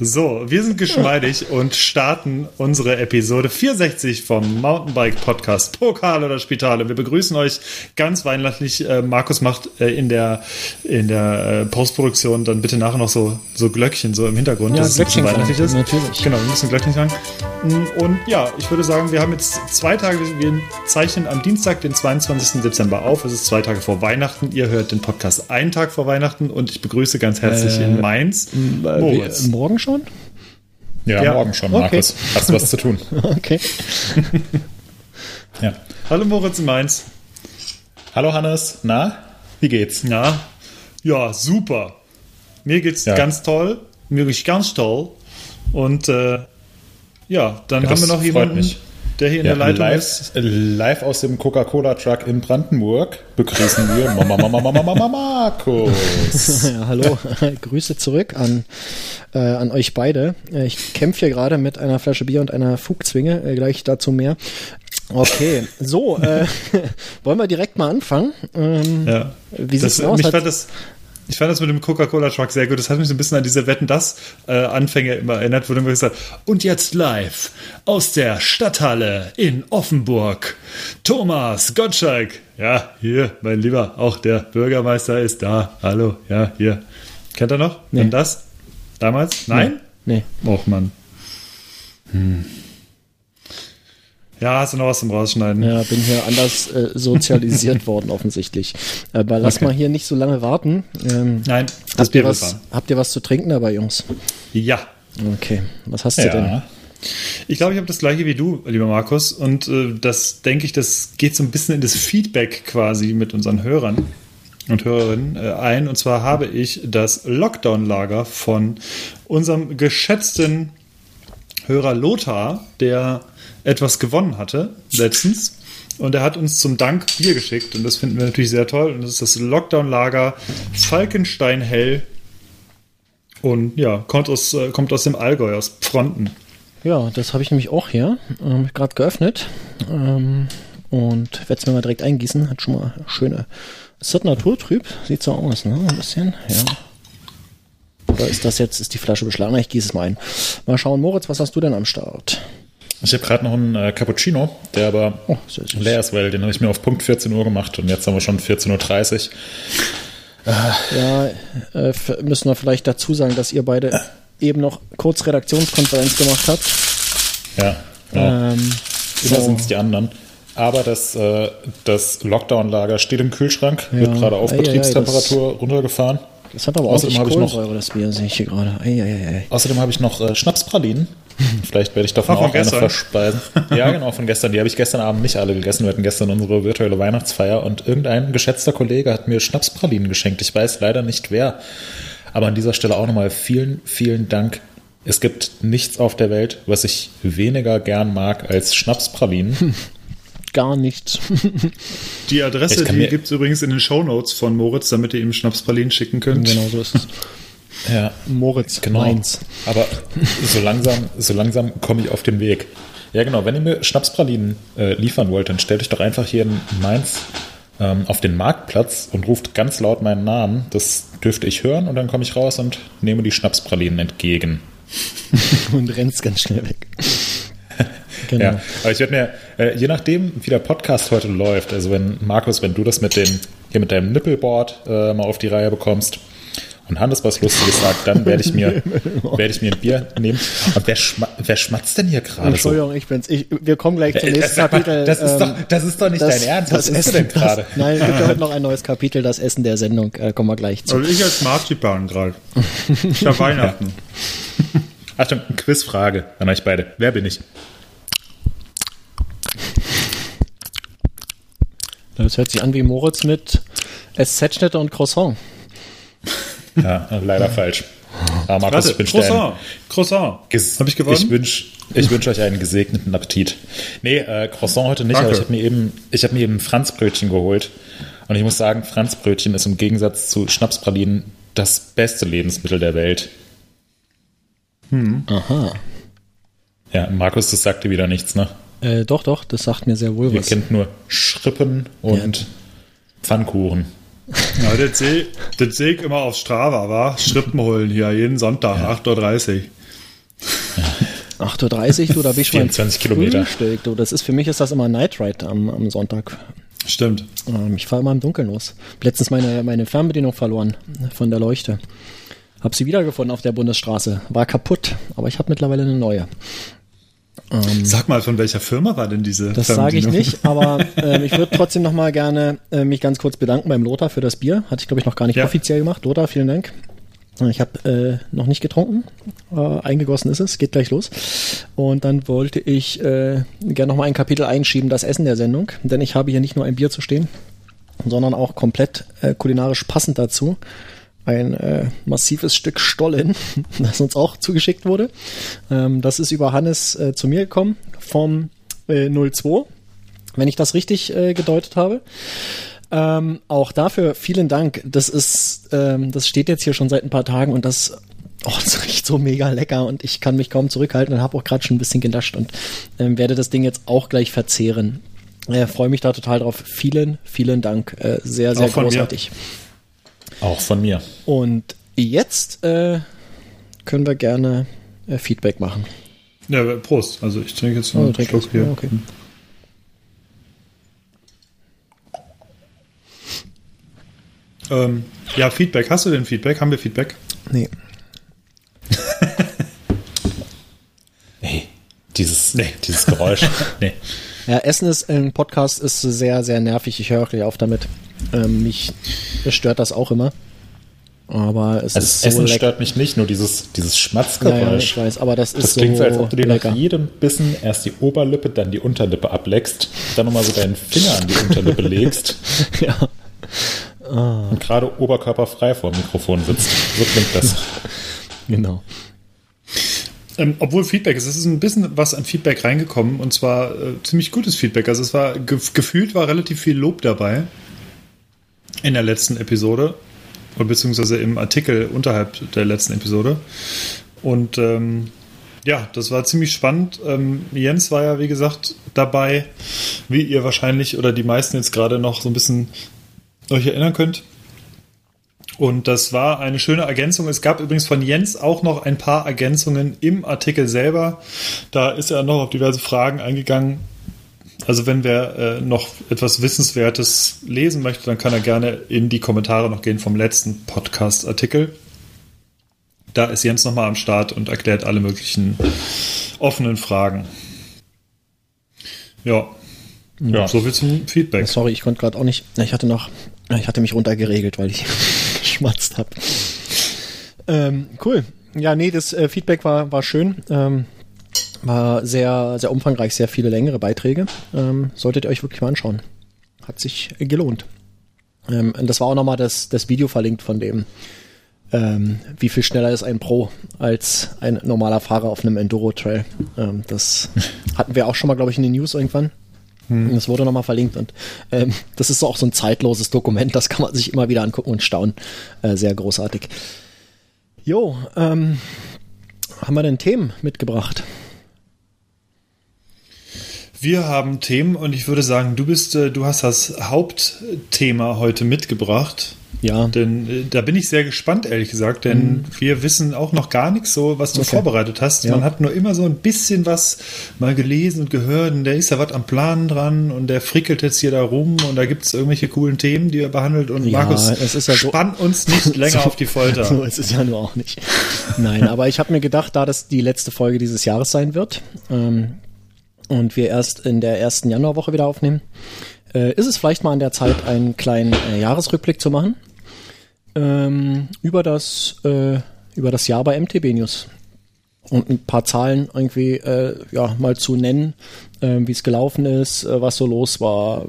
So, wir sind geschmeidig und starten unsere Episode 64 vom Mountainbike Podcast Pokal oder Spitale. Wir begrüßen euch ganz weihnachtlich. Äh, Markus macht äh, in der, in der äh, Postproduktion dann bitte nachher noch so, so Glöckchen so im Hintergrund, Ja, dass es Glöckchen weihnachtlich ist. natürlich. Genau, wir müssen Glöckchen sagen. Und ja, ich würde sagen, wir haben jetzt zwei Tage, wir zeichnen am Dienstag, den 22. Dezember auf. Es ist zwei Tage vor Weihnachten. Ihr hört den Podcast einen Tag vor Weihnachten und ich begrüße ganz herzlich in Mainz Moritz. Morgen schon? Ja, Ja. morgen schon, Okay. Markus. Hast was zu tun. Okay. Ja. Hallo Moritz in Mainz. Hallo Hannes, na, wie geht's? Ja, ja, super. Mir geht's Ja. ganz toll. Mir geht's ganz toll. Und äh, ja, dann Ja, haben wir noch freut jemanden, mich. Der hier in Ja, der Leitung ist. live, live aus dem Coca-Cola-Truck in Brandenburg begrüßen wir Mama, Mama, Mama, Mama, Markus. Ja, hallo. Grüße zurück an, äh, an euch beide. Äh, Ich kämpfe hier gerade mit einer Flasche Bier und einer Fugzwinge. Äh, gleich dazu mehr. Okay, so, äh, wollen wir direkt mal anfangen? Ähm, Ja. Wie das, sieht's denn aus? mich Hat- fand das, ich fand das mit dem Coca-Cola-Truck sehr gut. Das hat mich so ein bisschen an diese Wetten das äh, Anfänge immer erinnert, wo dann gesagt und jetzt live aus der Stadthalle in Offenburg. Thomas Gottschalk. Ja, hier, mein Lieber, auch der Bürgermeister ist da. Hallo, ja, hier. Kennt er noch? Nee. Wenn das? Damals? Nein? Nee. Och, Mann. Hm. Ja, hast du noch was zum Rausschneiden? Ja, bin hier anders äh, sozialisiert worden offensichtlich. Aber lass Okay. mal hier nicht so lange warten. Ähm, Nein, das habt, ihr Bier wird was, habt ihr was zu trinken dabei, Jungs? Ja. Okay, was hast du denn? Ja, Ich glaube, ich habe das gleiche wie du, lieber Markus. Und äh, das denke ich, das geht so ein bisschen in das Feedback quasi mit unseren Hörern und Hörerinnen äh, ein. Und zwar habe ich das Lockdown-Lager von unserem geschätzten Hörer Lothar, der etwas gewonnen hatte letztens. Und er hat uns zum Dank Bier geschickt. Und das finden wir natürlich sehr toll. Und das ist das Lockdown-Lager Falkenstein Hell. Und ja, kommt aus, äh, kommt aus dem Allgäu, aus Fronten. Ja, das habe ich nämlich auch hier. Ähm, gerade geöffnet. Ähm, und werde es mir mal direkt eingießen. Hat schon mal schöne. Ist das naturtrüb? Sieht so aus, ne? Ein bisschen, ja. Oder ist das jetzt, ist die Flasche beschlagen? Ich gieße es mal ein. Mal schauen, Moritz, was hast du denn am Start? Ich habe gerade noch einen äh, Cappuccino, der aber Oh, leer ist, weil den habe ich mir auf Punkt 14 Uhr gemacht und jetzt haben wir schon 14.30 Uhr. Ja, äh, müssen wir vielleicht dazu sagen, dass ihr beide eben noch kurz Redaktionskonferenz gemacht habt. Ja, ja. Ähm, Immer so. sind es die anderen. Aber das, äh, das Lockdown-Lager steht im Kühlschrank, wird Ja. gerade auf Ei, ei, ei, Betriebstemperatur runtergefahren. Das hat aber Außerdem habe ich noch- Kohlensäure, das Bier, sehe ich hier gerade. Ei, ei, ei, ei. Außerdem habe ich noch äh, Schnapspralinen. Vielleicht werde ich davon von auch eine gestern? verspeisen. Ja, genau, von gestern. Die habe ich gestern Abend nicht alle gegessen. Wir hatten gestern unsere virtuelle Weihnachtsfeier und irgendein geschätzter Kollege hat mir Schnapspralinen geschenkt. Ich weiß leider nicht wer. Aber an dieser Stelle auch nochmal vielen, vielen Dank. Es gibt nichts auf der Welt, was ich weniger gern mag als Schnapspralinen. Gar nichts. Die Adresse, die gibt es übrigens in den Shownotes von Moritz, damit ihr ihm Schnapspralinen schicken könnt. genau so ist es. Ja, Moritz, genau. Mainz. Aber so langsam, so langsam komme ich auf den Weg. Ja, genau. Wenn ihr mir Schnapspralinen äh, liefern wollt, dann stellt euch doch einfach hier in Mainz ähm, auf den Marktplatz und ruft ganz laut meinen Namen. Das dürfte ich hören und dann komme ich raus und nehme die Schnapspralinen entgegen. Und rennst ganz schnell weg. Genau. Ja, aber ich werde mir, äh, je nachdem, wie der Podcast heute läuft, also wenn, Markus, wenn du das mit dem, hier mit deinem Nippelboard äh, mal auf die Reihe bekommst und Hannes was Lustiges sagt, dann werde ich mir, werde ich mir ein Bier nehmen. Und wer, schma wer schmatzt denn hier gerade so? Entschuldigung, ich bin's. Ich, wir kommen gleich zum nächsten mal, Kapitel. das ist ähm, doch- das ist doch nicht dein Ernst. Was isst du denn gerade? Das, nein, es gibt ja heute noch ein neues Kapitel, das Essen der Sendung. Äh, kommen wir gleich zu. Also ich als Marzipan gerade. Ich habe Weihnachten. Achtung, Quizfrage an euch beide. Wer bin ich? Das hört sich an wie Moritz mit SZ-Schnitte und Croissant. Ja, leider falsch. Aber Markus, Warte, ich wünsche dir einen, Croissant. Croissant. Habe ich gewonnen? Ich wünsche ich wünsch euch einen gesegneten Appetit. Nee, äh, Croissant heute nicht, Danke. aber ich habe mir eben, ich habe mir eben Franzbrötchen geholt. Und ich muss sagen, Franzbrötchen ist im Gegensatz zu Schnapspralinen das beste Lebensmittel der Welt. Aha. Ja, Markus, das sagt dir wieder nichts, ne? Äh, doch, doch, das sagt mir sehr wohl Ihr was. kennt nur Schrippen und Pfannkuchen. Ja, das sehe seh ich immer auf Strava, war Schrippen holen hier, jeden Sonntag, ja. 8.30 Uhr. 8.30 Uhr, du, da bin ich schon 24 Kilometer. Frühstück, du, das ist, für mich ist das immer Night Ride am, am Sonntag. Stimmt. Ähm, ich fahre immer im Dunkeln los. Letztens meine, meine Fernbedienung verloren von der Leuchte. Hab sie wiedergefunden auf der Bundesstraße. War kaputt, aber ich habe mittlerweile eine neue. Ähm, Sag mal, von welcher Firma war denn diese? Das sage ich nicht, aber äh, ich würde trotzdem noch mal gerne äh, mich ganz kurz bedanken beim Lothar für das Bier. Hatte ich, glaube ich, noch gar nicht ja. offiziell gemacht. Lothar, vielen Dank. Ich habe äh, noch nicht getrunken. Äh, eingegossen ist es, geht gleich los. Und dann wollte ich äh, gerne noch mal ein Kapitel einschieben, das Essen der Sendung. Denn ich habe hier nicht nur ein Bier zu stehen, sondern auch komplett äh, kulinarisch passend dazu ein äh, massives Stück Stollen, das uns auch zugeschickt wurde. Ähm, das ist über Hannes äh, zu mir gekommen vom äh, 02, wenn ich das richtig äh, gedeutet habe. Ähm, auch dafür vielen Dank. Das ist, ähm, das steht jetzt hier schon seit ein paar Tagen und das, oh, das riecht so mega lecker und ich kann mich kaum zurückhalten und habe auch gerade schon ein bisschen genascht und ähm, werde das Ding jetzt auch gleich verzehren. Äh, Freue mich da total drauf. Vielen, vielen Dank. Äh, sehr, sehr großartig. Mir. Auch von mir. Und jetzt äh, können wir gerne äh, Feedback machen. Ja, Prost. Also ich trinke jetzt noch oh, einen Schluck hier. Okay. Ähm, ja, Feedback. Hast du denn Feedback? Haben wir Feedback? Nee. nee. Dieses, nee. dieses Geräusch. nee. Ja, Essen ist ein Podcast ist sehr, sehr nervig. Ich höre gleich auf damit. Ähm, mich stört das auch immer. Aber es also ist so Essen lecker. stört mich nicht, nur dieses, dieses Schmatzgeräusch. Ja, ja, ich weiß, aber das ist das klingt so, als ob du dir nach jedem Bissen erst die Oberlippe, dann die Unterlippe ableckst, dann nochmal so deinen Finger an die Unterlippe legst. ja. Ah. Und gerade oberkörperfrei vor dem Mikrofon sitzt. So klingt das. genau. Ähm, obwohl Feedback ist, es ist ein bisschen was an Feedback reingekommen und zwar äh, ziemlich gutes Feedback. Also es war ge gefühlt war relativ viel Lob dabei in der letzten Episode beziehungsweise im Artikel unterhalb der letzten Episode. Und ähm, ja, das war ziemlich spannend. Ähm, Jens war ja, wie gesagt, dabei, wie ihr wahrscheinlich oder die meisten jetzt gerade noch so ein bisschen euch erinnern könnt. Und das war eine schöne Ergänzung. Es gab übrigens von Jens auch noch ein paar Ergänzungen im Artikel selber. Da ist er noch auf diverse Fragen eingegangen. Also wenn wer äh, noch etwas Wissenswertes lesen möchte, dann kann er gerne in die Kommentare noch gehen vom letzten Podcast-Artikel. Da ist Jens nochmal am Start und erklärt alle möglichen offenen Fragen. Ja. Ja. So viel zum Feedback. Sorry, ich konnte gerade auch nicht. Ich hatte noch, ich hatte mich runtergeregelt, weil ich geschmatzt habe. Ähm, cool. Ja, nee, das äh, Feedback war, war schön. Ähm, war sehr, sehr umfangreich, sehr viele längere Beiträge. Ähm, solltet ihr euch wirklich mal anschauen. Hat sich gelohnt. Ähm, das war auch nochmal das, das Video verlinkt von dem, ähm, wie viel schneller ist ein Pro als ein normaler Fahrer auf einem Enduro-Trail. Ähm, das hatten wir auch schon mal, glaube ich, in den News irgendwann. Hm. Das wurde nochmal verlinkt und ähm, das ist auch so ein zeitloses Dokument, das kann man sich immer wieder angucken und staunen. Äh, sehr großartig. Jo, ähm, haben wir denn Themen mitgebracht? Wir haben Themen und ich würde sagen, du bist, äh, du hast das Hauptthema heute mitgebracht. Ja. Denn äh, da bin ich sehr gespannt, ehrlich gesagt, denn mhm. wir wissen auch noch gar nichts so, was du okay. vorbereitet hast. Ja. Man hat nur immer so ein bisschen was mal gelesen und gehört und der ist ja was am Plan dran und der frickelt jetzt hier da rum und da gibt es irgendwelche coolen Themen, die er behandelt und ja, Markus, es ist ja spann so, uns nicht länger so, auf die Folter. So ist es ja nur auch nicht. Nein, aber ich habe mir gedacht, da das die letzte Folge dieses Jahres sein wird, ähm, und wir erst in der ersten Januarwoche wieder aufnehmen, äh, ist es vielleicht mal an der Zeit, einen kleinen äh, Jahresrückblick zu machen ähm, über das äh, über das Jahr bei MTB News und ein paar Zahlen irgendwie äh, ja mal zu nennen, äh, wie es gelaufen ist, äh, was so los war,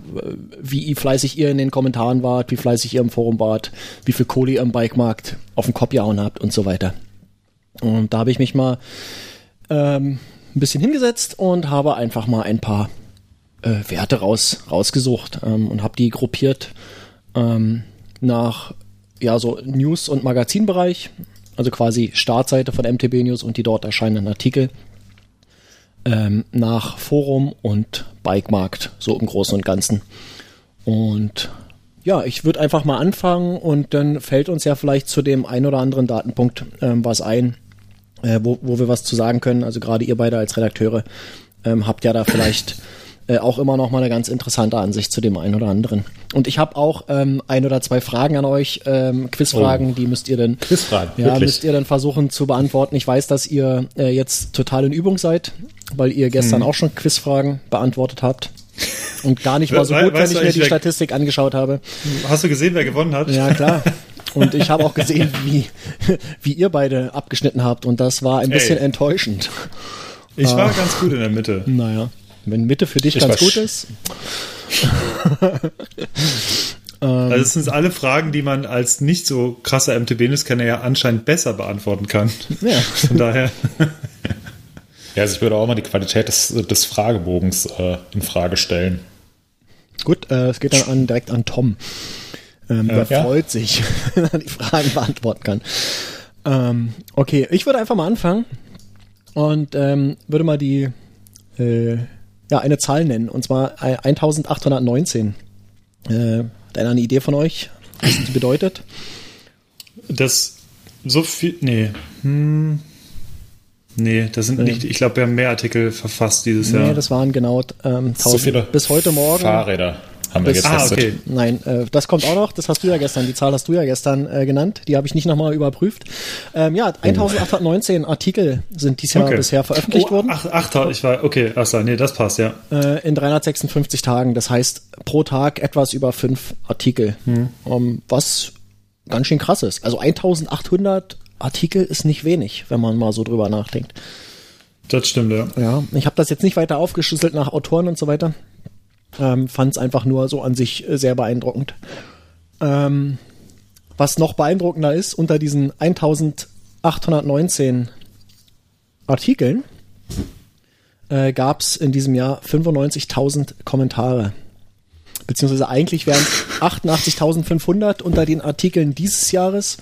wie fleißig ihr in den Kommentaren wart, wie fleißig ihr im Forum wart, wie viel Kohle ihr im Bikemarkt auf den Kopf gehauen habt und so weiter. Und da habe ich mich mal ähm, ein bisschen hingesetzt und habe einfach mal ein paar äh, Werte raus, rausgesucht ähm, und habe die gruppiert ähm, nach ja so News- und Magazinbereich, also quasi Startseite von MTB News und die dort erscheinenden Artikel ähm, nach Forum und Bikemarkt, so im Großen und Ganzen. Und ja, ich würde einfach mal anfangen und dann fällt uns ja vielleicht zu dem ein oder anderen Datenpunkt ähm, was ein, äh, wo, wo wir was zu sagen können. Also gerade ihr beide als Redakteure ähm, habt ja da vielleicht äh, auch immer noch mal eine ganz interessante Ansicht zu dem einen oder anderen. Und ich habe auch ähm, ein oder zwei Fragen an euch, ähm, Quizfragen, Oh. die müsst ihr dann Quizfragen, ja, wirklich? müsst ihr dann versuchen zu beantworten. Ich weiß, dass ihr äh, jetzt total in Übung seid, weil ihr gestern Mhm. auch schon Quizfragen beantwortet habt. Und gar nicht mal so gut, wenn weißt ich du mir die Statistik angeschaut habe. Hast du gesehen, wer gewonnen hat? Ja, klar. Und ich habe auch gesehen, wie, wie ihr beide abgeschnitten habt. Und das war ein bisschen Ey. enttäuschend. Ich Ah. war ganz gut in der Mitte. Naja, wenn Mitte für dich Ich ganz gut ist. Also es sind alle Fragen, die man als nicht so krasser MTB-Kenner ja anscheinend besser beantworten kann. Ja. Von daher. Ja, also ich würde auch mal die Qualität des, des Fragebogens äh, in Frage stellen. Gut, äh, es geht dann an, direkt an Tom. Ähm, der Ja. freut sich, wenn er die Fragen beantworten kann. Ähm, okay, ich würde einfach mal anfangen und ähm, würde mal die äh, ja eine Zahl nennen und zwar äh, 1819. Äh, hat einer eine Idee von euch, was die bedeutet? Das so viel. Nee. Hm. Nee, das sind nicht. Ich glaube, wir haben mehr Artikel verfasst dieses Nee, Jahr. das waren genau ähm, 1000. So viele bis heute Morgen. Fahrräder haben wir Bis- getestet. ah, okay. Nein, äh, das kommt auch noch. Das hast du ja gestern, die Zahl hast du ja gestern äh, genannt. Die habe ich nicht nochmal überprüft. Ähm, ja, 1819 Artikel sind dieses Jahr Okay. bisher veröffentlicht oh, worden. Ach, ach, ich war. Okay, ach so, nee, das passt, ja. Äh, in 356 Tagen. Das heißt, pro Tag etwas über fünf Artikel. Hm. Ähm, was ganz schön krass ist. Also 1800 Artikel ist nicht wenig, wenn man mal so drüber nachdenkt. Das stimmt, ja. Ja, ich habe das jetzt nicht weiter aufgeschlüsselt nach Autoren und so weiter. Ähm, Fand es einfach nur so an sich äh, sehr beeindruckend. Ähm, was noch beeindruckender ist, unter diesen 1819 Artikeln äh, gab es in diesem Jahr 95.000 Kommentare. Beziehungsweise eigentlich wären es 88.500 unter den Artikeln dieses Jahres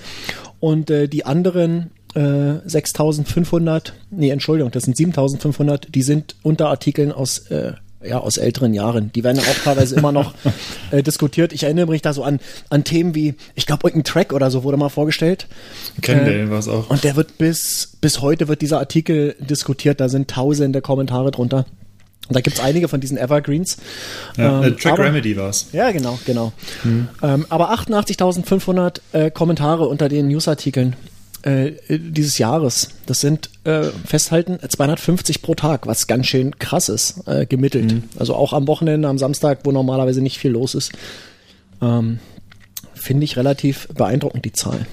und äh, die anderen äh, 6.500, nee, Entschuldigung, das sind 7.500, die sind unter Artikeln aus, äh, ja, aus älteren Jahren. Die werden auch teilweise immer noch äh, diskutiert. Ich erinnere mich da so an, an Themen wie, ich glaube, irgendein Track oder so wurde mal vorgestellt. Kendall war es auch. Und der wird bis, bis heute wird dieser Artikel diskutiert. Da sind tausende Kommentare drunter. Und da gibt's einige von diesen Evergreens. Ja, Ähm, äh, Track aber- Remedy war es. ja, genau, genau. Ähm, aber 88.500 äh, Kommentare unter den Newsartikeln äh, dieses Jahres. Das sind äh, festhalten 250 pro Tag, was ganz schön krass ist, äh, gemittelt. Also auch am Wochenende, am Samstag, wo normalerweise nicht viel los ist. Ähm, Finde ich relativ beeindruckend, die Zahl.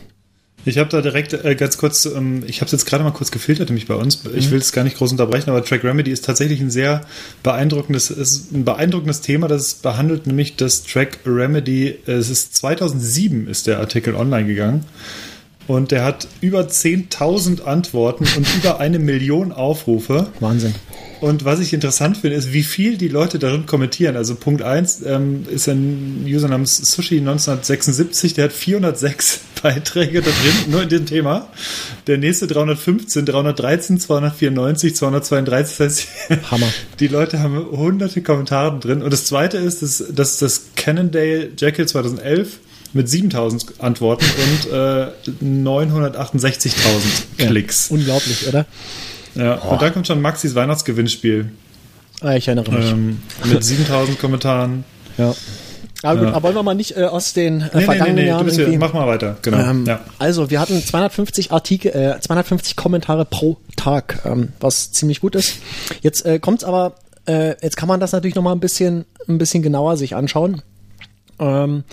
Ich habe da direkt äh, ganz kurz, ähm, ich habe es jetzt gerade mal kurz gefiltert, nämlich bei uns. Ich will es gar nicht groß unterbrechen, aber Track Remedy ist tatsächlich ein sehr beeindruckendes, ist ein beeindruckendes Thema, das es behandelt, nämlich das Track Remedy. äh, Es ist 2007 ist der Artikel online gegangen und der hat über 10.000 Antworten und über eine Million Aufrufe. Wahnsinn. Und was ich interessant finde, ist, wie viel die Leute darin kommentieren. Also Punkt 1 ähm, ist ein User namens Sushi1976, der hat 406 Beiträge da drin, nur in dem Thema. Der nächste 315, 313, 294, 232. Das heißt, Hammer. die Leute haben hunderte Kommentare drin. Und das zweite ist, dass, dass das Cannondale Jekyll 2011 mit 7000 Antworten und äh, 968.000 Klicks. Unglaublich, oder? Ja. Und dann kommt schon Maxis Weihnachtsgewinnspiel. Ah, ich erinnere mich. Ähm, mit 7000 Kommentaren. ja. Aber gut, ja. aber wollen wir mal nicht äh, aus den äh, Nee, nee, nee, vergangenen nee, du Jahren hier, mach mal weiter. Genau. Ähm, ja. Also, wir hatten 250 Artikel, äh, 250 Kommentare pro Tag, ähm, was ziemlich gut ist. Jetzt äh, kommt's aber, äh, jetzt kann man das natürlich noch mal ein bisschen, ein bisschen genauer sich anschauen ähm,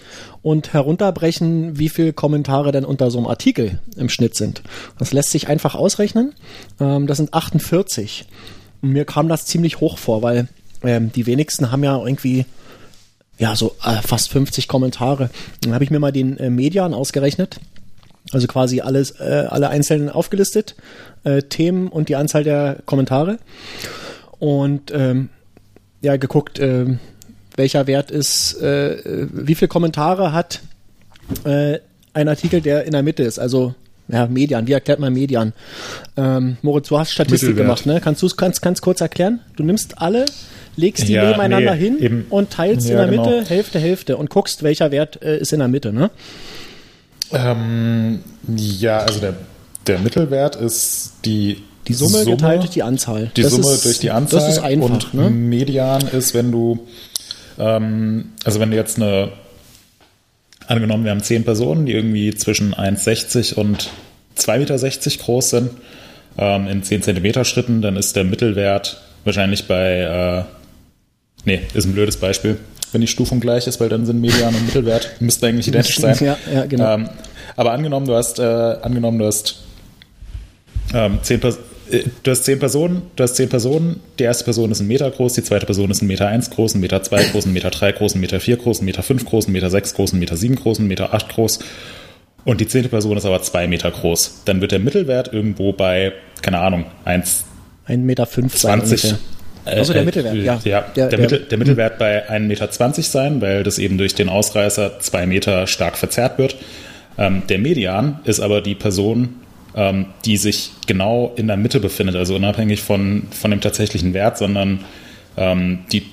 und herunterbrechen, wie viel Kommentare denn unter so einem Artikel im Schnitt sind. Das lässt sich einfach ausrechnen. Ähm, das sind 48. Und mir kam das ziemlich hoch vor, weil ähm, die wenigsten haben ja irgendwie ja, so äh, fast 50 Kommentare. Dann habe ich mir mal den äh, Median ausgerechnet. Also quasi alles, äh, alle einzelnen aufgelistet, äh, Themen und die Anzahl der Kommentare. Und ähm, ja, geguckt, ähm, welcher Wert ist, äh, wie viele Kommentare hat äh, ein Artikel, der in der Mitte ist. Also ja, Median, wie erklärt man Median? Ähm, Moritz, du hast Statistik Mittelwert. gemacht, ne? Kannst du es ganz, ganz kurz erklären? Du nimmst alle, legst die Ja, nebeneinander nee, hin eben. und teilst in Ja, der genau. Mitte Hälfte, Hälfte und guckst, welcher Wert äh, ist in der Mitte, ne? Ähm, ja, also der, der Mittelwert ist die, Die Summe, geteilt durch die Anzahl. Die Das Summe ist, durch die Anzahl. Das ist einfach, und ne? Median ist, wenn du, ähm, also wenn du jetzt eine, angenommen, wir haben zehn Personen, die irgendwie zwischen 1,60 und 2,60 Meter groß sind, ähm, in 10 Zentimeter Schritten, dann ist der Mittelwert wahrscheinlich bei, äh, nee, ist ein blödes Beispiel, wenn die Stufung gleich ist, weil dann sind Median und Mittelwert, müssten eigentlich identisch sein. Ja, ja, genau. Ähm, aber angenommen, du hast, äh, angenommen, du hast ähm, zehn, Pers äh, du hast zehn Personen, du hast zehn Personen, die erste Person ist ein Meter groß, die zweite Person ist ein Meter eins groß, ein Meter zwei groß, ein Meter drei groß, ein Meter vier groß, ein Meter fünf groß, ein Meter sechs groß, ein Meter sieben groß, ein Meter acht groß und die zehnte Person ist aber zwei Meter groß. Dann wird der Mittelwert irgendwo bei, keine Ahnung, 1, 1,5 Meter sein 20. ungefähr. Also der Mittelwert, ja. ja Der- der, der- Mittel, der Mittelwert bei 1,20 Meter sein, weil das eben durch den Ausreißer zwei Meter stark verzerrt wird. Ähm, der Median ist aber die Person, ähm, die sich genau in der Mitte befindet, also unabhängig von, von dem tatsächlichen Wert, sondern ähm, die,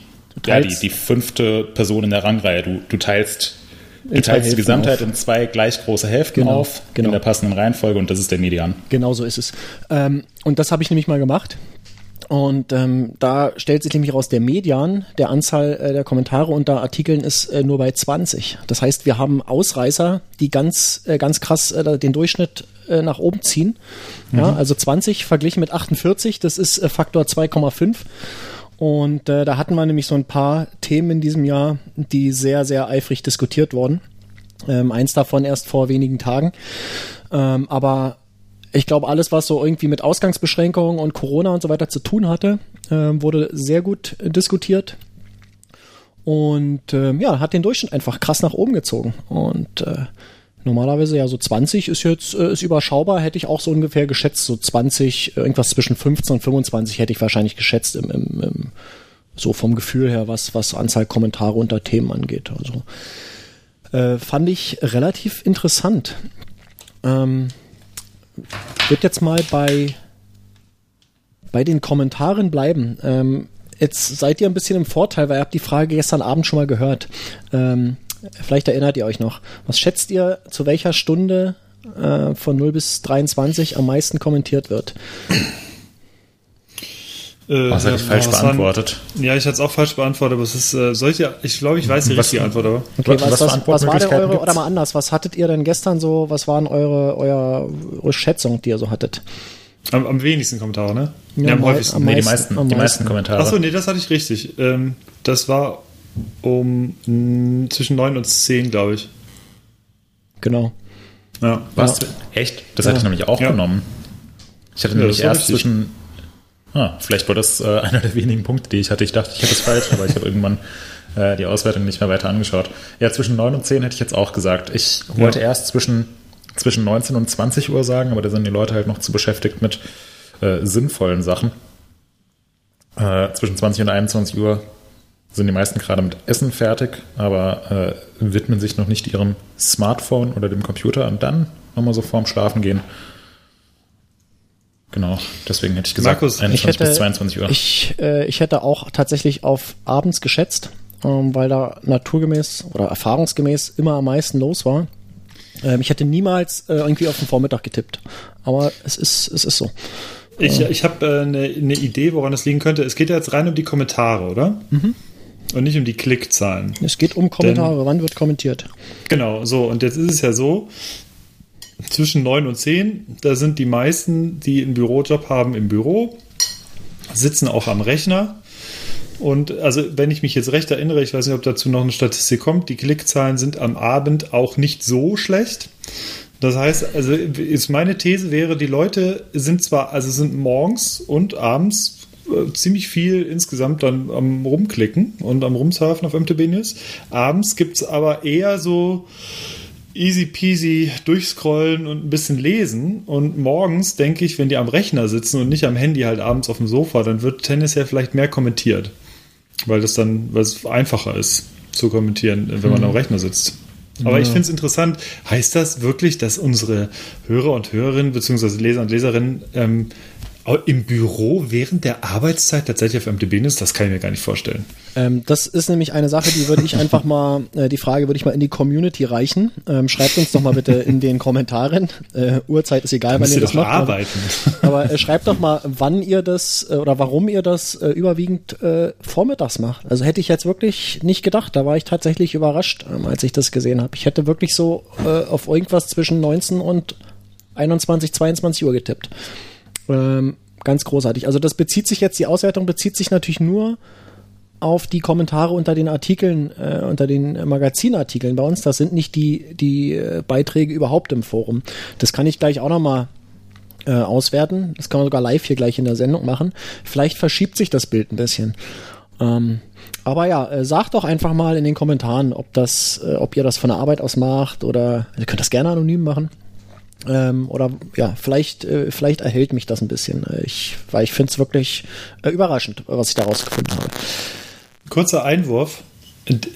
ja, die, die fünfte Person in der Rangreihe. Du, du teilst, du teilst die Gesamtheit auf. in zwei gleich große Hälften Genau, auf, genau. in der passenden Reihenfolge und das ist der Median. Genau so ist es. Ähm, und das habe ich nämlich mal gemacht. Und ähm, da stellt sich nämlich raus, der Median der Anzahl äh, der Kommentare unter Artikeln ist äh, nur bei 20. Das heißt, wir haben Ausreißer, die ganz, äh, ganz krass äh, den Durchschnitt äh, nach oben ziehen. Ja, also 20 verglichen mit 48, das ist äh, Faktor 2,5. Und äh, da hatten wir nämlich so ein paar Themen in diesem Jahr, die sehr, sehr eifrig diskutiert wurden. Ähm, eins davon erst vor wenigen Tagen. Ähm, aber ich glaube, alles, was so irgendwie mit Ausgangsbeschränkungen und Corona und so weiter zu tun hatte, ähm, wurde sehr gut äh, diskutiert. Und ähm, ja, hat den Durchschnitt einfach krass nach oben gezogen. Und äh, normalerweise ja so 20 ist jetzt äh, ist überschaubar, hätte ich auch so ungefähr geschätzt. So 20, irgendwas zwischen 15 und 25 hätte ich wahrscheinlich geschätzt im, im, im so vom Gefühl her, was, was Anzahl Kommentare unter Themen angeht. Also äh, fand ich relativ interessant. Ähm, wird jetzt mal bei, bei den Kommentaren bleiben. Ähm, jetzt seid ihr ein bisschen im Vorteil, weil ihr habt die Frage gestern Abend schon mal gehört. Ähm, vielleicht erinnert ihr euch noch. Was schätzt ihr, zu welcher Stunde äh, von 0 bis 23 am meisten kommentiert wird? Äh, Was hatte ich ja, falsch was waren- beantwortet? Ja, ich hatte es auch falsch beantwortet, aber es ist, äh, solche, ich glaube, ich weiß die Was- richtige Antwort, aber. Okay, Was- was, was was, war denn eure, gibt's? oder mal anders, was hattet ihr denn gestern so, was waren eure, euer, eure Schätzung, die ihr so hattet? Am, am wenigsten Kommentare, ne? Ja, Ja, am häufigsten. am Nee, die meisten, meisten, am die meisten meisten. Kommentare. Achso, nee, das hatte ich richtig. Ähm, das war um mh, zwischen 9 und 10, glaube ich. Genau. Ja. Was? Ja. Echt? Das hätte ich nämlich auch Ja. genommen. Ich hatte Ja, nämlich erst zwischen. Ah, vielleicht war das äh, einer der wenigen Punkte, die ich hatte. Ich dachte, ich hätte es falsch, aber ich habe irgendwann äh, die Auswertung nicht mehr weiter angeschaut. Ja, zwischen 9 und 10 hätte ich jetzt auch gesagt. Ich wollte erst zwischen, zwischen 19 und 20 Uhr sagen, aber da sind die Leute halt noch zu beschäftigt mit äh, sinnvollen Sachen. Äh, zwischen 20 und 21 Uhr sind die meisten gerade mit Essen fertig, aber äh, widmen sich noch nicht ihrem Smartphone oder dem Computer und dann nochmal so vorm Schlafen gehen. Genau, deswegen hätte ich gesagt, Markus, ich 21 ich hätte, bis 22 Uhr. Ich, äh, ich hätte auch tatsächlich auf abends geschätzt, ähm, weil da naturgemäß oder erfahrungsgemäß immer am meisten los war. Ähm, ich hätte niemals äh, irgendwie auf den Vormittag getippt. Aber es ist, es ist so. Ich, ich habe äh, eine ne Idee, woran es liegen könnte. Es geht ja jetzt rein um die Kommentare, oder? Und nicht um die Klickzahlen. Es geht um Kommentare. Wann wird kommentiert? Genau, so. Und jetzt ist es ja so, zwischen 9 und 10, da sind die meisten, die einen Bürojob haben, im Büro, sitzen auch am Rechner. Und also, wenn ich mich jetzt recht erinnere, ich weiß nicht, ob dazu noch eine Statistik kommt, die Klickzahlen sind am Abend auch nicht so schlecht. Das heißt, also ist meine These wäre, die Leute sind zwar, also sind morgens und abends äh, ziemlich viel insgesamt dann am Rumklicken und am Rumsurfen auf MTB News. Abends gibt es aber eher so easy peasy durchscrollen und ein bisschen lesen. Und morgens denke ich, wenn die am Rechner sitzen und nicht am Handy halt abends auf dem Sofa, dann wird tennisjahr vielleicht mehr kommentiert. Weil das dann, weil es einfacher ist zu kommentieren, wenn man am Rechner sitzt. Aber ja. ich finde es interessant. Heißt das wirklich, dass unsere Hörer und Hörerinnen beziehungsweise Leser und Leserinnen ähm, im Büro während der Arbeitszeit tatsächlich auf MDB ist, das kann ich mir gar nicht vorstellen. Ähm, das ist nämlich eine Sache, die würde ich einfach mal, äh, die Frage würde ich mal in die Community reichen. Ähm, schreibt uns doch mal bitte in den Kommentaren. Äh, Uhrzeit ist egal, wann ihr das macht. Arbeiten. Aber, aber äh, schreibt doch mal, wann ihr das äh, oder warum ihr das äh, überwiegend äh, vormittags macht. Also hätte ich jetzt wirklich nicht gedacht. Da war ich tatsächlich überrascht, ähm, als ich das gesehen habe. Ich hätte wirklich so auf irgendwas zwischen 19 und 21, 22 Uhr getippt. Ähm, ganz großartig. Also das bezieht sich jetzt, die Auswertung bezieht sich natürlich nur auf die Kommentare unter den Artikeln, äh, unter den Magazinartikeln bei uns. Das sind nicht die, die äh, Beiträge überhaupt im Forum. Das kann ich gleich auch nochmal äh, auswerten. Das kann man sogar live hier gleich in der Sendung machen. Vielleicht verschiebt sich das Bild ein bisschen. Ähm, aber ja, äh, sagt doch einfach mal in den Kommentaren, ob das, äh, ob ihr das von der Arbeit aus macht oder ihr könnt das gerne anonym machen. Ähm, oder ja, vielleicht, äh, vielleicht erhält mich das ein bisschen. Ich, weil ich finde es wirklich äh, überraschend, was ich daraus gefunden habe. Kurzer Einwurf.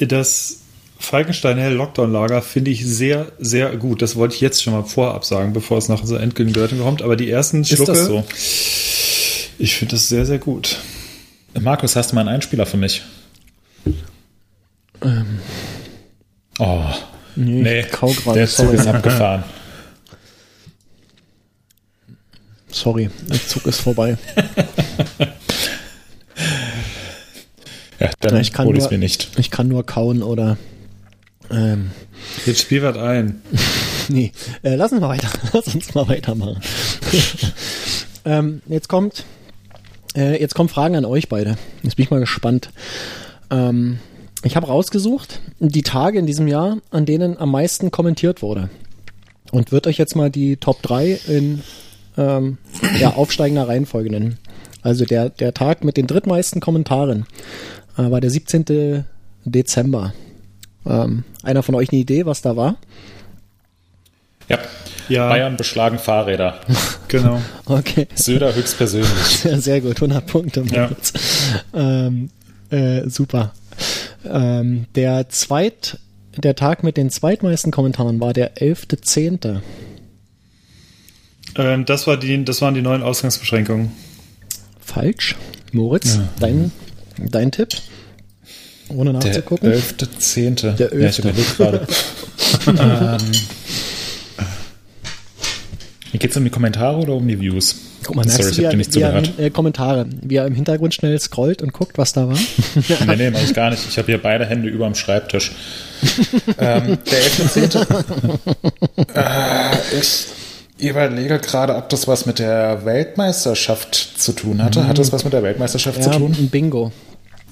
Das Falkenstein-Hell Lockdown-Lager finde ich sehr, sehr gut. Das wollte ich jetzt schon mal vorab sagen, bevor es nach so endgültigen Bewertung kommt. Aber die ersten Schlucke. Ist das so? Ich finde das sehr, sehr gut. Markus, hast du mal einen Einspieler für mich? Ähm. Oh. Nee, nee der Zug ist abgefahren. Sorry, der Zug ist vorbei. ja, dann ich kann nur, mir nicht. Ich kann nur kauen oder. Ähm, Jetzt spiel was ein. nee, äh, lass uns mal weiter. Lass uns mal weitermachen. ähm, jetzt kommt, äh, jetzt kommen Fragen an euch beide. Jetzt bin ich mal gespannt. Ähm, ich habe rausgesucht die Tage in diesem Jahr, an denen am meisten kommentiert wurde. Und wird euch jetzt mal die Top 3 in ähm, ja, aufsteigender Reihenfolge nennen. Also der, der Tag mit den drittmeisten Kommentaren äh, war der 17. Dezember. Ähm, einer von euch eine Idee, was da war? Ja. ja. Bayern beschlagen Fahrräder. genau. Okay. Söder höchstpersönlich. Sehr, sehr gut, 100 Punkte. Ja. Ähm, äh, super. Ähm, der zweit, der Tag mit den zweitmeisten Kommentaren war der 11.10. Ähm, das, war die, das waren die neuen Ausgangsbeschränkungen. Falsch. Moritz, ja. dein, dein Tipp? Ohne nachzugucken. Der 11.10. Der 11. Ja, ich überlege gerade. ähm, Geht es um die Kommentare oder um die Views? Guck mal, Sorry, ich habe dir nicht zugehört. Äh, Kommentare, wie er im Hintergrund schnell scrollt und guckt, was da war. nee, nee, mach ich gar nicht. Ich habe hier beide Hände über dem Schreibtisch. ähm, der 11.10. äh, ist ich überlege gerade, ob das was mit der Weltmeisterschaft zu tun hatte. Hat das was mit der Weltmeisterschaft ja, zu tun? Ein Bingo.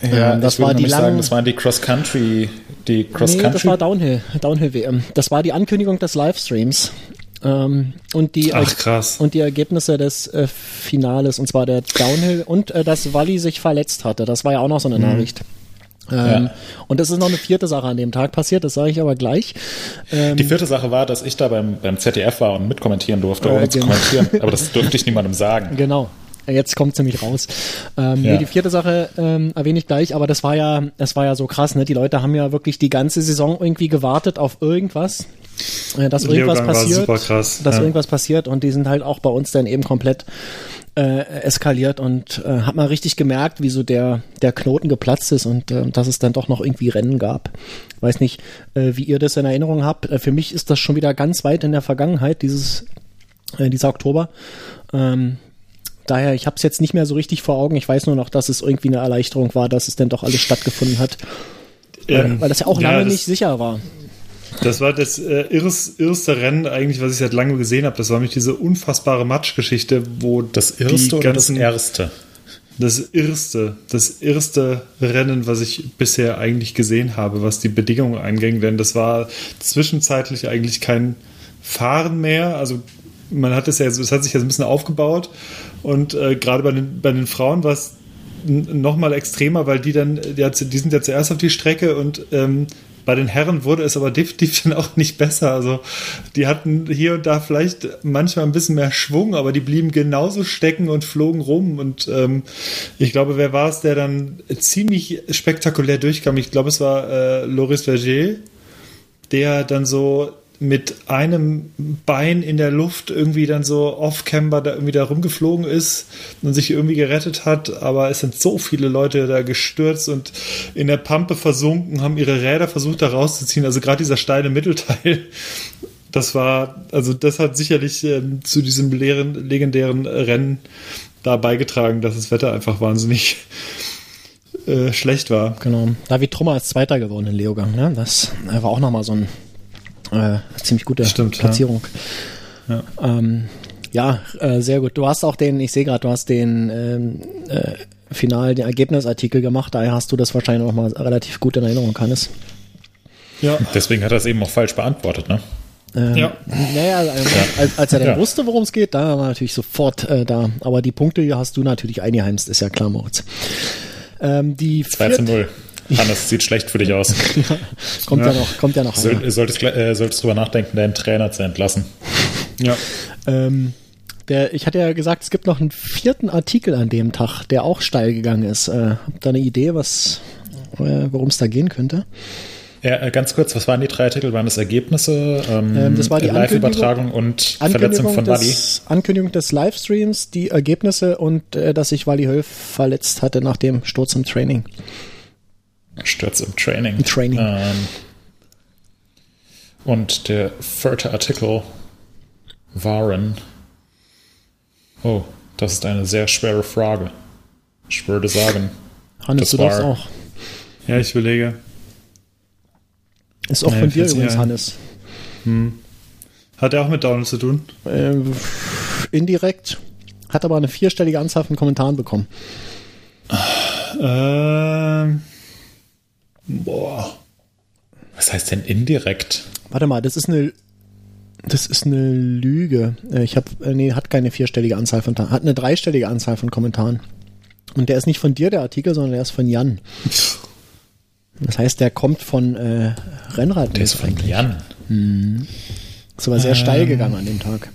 Ja, ähm, das war die lang sagen, das waren die Cross Country, die Cross nee, Country. das war Downhill, Downhill WM. Das war die Ankündigung des Livestreams. Ähm, und die Ach, krass. und die Ergebnisse des äh, Finales und zwar der Downhill und äh, dass Wally sich verletzt hatte. Das war ja auch noch so eine mhm. Nachricht. Ähm, ja. Und es ist noch eine vierte Sache an dem Tag passiert, das sage ich aber gleich. Ähm, die vierte Sache war, dass ich da beim, beim ZDF war und mitkommentieren durfte, ohne äh, genau. zu kommentieren. Aber das durfte ich niemandem sagen. Genau. Jetzt kommt es nämlich raus. Ähm, ja. nee, die vierte Sache ähm, erwähne ich gleich, aber das war ja, das war ja so krass, ne? Die Leute haben ja wirklich die ganze Saison irgendwie gewartet auf irgendwas. Äh, dass irgendwas passiert, krass, dass ja. irgendwas passiert und die sind halt auch bei uns dann eben komplett äh, eskaliert und äh, hat man richtig gemerkt, wie so der, der Knoten geplatzt ist und äh, dass es dann doch noch irgendwie Rennen gab. Weiß nicht, äh, wie ihr das in Erinnerung habt. Äh, für mich ist das schon wieder ganz weit in der Vergangenheit, dieses, äh, dieser Oktober. Ähm, daher, ich habe es jetzt nicht mehr so richtig vor Augen. Ich weiß nur noch, dass es irgendwie eine Erleichterung war, dass es denn doch alles stattgefunden hat. Ähm, weil das ja auch lange ja, nicht sicher war. Das war das äh, irrste Rennen eigentlich, was ich seit langem gesehen habe. Das war nämlich diese unfassbare Matschgeschichte, wo das erste oder das erste? Das erste, das erste Rennen, was ich bisher eigentlich gesehen habe, was die Bedingungen einging, denn das war zwischenzeitlich eigentlich kein Fahren mehr. Also man hat es ja, es hat sich ja ein bisschen aufgebaut und äh, gerade bei den, bei den Frauen war es noch mal extremer, weil die dann, die, die sind ja zuerst auf die Strecke und ähm, bei den Herren wurde es aber definitiv dann auch nicht besser. Also die hatten hier und da vielleicht manchmal ein bisschen mehr Schwung, aber die blieben genauso stecken und flogen rum. Und ähm, ich glaube, wer war es, der dann ziemlich spektakulär durchkam? Ich glaube, es war äh, Loris Verger. der dann so mit einem Bein in der Luft irgendwie dann so off-camber da irgendwie da rumgeflogen ist und sich irgendwie gerettet hat, aber es sind so viele Leute da gestürzt und in der Pampe versunken, haben ihre Räder versucht da rauszuziehen, also gerade dieser steile Mittelteil, das war, also das hat sicherlich ähm, zu diesem leeren, legendären Rennen da beigetragen, dass das Wetter einfach wahnsinnig äh, schlecht war. Genau. David Trummer ist Zweiter geworden in Leogang. Ne? Das war auch nochmal so ein äh, ziemlich gute Stimmt, Platzierung. Ja. Ähm, ja, äh, sehr gut. Du hast auch den, ich sehe gerade, du hast den ähm, äh, final den Ergebnisartikel gemacht, daher hast du das wahrscheinlich noch mal relativ gut in Erinnerung, Hannes. Ja. Deswegen hat er es eben auch falsch beantwortet, ne? Ähm, Ja. Naja, ähm, als, als er dann Ja. wusste, worum es geht, da war er natürlich sofort äh, da. Aber die Punkte hast du natürlich eingeheimst, ist ja klar, Moritz. Ähm, die 2 zu vierte- 0. Hannes, sieht schlecht für dich aus. kommt ja. Ja. noch, kommt ja noch einer. Soll, solltest, äh, solltest drüber nachdenken, deinen Trainer zu entlassen. Ja. Ähm, der, ich hatte ja gesagt, es gibt noch einen vierten Artikel an dem Tag, der auch steil gegangen ist. Äh, habt ihr eine Idee, was, äh, worum es da gehen könnte? Ja, äh, ganz kurz, was waren die drei Artikel? Waren das Ergebnisse, ähm, Ähm, das war die Live-Übertragung und Verletzung Ankündigung von Wally? des, Ankündigung des Livestreams, die Ergebnisse und äh, dass sich Wally Höll verletzt hatte nach dem Sturz im Training. Sturz im Training. Im Training. Ähm, und der vierte Artikel waren. Oh, das ist eine sehr schwere Frage. Ich würde sagen. Hannes, Das du darfst war- auch. Ja, ich überlege. Ist auch Nee, von dir übrigens, ein. Hannes. Hat er auch mit Download zu tun? Äh, indirekt. Hat aber eine vierstellige Anzahl von Kommentaren bekommen. Ähm. Boah. Was heißt denn indirekt? Warte mal, das ist eine. Das ist eine Lüge. Äh, Ich habe, äh, nee, hat keine vierstellige Anzahl von, hat eine dreistellige Anzahl von Kommentaren. Und der ist nicht von dir, der Artikel, sondern der ist von Jan. Das heißt, der kommt von äh, Rennrad. Der ist von Jan. Ist aber sehr steil gegangen an dem Tag.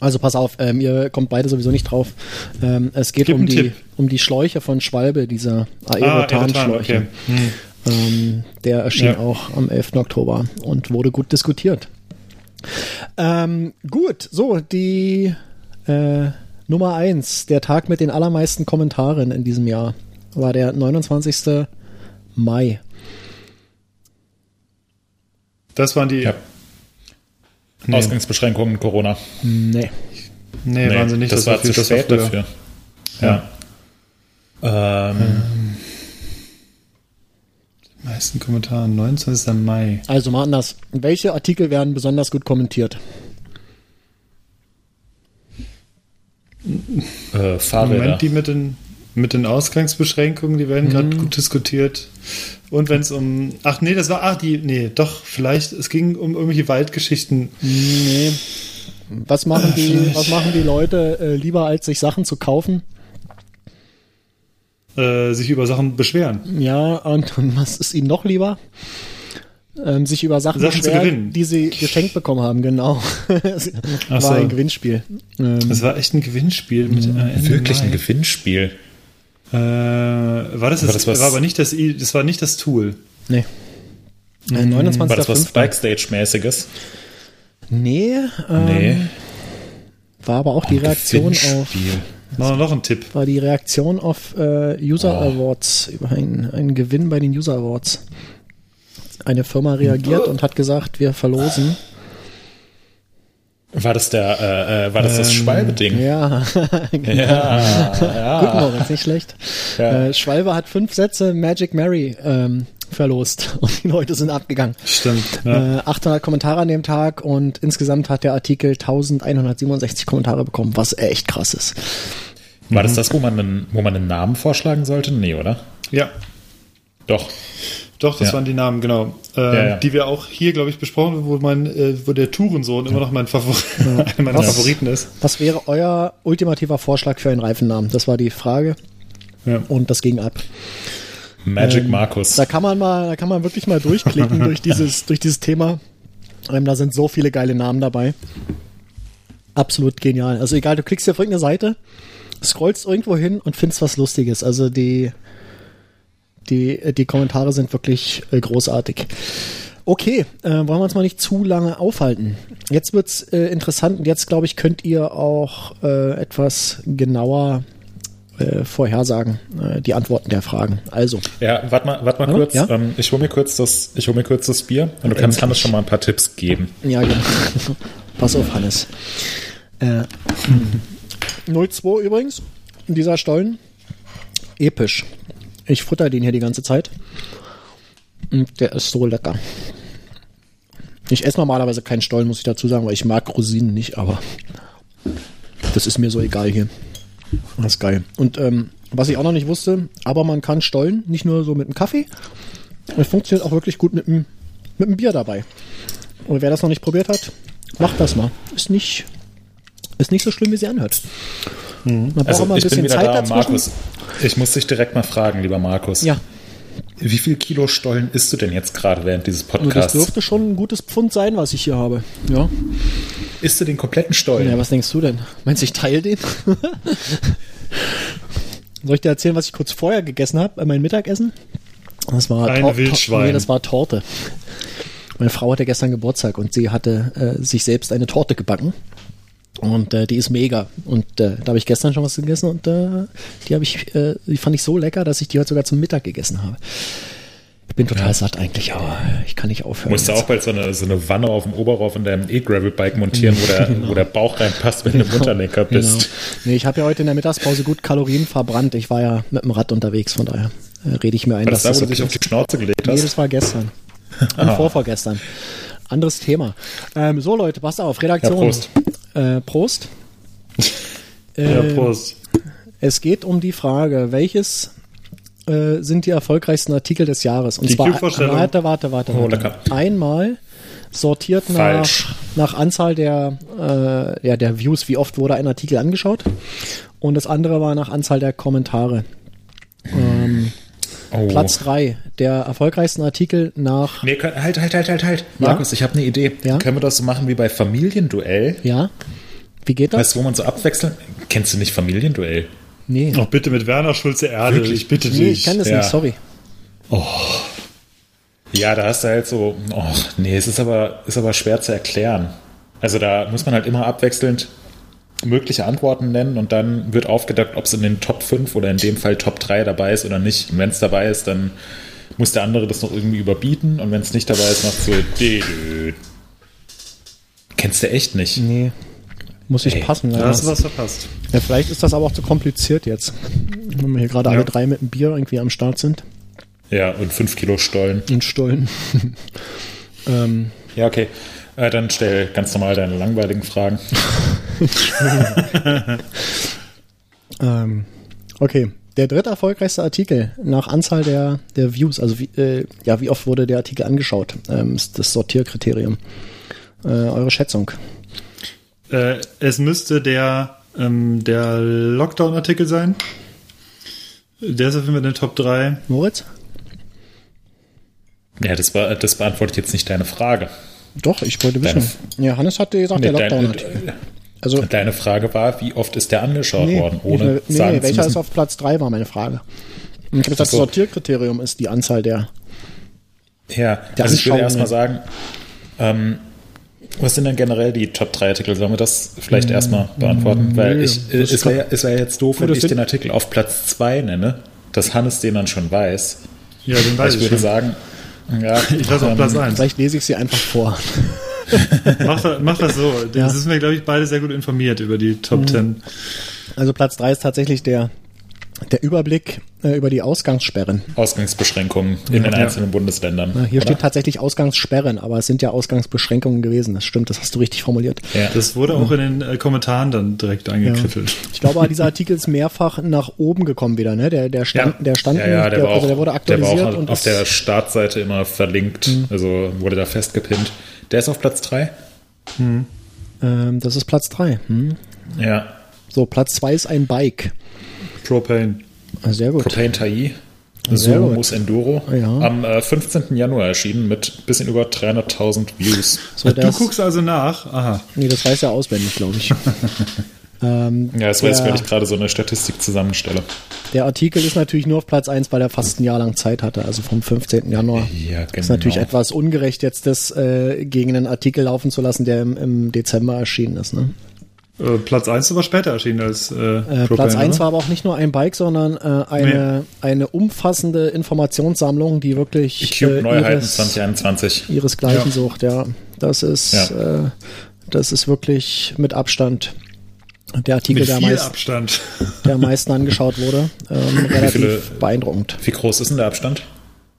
Also pass auf, ähm, ihr kommt beide sowieso nicht drauf. Ähm, es geht Gib um die, Tipp. um die Schläuche von Schwalbe, dieser Ah, Aerotan, Aerotan-Schläuche. okay. Hm. Ähm, der erschien Ja. auch am 11. Oktober und wurde gut diskutiert. Ähm, gut, so, die äh, Nummer eins, der Tag mit den allermeisten Kommentaren in diesem Jahr, war der 29. Mai. Das waren die. Ja. Ausgangsbeschränkungen Corona. Nee. Nee, waren sie nicht. Das, war viel- zu spät früher. dafür. Ja. Ähm, Meisten Kommentare, 29. Mai. Also mal anders. Welche Artikel werden besonders gut kommentiert? äh, Im Fahrräder. Moment die mit den, mit den Ausgangsbeschränkungen, die werden gerade gut diskutiert. Und wenn es um. Ach nee, das war. Ach, die. Nee, doch, vielleicht. Es ging um irgendwelche Waldgeschichten. Nee. Was machen die, was machen die Leute äh, lieber, als sich Sachen zu kaufen? Äh, sich über Sachen beschweren. Ja, und, und was ist ihnen noch lieber? Ähm, sich über Sachen, Sachen zu beschweren, gewinnen. die sie geschenkt bekommen haben, genau. Es war so. ein Gewinnspiel. Ähm, Das war echt ein Gewinnspiel mit äh, Wirklich ein Mai. Gewinnspiel. Äh, war das, das, das was- war aber nicht das, das war nicht das Tool. nee. Äh, 29. War das was. Backstage-mäßiges? Nee, ähm, Nee. war aber auch die Reaktion auf Gewinnspiel. Noch, noch ein Tipp. war die Reaktion auf äh, User Oh. Awards, über einen, einen Gewinn bei den User Awards. Eine Firma reagiert und hat gesagt, wir verlosen. War das der, äh, äh, war das das Ähm, Schwalbe-Ding? Ja, genau. Ja, Gut, ja. Moritz, nicht schlecht. Ja. Äh, Schwalbe hat fünf Sätze Magic Mary ähm, verlost und die Leute sind abgegangen. Stimmt. Ja. Äh, 800 Kommentare an dem Tag und insgesamt hat der Artikel 1167 Kommentare bekommen, was echt krass ist. War das das, wo man, einen, wo man einen Namen vorschlagen sollte? Nee, oder? ja. Doch. Doch, das Ja. waren die Namen, genau. Äh, Ja, ja. Die wir auch hier, glaube ich, besprochen haben, wo, mein, äh, wo der Tourensohn immer noch mein Favor einer meiner Was? Favoriten ist. Was wäre euer ultimativer Vorschlag für einen Reifennamen? Das war die Frage Ja. und das ging ab. Magic Ähm, Markus. Da kann man mal, da kann man wirklich mal durchklicken durch dieses, durch dieses Thema. Ähm, da sind so viele geile Namen dabei. Absolut genial. Also egal, du klickst hier auf irgendeine Seite, scrollst irgendwo hin und findest was Lustiges. Also die, die, die Kommentare sind wirklich äh, großartig. Okay, äh, wollen wir uns mal nicht zu lange aufhalten. Jetzt wird's äh, interessant und jetzt, glaube ich, könnt ihr auch äh, etwas genauer äh, vorhersagen, äh, die Antworten der Fragen. Also, Ja, warte mal, warte mal Warte, kurz. ja? Ähm, ich hole mir kurz das, ich mir kurz das Bier und du kannst Hannes schon mal ein paar Tipps geben. ja, genau. Pass auf, Hannes. Äh, 02 übrigens, dieser Stollen. Episch. Ich futter den hier die ganze Zeit. Und der ist so lecker. Ich esse normalerweise keinen Stollen, muss ich dazu sagen, weil ich mag Rosinen nicht, aber das ist mir so egal hier. Das ist geil. Und ähm, was ich auch noch nicht wusste, aber man kann Stollen nicht nur so mit einem Kaffee, es funktioniert auch wirklich gut mit einem, mit einem Bier dabei. Und wer das noch nicht probiert hat, macht das mal. Ist nicht, ist nicht so schlimm, wie sie anhört. Man braucht Also immer ein bisschen Zeit da, dazwischen. Markus. Ich muss dich direkt mal fragen, lieber Markus. Ja, Wie viel Kilo Stollen isst du denn jetzt gerade während dieses das Podcasts? dürfte schon ein gutes Pfund sein, was ich hier habe. Ja. Isst du den kompletten Stollen? Ja, was denkst du denn? Meinst du, ich teile den? Soll ich dir erzählen, was ich kurz vorher gegessen habe bei meinem Mittagessen? Das war Ein Wildschwein. Nee, das war Torte. Meine Frau hatte gestern Geburtstag und sie hatte äh, sich selbst eine Torte gebacken. Und äh, die ist mega. Und äh, da habe ich gestern schon was gegessen und äh, die habe ich, äh, die fand ich so lecker, dass ich die heute sogar zum Mittag gegessen habe. Ich bin total satt eigentlich, aber ich kann nicht aufhören. Musst du auch bald so eine, so eine Wanne auf dem Oberrauf in deinem E-Gravel-Bike montieren, wo der, wo der Bauch reinpasst, wenn du im Unterlenker bist. Genau. Nee, ich habe ja heute in der Mittagspause gut Kalorien verbrannt. Ich war ja mit dem Rad unterwegs, von daher äh, rede ich mir ein, War das da, wo du dich auf die Schnauze gelegt Nee, hast? das war gestern. Und vorvorgestern. Anderes Thema. Ähm, so, Leute, passt auf. Redaktion. Ja, Prost. Äh, Prost. Ja, Äh, Prost. Es geht um die Frage, welches äh, sind die erfolgreichsten Artikel des Jahres? Und Die zwar, warte, warte, warte. Oh, lecker. Einmal sortiert nach, nach Anzahl der, äh, ja, der Views, wie oft wurde ein Artikel angeschaut. Und das andere war nach Anzahl der Kommentare. Ähm, Oh. Platz 3 der erfolgreichsten Artikel nach, Nee, können, halt, halt, halt, halt, halt. Markus, ich habe eine Idee. Ja? Können wir das so machen wie bei Familienduell? ja, wie geht das? Weißt du, wo man so abwechseln? Kennst du nicht Familienduell? nee, Noch bitte mit Werner Schulze Erde. Wirklich? Ich bitte nee, dich. ich kann das ja. nicht, sorry. Ja, da hast du halt so, oh, nee, es ist aber, ist aber schwer zu erklären. Also da muss man halt immer abwechselnd mögliche Antworten nennen und dann wird aufgedeckt, ob es in den Top 5 oder in dem Fall Top 3 dabei ist oder nicht. Und wenn es dabei ist, dann muss der andere das noch irgendwie überbieten und wenn es nicht dabei ist, macht so. Kennst du echt nicht? Nee, muss ich Ey, passen. Da leider. hast du was verpasst. Ja, vielleicht ist das aber auch zu kompliziert jetzt. Wenn wir hier gerade Ja. alle drei mit dem Bier irgendwie am Start sind. Ja, und 5 Kilo Stollen. Und Stollen. ähm, Ja, okay. Äh, dann stell ganz normal deine langweiligen Fragen. ähm, okay. Der dritte erfolgreichste Artikel nach Anzahl der, der Views, also wie, äh, ja, wie oft wurde der Artikel angeschaut, ähm, ist das Sortierkriterium. Äh, eure Schätzung. Äh, es müsste der, ähm, der Lockdown-Artikel sein. Der ist auf jeden Fall in den Top 3. Moritz? Ja, das, war, das beantwortet jetzt nicht deine Frage. Doch, ich wollte Deine wissen. Ja, Hannes hatte gesagt, der Nee, dein- Lockdown-Artikel. Also, Deine Frage war, wie oft ist der angeschaut nee, worden, ohne nee, sagen zu welcher ist auf Platz 3, war meine Frage. Und ich habe gesagt, das so. Sortierkriterium ist die Anzahl der. Ja, Der also ich würde erstmal sagen, ähm, was sind denn generell die Top 3 Artikel? Sollen wir das vielleicht erstmal beantworten? Weil ich, äh, es wäre es wär jetzt doof, wenn ich den Artikel auf Platz 2 nenne, dass Hannes den dann schon weiß. Ja, den weiß ich ich, würde schon. sagen, ja, Ich auch ähm, Platz 1. Vielleicht lese ich sie einfach vor. Mach, das- mach das so. Ja. Das sind wir, glaube ich, beide sehr gut informiert über die Top 10. Also Platz 3 ist tatsächlich der, der Überblick äh, über die Ausgangssperren. Ausgangsbeschränkungen in den Ja. einzelnen Bundesländern. Na, hier oder? steht tatsächlich Ausgangssperren, aber es sind ja Ausgangsbeschränkungen gewesen. Das stimmt, das hast du richtig formuliert. ja. Das wurde auch in den äh, Kommentaren dann direkt angekriffelt. Ich glaube, aber dieser Artikel ist mehrfach nach oben gekommen wieder. Ne? Der, der stand, der stand, ja, ja, der, der, auch, also der wurde der aktualisiert war auch und auf Mhm. der Startseite immer verlinkt, also wurde da festgepinnt. Der ist auf Platz 3? ähm, das ist Platz 3. Hm. Ja. So, Platz 2 ist ein Bike. Propane. Ah, Sehr gut. Propane Tai, Sehr gut. Sumus Enduro. Ja. Am äh, 15. Januar erschienen mit bisschen über 300.000 Views. So, Du das, guckst also nach. Aha. nee, das weiß er auswendig, glaube ich. ähm, Ja, das weiß ich, der- weil ich gerade so eine Statistik zusammenstelle. der Artikel ist natürlich nur auf Platz 1, weil er fast ein Jahr lang Zeit hatte, also vom 15. Januar. Ja, genau. Ist natürlich etwas ungerecht, jetzt das äh, gegen einen Artikel laufen zu lassen, der im, im Dezember erschienen ist. Ne? Äh, Platz 1 ist aber später erschienen als äh, äh, Platz 1 war aber auch nicht nur ein Bike, sondern äh, eine, nee. eine umfassende Informationssammlung, die wirklich Cube äh, Neuheiten ihres, 2021 ihresgleichen ja. sucht. Ja, das ist ja. Äh, das ist wirklich mit Abstand der Artikel, der, meist, Abstand. der am meisten angeschaut wurde. Ähm, relativ viele, beeindruckend. Wie groß ist denn der Abstand?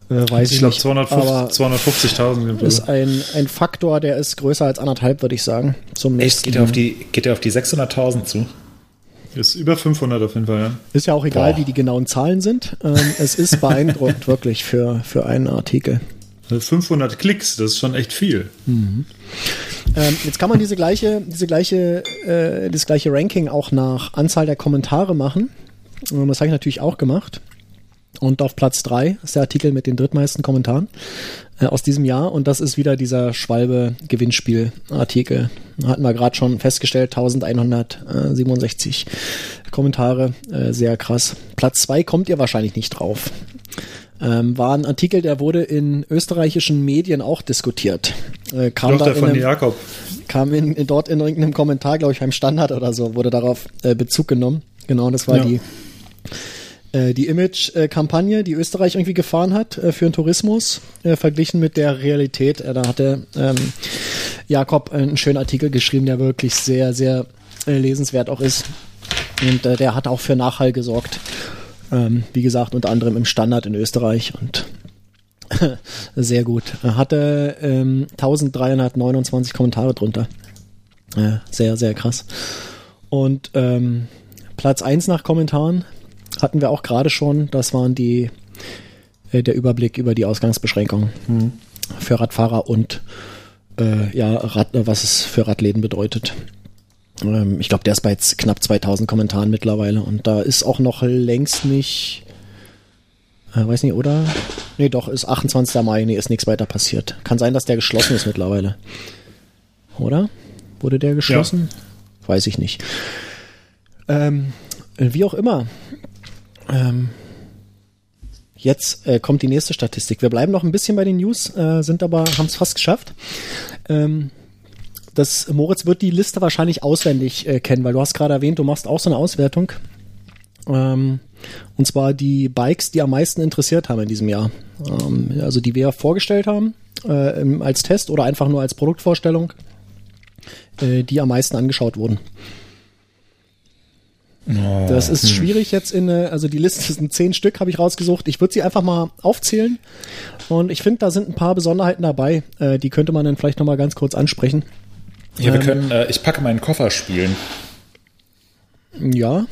Äh, weiß ich, ich glaube 250.000 ist ein, ein Faktor, der ist größer als anderthalb, würde ich sagen. Zum nächsten. Geht er auf die, geht er auf die 600.000 zu? Ist über 500 auf jeden Fall, ja. Ist ja auch egal, Boah. wie die genauen Zahlen sind. Ähm, es ist beeindruckend, wirklich, für, für einen Artikel. 500 Klicks, das ist schon echt viel. Mhm. Ähm, jetzt kann man diese gleiche, diese gleiche, äh, das gleiche Ranking auch nach Anzahl der Kommentare machen. Ähm, das habe ich natürlich auch gemacht. Und auf Platz drei ist der Artikel mit den drittmeisten Kommentaren äh, aus diesem Jahr. Und das ist wieder dieser Schwalbe-Gewinnspiel-Artikel. Hatten wir gerade schon festgestellt, 1167 Kommentare. Äh, sehr krass. Platz zwei kommt ihr wahrscheinlich nicht drauf. Ähm, war ein Artikel, der wurde in österreichischen Medien auch diskutiert. Äh, kam Doch, der von einem, Jakob. Kam in, in, dort in irgendeinem Kommentar, glaube ich, beim Standard oder so, wurde darauf äh, Bezug genommen. Genau, das war ja. die äh, die Image-Kampagne, die Österreich irgendwie gefahren hat äh, für den Tourismus, äh, verglichen mit der Realität. da hatte ähm, Jakob einen schönen Artikel geschrieben, der wirklich sehr, sehr lesenswert auch ist. Und der hat auch für Nachhall gesorgt. Ähm, wie gesagt, unter anderem im Standard in Österreich und sehr gut. Er hatte ähm, 1329 Kommentare drunter. Äh, sehr, sehr krass. Und ähm, Platz 1 nach Kommentaren hatten wir auch gerade schon. Das waren die äh, der Überblick über die Ausgangsbeschränkungen mhm. für Radfahrer und äh, ja, Rad, was es für Radläden bedeutet. Ähm, ich glaube, der ist bei jetzt knapp 2000 Kommentaren mittlerweile und da ist auch noch längst nicht, äh, weiß nicht, oder? Nee, doch, ist 28. Mai, nee, ist nichts weiter passiert. Kann sein, dass der geschlossen ist mittlerweile. Oder? Wurde der geschlossen? Ja. Weiß ich nicht. Ähm, wie auch immer. Ähm, jetzt äh, kommt die nächste Statistik. Wir bleiben noch ein bisschen bei den News, äh, sind aber, haben es fast geschafft. Ähm, das Moritz wird die Liste wahrscheinlich auswendig äh, kennen, weil du hast gerade erwähnt, du machst auch so eine Auswertung. Ähm, und zwar die Bikes, die am meisten interessiert haben in diesem Jahr. Ähm, also die wir vorgestellt haben äh, als Test oder einfach nur als Produktvorstellung, äh, die am meisten angeschaut wurden. Oh, das ist hm. schwierig jetzt in, also die Liste sind zehn Stück, habe ich rausgesucht. Ich würde sie einfach mal aufzählen. Und ich finde, da sind ein paar Besonderheiten dabei, äh, die könnte man dann vielleicht nochmal ganz kurz ansprechen. Ja, wir ähm, können, äh, ich packe meinen Koffer spielen. Ja.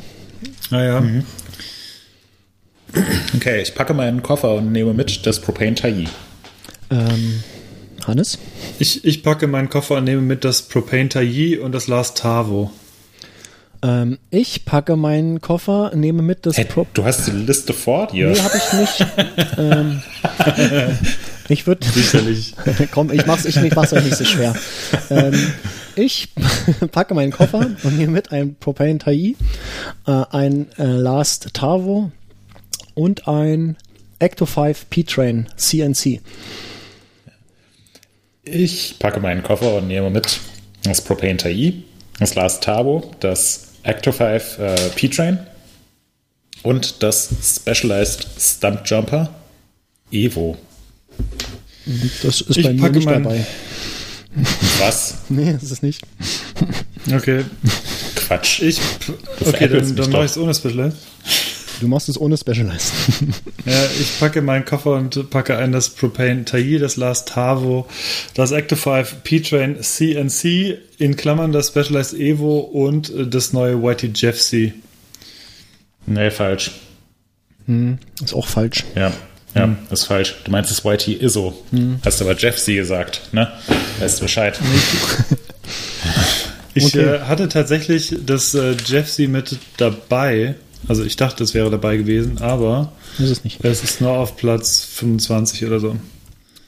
Naja. Ah, mhm. Okay, ich packe meinen Koffer und nehme mit das Propane Tai. Ähm, Hannes? Ich, ich packe meinen Koffer und nehme mit das Propane Tai und das Last Tavo. Ähm, ich packe meinen Koffer, nehme mit das. Hey, du hast die Liste vor dir. Nee, habe ich nicht. ähm, ich würde. Sicherlich. Komm, ich mach's, ich, ich mach's euch nicht so schwer. Ähm, ich packe meinen Koffer und nehme mit ein Propane Tai, äh, ein äh, Last Tavo und ein Ecto 5 P-Train CNC. Ich packe meinen Koffer und nehme mit das Propane Tai, das Last Tavo, das Acto 5 äh, P-Train und das Specialized Stump Jumper Evo. Das ist ich bei mir nicht dabei. Was? nee, das ist nicht. Okay. Quatsch. Ich, okay, dann, dann mache ich es ohne Specialized. Du machst es ohne Specialized. ja, ich packe meinen Koffer und packe ein das Propane Tai, das Last Tavo, das Active 5 P-Train CNC, in Klammern das Specialized Evo und äh, das neue Whitey Jeff C. Nee, falsch. Hm, ist auch falsch. Ja. Ja, hm. ist falsch. Du meinst das Whitey ISO. Hm. Hast aber Jeff C gesagt, ne? Weißt du Bescheid. ich okay. äh, hatte tatsächlich das äh, Jeff C mit dabei also ich dachte, es wäre dabei gewesen, aber ist es nicht. Es ist nur auf Platz 25 oder so.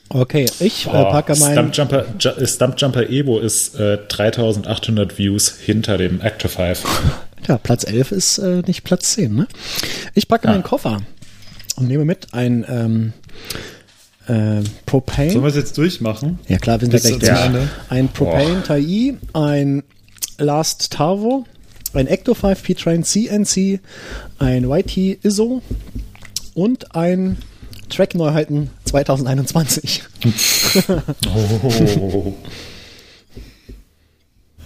Okay, ich äh, packe meinen. Stumpjumper, Stumpjumper Evo ist äh, 3800 Views hinter dem Active 5. Ja, Platz 11 ist äh, nicht Platz 10, ne? Ich packe Ja. meinen Koffer und nehme mit ein ähm, äh, Propane. Sollen wir es jetzt durchmachen? Ja klar, wir sind ja gleich. Ende. Ein Propane Tai, ein Last Tavo, ein Ecto 5 P-Train CNC, ein YT ISO und ein Track Neuheiten 2021. Oh.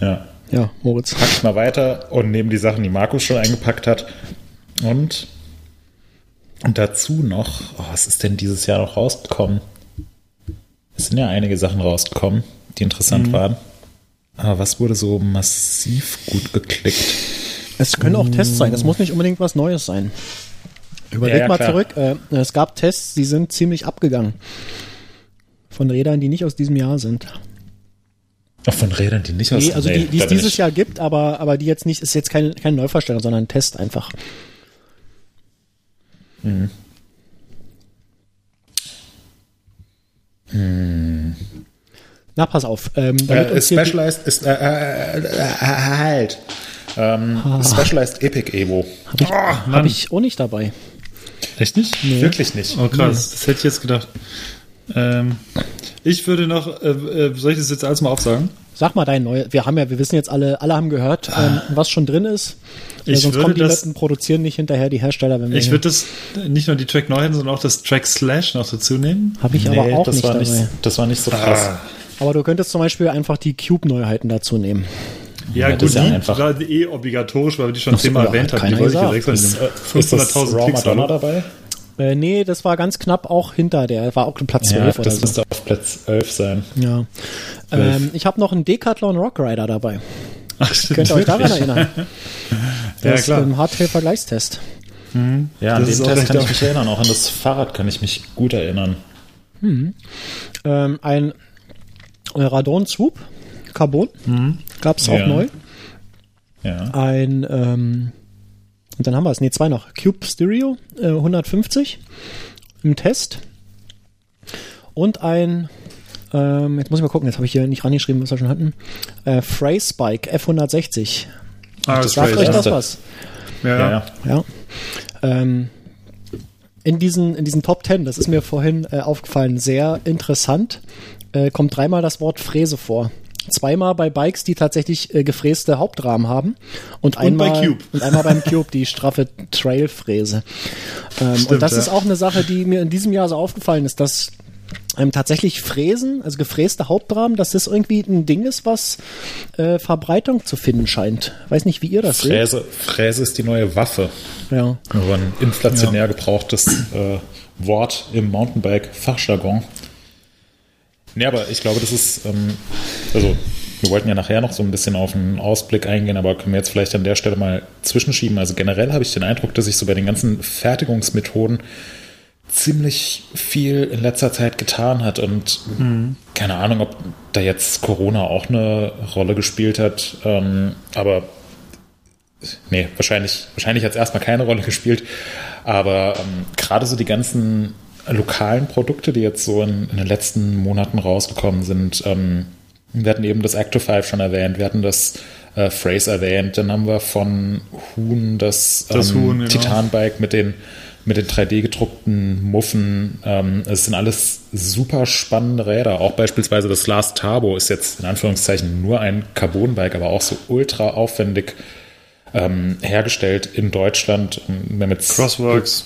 ja. Ja, Moritz. Pack ich mal weiter und nehme die Sachen, die Markus schon eingepackt hat. Und, und dazu noch, oh, was ist denn dieses Jahr noch rausgekommen? Es sind ja einige Sachen rausgekommen, die interessant waren. Aber was wurde so massiv gut geklickt? Es können auch Tests sein, es muss nicht unbedingt was Neues sein. Überleg Ja, ja, mal klar. zurück, äh, es gab Tests, die sind ziemlich abgegangen. Von Rädern, die nicht aus diesem Jahr sind. Auch von Rädern, die nicht aus Nee, also die, die da es dieses ich- Jahr gibt, aber, aber die jetzt nicht, ist jetzt keine, keine Neuverstellung, sondern ein Test einfach. Na, pass auf. Ähm, damit Äh, Specialized ist, äh, äh, äh, äh, halt. Ähm, Ah. Specialized Epic Evo. Hab ich, hab ich auch nicht dabei. Echt nicht? Wirklich nicht. Oh krass, das hätte ich jetzt gedacht. Ähm, ich würde noch, äh, äh, soll ich das jetzt alles mal aufsagen? Sag mal dein neues. Wir haben ja, wir wissen jetzt alle, alle haben gehört, ähm, was schon drin ist. Äh, Ich sonst würde kommen die das- Leute produzieren nicht hinterher die Hersteller, wenn wir. Ich würde das nicht nur die Track Neuheiten, sondern auch das Track Slash noch dazu nehmen. Hab ich aber auch das nicht war dabei. nicht, das war nicht so krass. Aber du könntest zum Beispiel einfach die Cube-Neuheiten dazu nehmen. Ja, Ja, das gut, ist ja die einfach- war eh obligatorisch, weil wir die schon zehnmal ja, erwähnt haben. Die wollte ich jetzt. Ist, ist das 500.000 Raw Klicks Madonna dabei? Äh, nee, das war ganz knapp auch hinter der. War auch Platz 12 Ja, oder das so. müsste auf Platz 11 sein. Ja. Ähm, ich habe noch einen Decathlon Rock Rider dabei. Ach, stimmt, Könnt ihr euch daran erinnern? Ja, Das klar. ähm, Hardtail-Vergleichstest. Ja, an Das den ist auch Test kann ich auch- mich erinnern. Auch an das Fahrrad kann ich mich gut erinnern. Ähm, ein Radon Swoop Carbon. Gab es auch Ja. neu. Ja. Ein, ähm, und dann haben wir es, nee, zwei noch. Cube Stereo äh, 150 im Test. Und ein, ähm, jetzt muss ich mal gucken, jetzt habe ich hier nicht rangeschrieben, was wir schon hatten. Äh, Phrase Spike F160. Ah, das Sagt ist euch das was? Ja, Ja, ja. ja. Ähm, in diesen, in diesen Top Ten, das ist mir vorhin äh, aufgefallen, sehr interessant, äh, kommt dreimal das Wort Fräse vor. Zweimal bei Bikes, die tatsächlich äh, gefräste Hauptrahmen haben und, bei einmal Cube. und einmal beim Cube die straffe Trailfräse. Ähm, Stimmt, und das ja. ist auch eine Sache, die mir in diesem Jahr so aufgefallen ist, dass ähm, tatsächlich Fräsen, also gefräste Hauptrahmen, dass das irgendwie ein Ding ist, was äh, Verbreitung zu finden scheint. Weiß nicht, wie ihr das seht. Fräse, Fräse ist die neue Waffe. Ja. Aber ein inflationär gebrauchtes äh, Wort im Mountainbike-Fachjargon. Nee, aber ich glaube, das ist, ähm, also wir wollten ja nachher noch so ein bisschen auf einen Ausblick eingehen, aber können wir jetzt vielleicht an der Stelle mal zwischenschieben. Also generell habe ich den Eindruck, dass sich so bei den ganzen Fertigungsmethoden ziemlich viel in letzter Zeit getan hat und keine Ahnung, ob da jetzt Corona auch eine Rolle gespielt hat, ähm, aber nee, wahrscheinlich, wahrscheinlich hat es erstmal keine Rolle gespielt. Aber ähm, gerade so die ganzen lokalen Produkte, die jetzt so in, in den letzten Monaten rausgekommen sind, ähm, wir hatten eben das Active 5 schon erwähnt, wir hatten das äh, Phrase erwähnt, dann haben wir von Huhn das, Das ähm, Huhn, genau. Titanbike mit den mit den 3D-gedruckten Muffen. Ähm, es sind alles super spannende Räder. Auch beispielsweise das Last Turbo ist jetzt in Anführungszeichen nur ein Carbon-Bike, aber auch so ultra aufwendig ähm, hergestellt in Deutschland. Wir haben jetzt- Crossworks.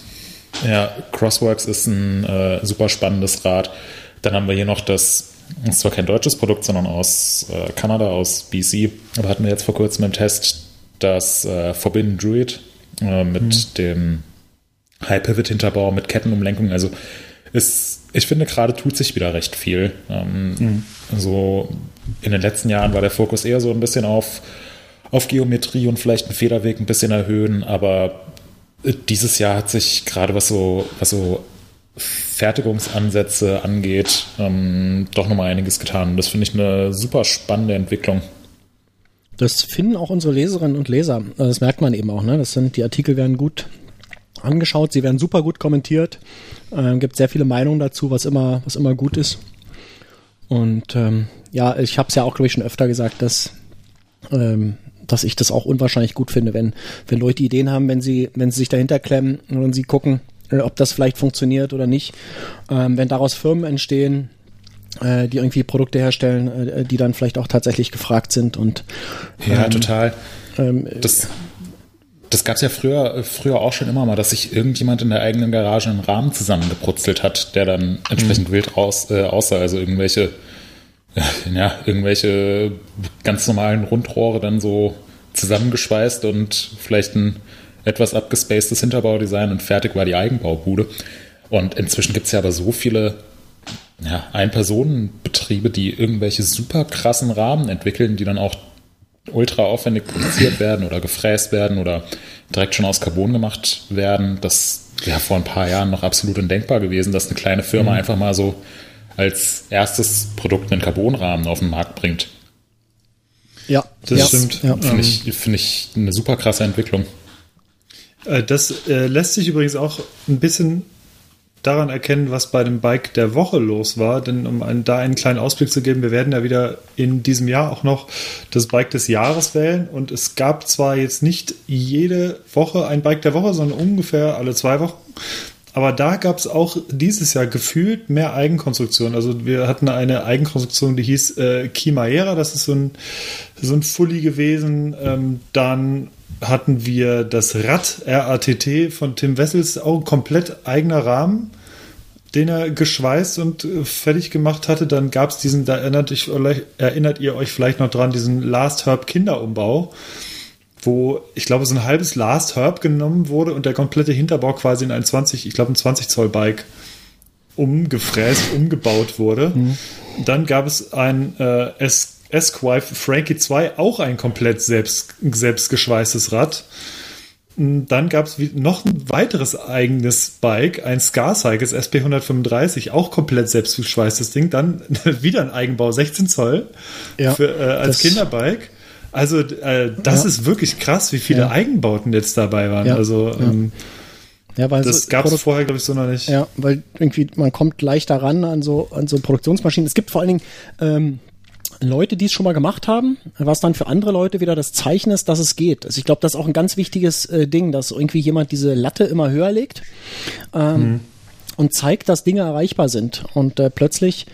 Ja, Crossworks ist ein äh, super spannendes Rad. Dann haben wir hier noch das, ist zwar kein deutsches Produkt, sondern aus äh, Kanada, aus BC, aber hatten wir jetzt vor kurzem im Test das äh, Forbidden Druid äh, mit dem High Pivot Hinterbau, mit Kettenumlenkung. Also ist, ich finde, gerade tut sich wieder recht viel. Ähm, So in den letzten Jahren war der Fokus eher so ein bisschen auf, auf Geometrie und vielleicht einen Federweg ein bisschen erhöhen, aber dieses Jahr hat sich gerade was so, was so Fertigungsansätze angeht, ähm, doch nochmal einiges getan. Das finde ich eine super spannende Entwicklung. Das finden auch unsere Leserinnen und Leser. Äh, Das merkt man eben auch. Ne? Das sind die Artikel werden gut angeschaut, sie werden super gut kommentiert. Ähm, gibt sehr viele Meinungen dazu, was immer, was immer gut ist. Und ähm, ja, ich habe es ja auch glaube ich schon öfter gesagt, dass ähm, dass ich das auch unwahrscheinlich gut finde, wenn, wenn Leute Ideen haben, wenn sie, wenn sie sich dahinter klemmen und sie gucken, äh, ob das vielleicht funktioniert oder nicht. Ähm, wenn daraus Firmen entstehen, äh, die irgendwie Produkte herstellen, äh, die dann vielleicht auch tatsächlich gefragt sind und Ja, ähm, total. ähm, Das, das gab es ja früher, früher auch schon immer mal, dass sich irgendjemand in der eigenen Garage einen Rahmen zusammengebrutzelt hat, der dann entsprechend wild raus, äh, aussah. Also irgendwelche, ja, irgendwelche ganz normalen Rundrohre dann so zusammengeschweißt und vielleicht ein etwas abgespacedes Hinterbaudesign und fertig war die Eigenbaubude. Und inzwischen gibt es ja aber so viele ja, Ein-Personen-Betriebe, die irgendwelche super krassen Rahmen entwickeln, die dann auch ultra aufwendig produziert werden oder gefräst werden oder direkt schon aus Carbon gemacht werden. Das wäre vor ein paar Jahren noch absolut undenkbar gewesen, dass eine kleine Firma einfach mal so als erstes Produkt einen Carbonrahmen auf den Markt bringt. ja, Das ja, stimmt. Ja. Finde ich, finde ich eine super krasse Entwicklung. Äh, Das äh, lässt sich übrigens auch ein bisschen daran erkennen, was bei dem Bike der Woche los war. Denn um einen, da einen kleinen Ausblick zu geben, wir werden ja wieder in diesem Jahr auch noch das Bike des Jahres wählen. Und es gab zwar jetzt nicht jede Woche ein Bike der Woche, sondern ungefähr alle zwei Wochen. Aber da gab es auch dieses Jahr gefühlt mehr Eigenkonstruktion. Also wir hatten eine Eigenkonstruktion, die hieß äh, Kimaera. Das ist so ein, so ein Fully gewesen. Ähm, dann hatten wir das Rad RATT von Tim Wessels, auch ein komplett eigener Rahmen, den er geschweißt und äh, fertig gemacht hatte. Dann gab es diesen, da erinnert, ich, erinnert ihr euch vielleicht noch dran, diesen Last Herb Kinderumbau, wo ich glaube, so ein halbes Last Herb genommen wurde und der komplette Hinterbau quasi in ein 20, ich glaube, ein 20 Zoll Bike umgefräst, umgebaut wurde. Dann gab es ein äh, es Esquire Frankie 2, auch ein komplett selbst, selbst geschweißtes Rad. Dann gab es noch ein weiteres eigenes Bike, ein Scarcycles SP 135, auch komplett selbstgeschweißtes Ding. Dann wieder ein Eigenbau, 16 Zoll Ja, für, äh, als Kinderbike. Also äh, das Ja. ist wirklich krass, wie viele Ja. Eigenbauten jetzt dabei waren. Ja, Also ähm, ja, weil das so gab es vorher, glaube ich, so noch nicht. Ja, weil irgendwie man kommt leichter ran an so an so Produktionsmaschinen. Es gibt vor allen Dingen ähm, Leute, die es schon mal gemacht haben, was dann für andere Leute wieder das Zeichen ist, dass es geht. Also ich glaube, das ist auch ein ganz wichtiges äh, Ding, dass irgendwie jemand diese Latte immer höher legt. Ähm, Und zeigt, dass Dinge erreichbar sind. Und äh, plötzlich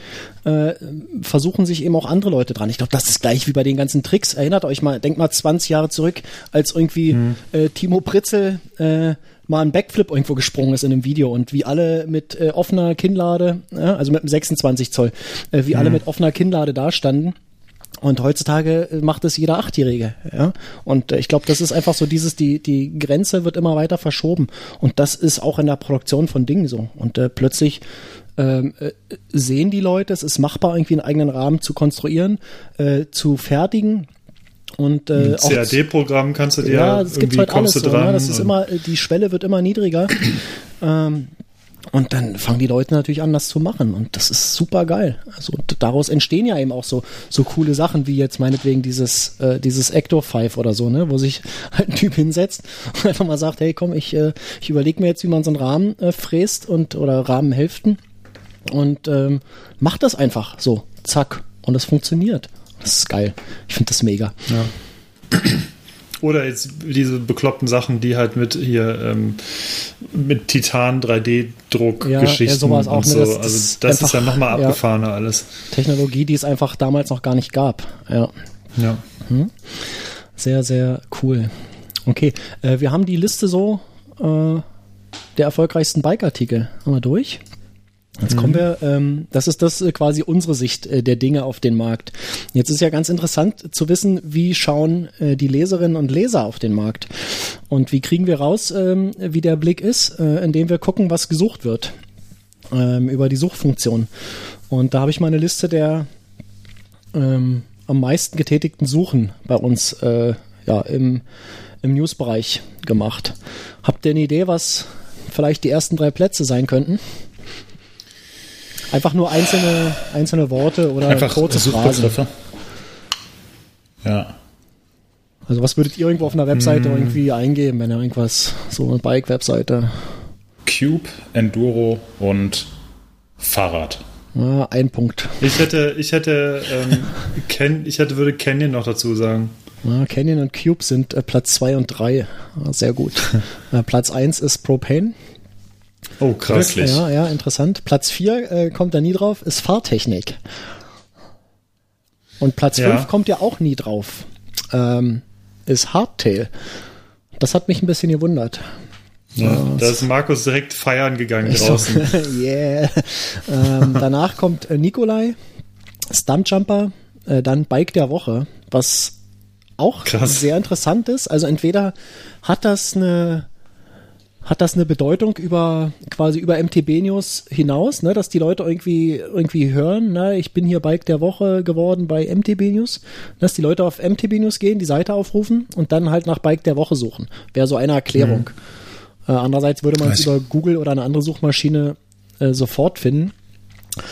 äh, versuchen sich eben auch andere Leute dran. Ich glaube, das ist gleich wie bei den ganzen Tricks. Erinnert euch mal, denkt mal 20 Jahre zurück, als irgendwie äh, Timo Pritzel äh, mal einen Backflip irgendwo gesprungen ist in einem Video und wie alle mit äh, offener Kinnlade, ja, also mit einem 26 Zoll, äh, wie alle mit offener Kinnlade dastanden. Und heutzutage äh, macht es jeder Achtjährige, ja. Und äh, ich glaube, das ist einfach so dieses, die, die Grenze wird immer weiter verschoben. Und das ist auch in der Produktion von Dingen so. Und äh, plötzlich ähm, äh, sehen die Leute, es ist machbar, irgendwie einen eigenen Rahmen zu konstruieren, äh, zu fertigen. Und äh, CAD-Programm kannst du dir ja, es gibt irgendwie halt alles so. du dran. Ne? Das ist immer, die Schwelle wird immer niedriger. ähm, und dann fangen die Leute natürlich an, das zu machen. Und das ist super geil. Also daraus entstehen ja eben auch so, so coole Sachen wie jetzt meinetwegen dieses, äh, dieses Ecto 5 oder so, ne, wo sich halt ein Typ hinsetzt und einfach mal sagt, hey komm, ich, äh, ich überlege mir jetzt, wie man so einen Rahmen äh, fräst und oder Rahmenhälften und ähm, macht das einfach so, zack. Und es funktioniert. Das ist geil. Ich finde das mega. Oder jetzt diese bekloppten Sachen, die halt mit hier ähm, mit Titan 3D-Druck Ja, ja, und ne, so. das- das also ist das ist ja nochmal ja. abgefahrener alles. Technologie, die es einfach damals noch gar nicht gab. Ja, Ja. sehr, sehr cool. Okay, äh, wir haben die Liste so äh, der erfolgreichsten Bike-Artikel. Haben wir durch? Jetzt kommen wir, ähm, das ist das äh, quasi unsere Sicht äh, der Dinge auf den Markt. Jetzt ist ja ganz interessant zu wissen, wie schauen äh, die Leserinnen und Leser auf den Markt und wie kriegen wir raus, ähm, wie der Blick ist, äh, indem wir gucken, was gesucht wird ähm, über die Suchfunktion. Und da habe ich mal eine Liste der ähm, am meisten getätigten Suchen bei uns äh, ja, im, im News-Bereich gemacht. Habt ihr eine Idee, was vielleicht die ersten drei Plätze sein könnten? Einfach nur einzelne, einzelne Worte oder Einfach kurze Phrasen. Suchbegriffe. Ja. Also was würdet ihr irgendwo auf einer Webseite irgendwie eingeben, wenn ihr irgendwas, so eine Bike-Webseite, Cube, Enduro und Fahrrad. ja, ein Punkt. Ich hätte, ich hätte, ähm, Ken, ich hätte, würde Canyon noch dazu sagen. Ja, Canyon und Cube sind äh, Platz 2 und 3. sehr gut. äh, Platz 1 ist Propane. Oh, krass. Wirklich? Ja, ja, interessant. Platz 4 äh, kommt da nie drauf, ist Fahrtechnik. Und Platz Ja. 5 kommt ja auch nie drauf. Ähm, ist Hardtail. Das hat mich ein bisschen gewundert. Ja, da ist Markus direkt feiern gegangen draußen. yeah. ähm, danach kommt äh, Nikolai, Stumpjumper, äh, dann Bike der Woche, was auch Krass. sehr interessant ist. Also entweder hat das eine hat das eine Bedeutung über quasi über MTB News hinaus, ne, dass die Leute irgendwie irgendwie hören, ne, ich bin hier Bike der Woche geworden bei MTB News, dass die Leute auf MTB News gehen, die Seite aufrufen und dann halt nach Bike der Woche suchen. Wäre so eine Erklärung. Äh, andererseits würde man es über Google oder eine andere Suchmaschine äh, sofort finden.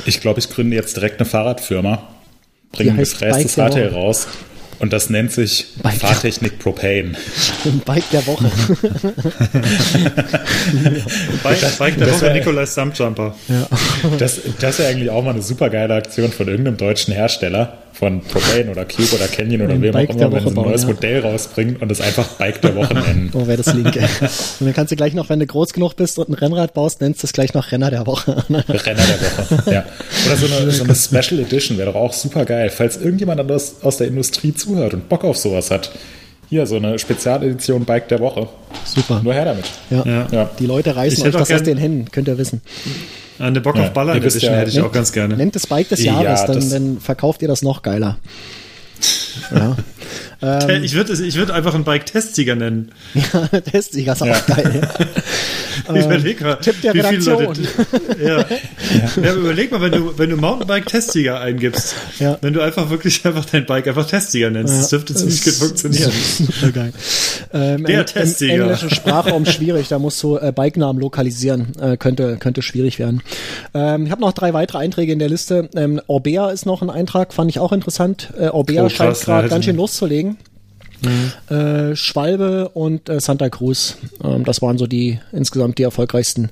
Ich glaube, ich gründe jetzt direkt eine Fahrradfirma, bringe ein gefrästes Woche. raus und das nennt sich Bike Fahrtechnik Propane. Bike der Woche. Bike, Bike der das Woche, Nikolai Stumpjumper. Das, das wäre eigentlich auch mal eine super geile Aktion von irgendeinem deutschen Hersteller, von Propane oder Cube oder Canyon oder wem Bike auch der immer, wenn Woche sie ein bauen, neues ja. Modell rausbringen und es einfach Bike der Woche nennen. Oh, wäre das linke. Und dann kannst du gleich noch, wenn du groß genug bist und ein Rennrad baust, nennst du es gleich noch Renner der Woche. Renner der Woche. Ja. Oder so eine, so eine Special Edition wäre doch auch super geil. Falls irgendjemand anders aus der Industrie zuhört und Bock auf sowas hat. Hier, so eine Spezialedition Bike der Woche. Super. Nur her damit. Ja. Ja. Ja. Die Leute reißen Ich euch das aus den Händen, könnt ihr wissen. Eine Bock Ja, auf wisst Edition ja- hätte ich auch ganz gerne. Nennt es Bike des Ja, Jahres, dann, das- dann verkauft ihr das noch geiler. Ja. Te- ich würde ich würd einfach einen Bike-Testsieger nennen. ja, Testsieger ist auch Ja. geil. Ich überleg mal, Ähm, Tipp der wie viele. Leute. Ja. ja. aber überleg mal, wenn du, wenn du Mountainbike-Testsieger eingibst, Ja. wenn du einfach wirklich einfach dein Bike einfach Testsieger nennst, das dürfte ziemlich gut funktionieren. Super geil. Ähm, Der Testsieger. Im englischen Sprachraum schwierig, da musst du äh, Bikenamen lokalisieren. Äh, könnte, könnte schwierig werden. Ähm, ich habe noch drei weitere Einträge in der Liste. Ähm, Orbea ist noch ein Eintrag, fand ich auch interessant. Äh, Orbea Oh, scheint gerade ja, ganz schön hätten- loszulegen. Äh, Schwalbe und äh, Santa Cruz. Ähm, das waren so die insgesamt die erfolgreichsten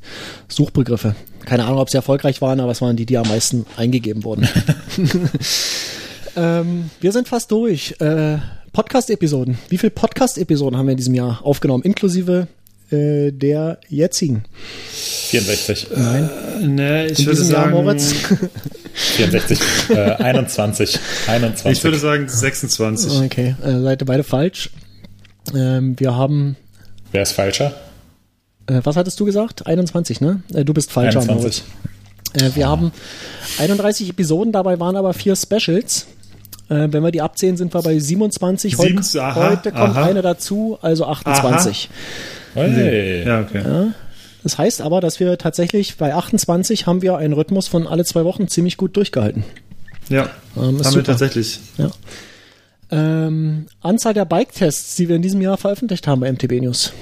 Suchbegriffe. Keine Ahnung, ob sie erfolgreich waren, aber es waren die, die am meisten eingegeben wurden. ähm, wir sind fast durch. Äh, Podcast-Episoden. Wie viele Podcast-Episoden haben wir in diesem Jahr aufgenommen, inklusive äh, der jetzigen? 64. Nein. Ne, ich In würde diesem Jahr, sagen, Moritz? 64. Äh, 21. 21. ich würde sagen 26. okay, äh, seid ihr beide falsch. Ähm, wir haben, Wer ist falscher? äh, was hattest du gesagt? 21, ne? Äh, du bist falscher, 21. Moritz. Äh, wir haben 31 Episoden, dabei waren aber vier Specials. Äh, wenn wir die abzählen, sind wir bei 27. Heut, Sieben- aha, heute kommt aha. eine dazu, also 28. Hey. Ja, okay. Das heißt aber, dass wir tatsächlich bei 28 haben wir einen Rhythmus von alle zwei Wochen ziemlich gut durchgehalten. Ja, Ähm, haben wir super. tatsächlich. Ja. Ähm, Anzahl der Bike-Tests, die wir in diesem Jahr veröffentlicht haben bei MTB News.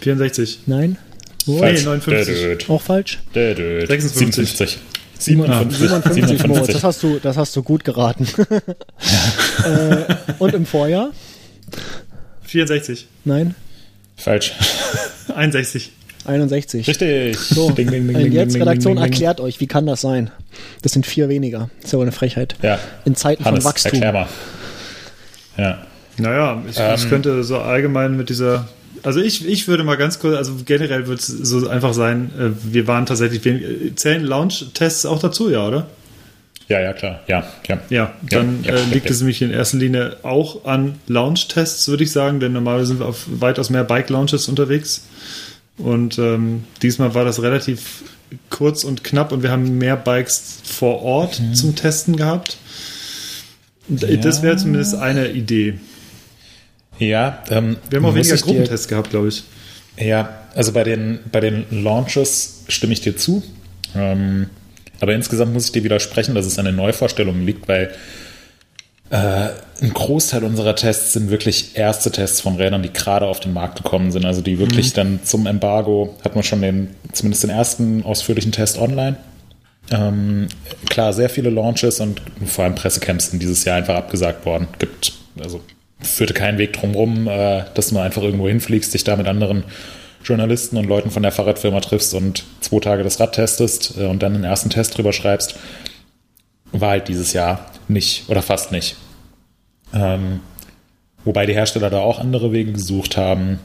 64. Nein? Wo? Falsch. Falsch. 59. Dödöd. Auch falsch? Dödöd. 56. 57. 57, 57. Moritz, das hast du, das hast du gut geraten. äh, und im Vorjahr? 64. Nein? Falsch. 61. 61. Richtig. So, Ding, ding, ding, jetzt ding, Redaktion ding, ding, ding. erklärt euch, wie kann das sein? Das sind vier weniger. Das ist ja wohl eine Frechheit. Ja. In Zeiten Hannes, von Wachstum. erklär mal. Ja. Naja, ich, Ähm. ich könnte so allgemein mit dieser. Also ich, ich würde mal ganz kurz, also generell wird es so einfach sein, äh, wir waren tatsächlich, wir zählen Launch-Tests auch dazu, ja, oder? Ja, ja, klar. Ja, ja. Ja, dann ja, äh, ja, liegt ja. es nämlich in erster Linie auch an Launch-Tests, würde ich sagen, denn normalerweise sind wir auf weitaus mehr Bike-Launches unterwegs. Und ähm, diesmal war das relativ kurz und knapp und wir haben mehr Bikes vor Ort zum Testen gehabt. Das wäre zumindest eine Idee. Ja, ähm, Wir haben auch weniger Gruppentests gehabt, glaube ich. Ja, also bei den, bei den Launches stimme ich dir zu. Ähm, aber insgesamt muss ich dir widersprechen, dass es an den Neuvorstellungen liegt, weil ein Großteil unserer Tests sind wirklich erste Tests von Rädern, die gerade auf den Markt gekommen sind. Also die wirklich dann zum Embargo hat man schon den, zumindest den ersten ausführlichen Test online. Ähm, klar, sehr viele Launches und vor allem Pressecamps sind dieses Jahr einfach abgesagt worden. Gibt, also führte keinen Weg drumherum, äh, dass du einfach irgendwo hinfliegst, dich da mit anderen Journalisten und Leuten von der Fahrradfirma triffst und zwei Tage das Rad testest äh, und dann den ersten Test drüber schreibst. War halt dieses Jahr nicht oder fast nicht. Ähm, wobei die Hersteller da auch andere Wege gesucht haben,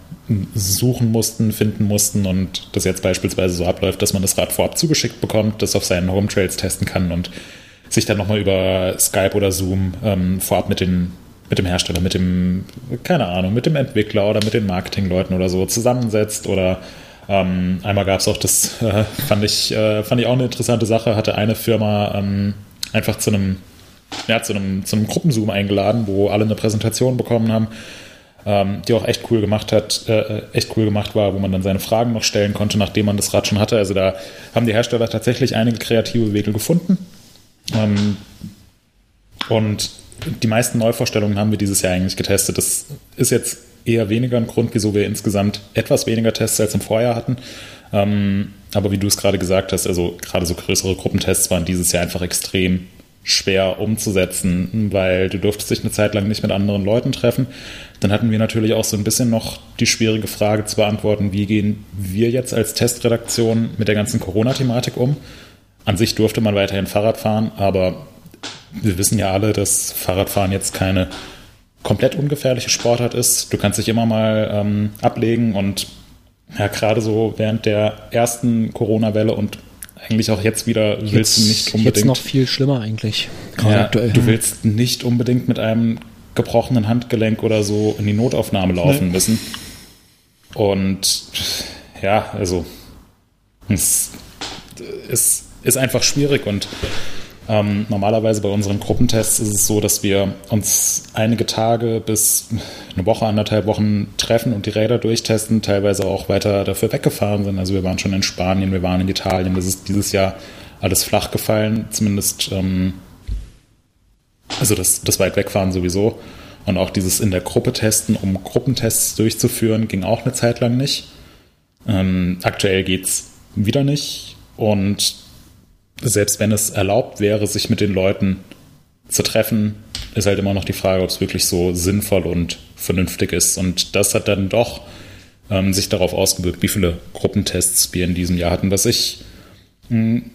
suchen mussten, finden mussten und das jetzt beispielsweise so abläuft, dass man das Rad vorab zugeschickt bekommt, das auf seinen Home Trails testen kann und sich dann nochmal über Skype oder Zoom ähm, vorab mit den mit dem Hersteller, mit dem, keine Ahnung, mit dem Entwickler oder mit den Marketingleuten oder so zusammensetzt oder ähm, einmal gab es auch das, äh, fand, ich, äh, fand ich auch eine interessante Sache, hatte eine Firma ähm, einfach zu einem, ja, zu einem, zu einem Gruppenzoom eingeladen, wo alle eine Präsentation bekommen haben, ähm, die auch echt cool gemacht hat, äh, echt cool gemacht war, wo man dann seine Fragen noch stellen konnte, nachdem man das Rad schon hatte. Also da haben die Hersteller tatsächlich einige kreative Wege gefunden. Ähm, und die meisten Neuvorstellungen haben wir dieses Jahr eigentlich getestet. Das ist jetzt eher weniger ein Grund, wieso wir insgesamt etwas weniger Tests als im Vorjahr hatten. Ähm, aber wie du es gerade gesagt hast, also gerade so größere Gruppentests waren dieses Jahr einfach extrem schwer umzusetzen, weil du durftest dich eine Zeit lang nicht mit anderen Leuten treffen. Dann hatten wir natürlich auch so ein bisschen noch die schwierige Frage zu beantworten, wie gehen wir jetzt als Testredaktion mit der ganzen Corona-Thematik um? An sich durfte man weiterhin Fahrrad fahren, aber wir wissen ja alle, dass Fahrradfahren jetzt keine komplett ungefährliche Sportart ist. Du kannst dich immer mal ähm, ablegen und ja, gerade so während der ersten Corona-Welle und eigentlich auch jetzt wieder willst jetzt, du nicht unbedingt. Jetzt noch viel schlimmer eigentlich. Ja, aktuell. Du willst nicht unbedingt mit einem gebrochenen Handgelenk oder so in die Notaufnahme laufen nee. müssen. Und ja, also es ist, ist einfach schwierig und ähm, normalerweise bei unseren Gruppentests ist es so, dass wir uns einige Tage bis eine Woche, anderthalb Wochen treffen und die Räder durchtesten, teilweise auch weiter dafür weggefahren sind. Also wir waren schon in Spanien, wir waren in Italien. Das ist dieses Jahr alles flach gefallen, zumindest ähm, also das, das weit wegfahren sowieso. Und auch dieses in der Gruppe testen, um Gruppentests durchzuführen, ging auch eine Zeit lang nicht. Ähm, aktuell geht es wieder nicht. Und selbst wenn es erlaubt wäre, sich mit den Leuten zu treffen, ist halt immer noch die Frage, ob es wirklich so sinnvoll und vernünftig ist. Und das hat dann doch ähm, sich darauf ausgewirkt, wie viele Gruppentests wir in diesem Jahr hatten, was ich mh, hm,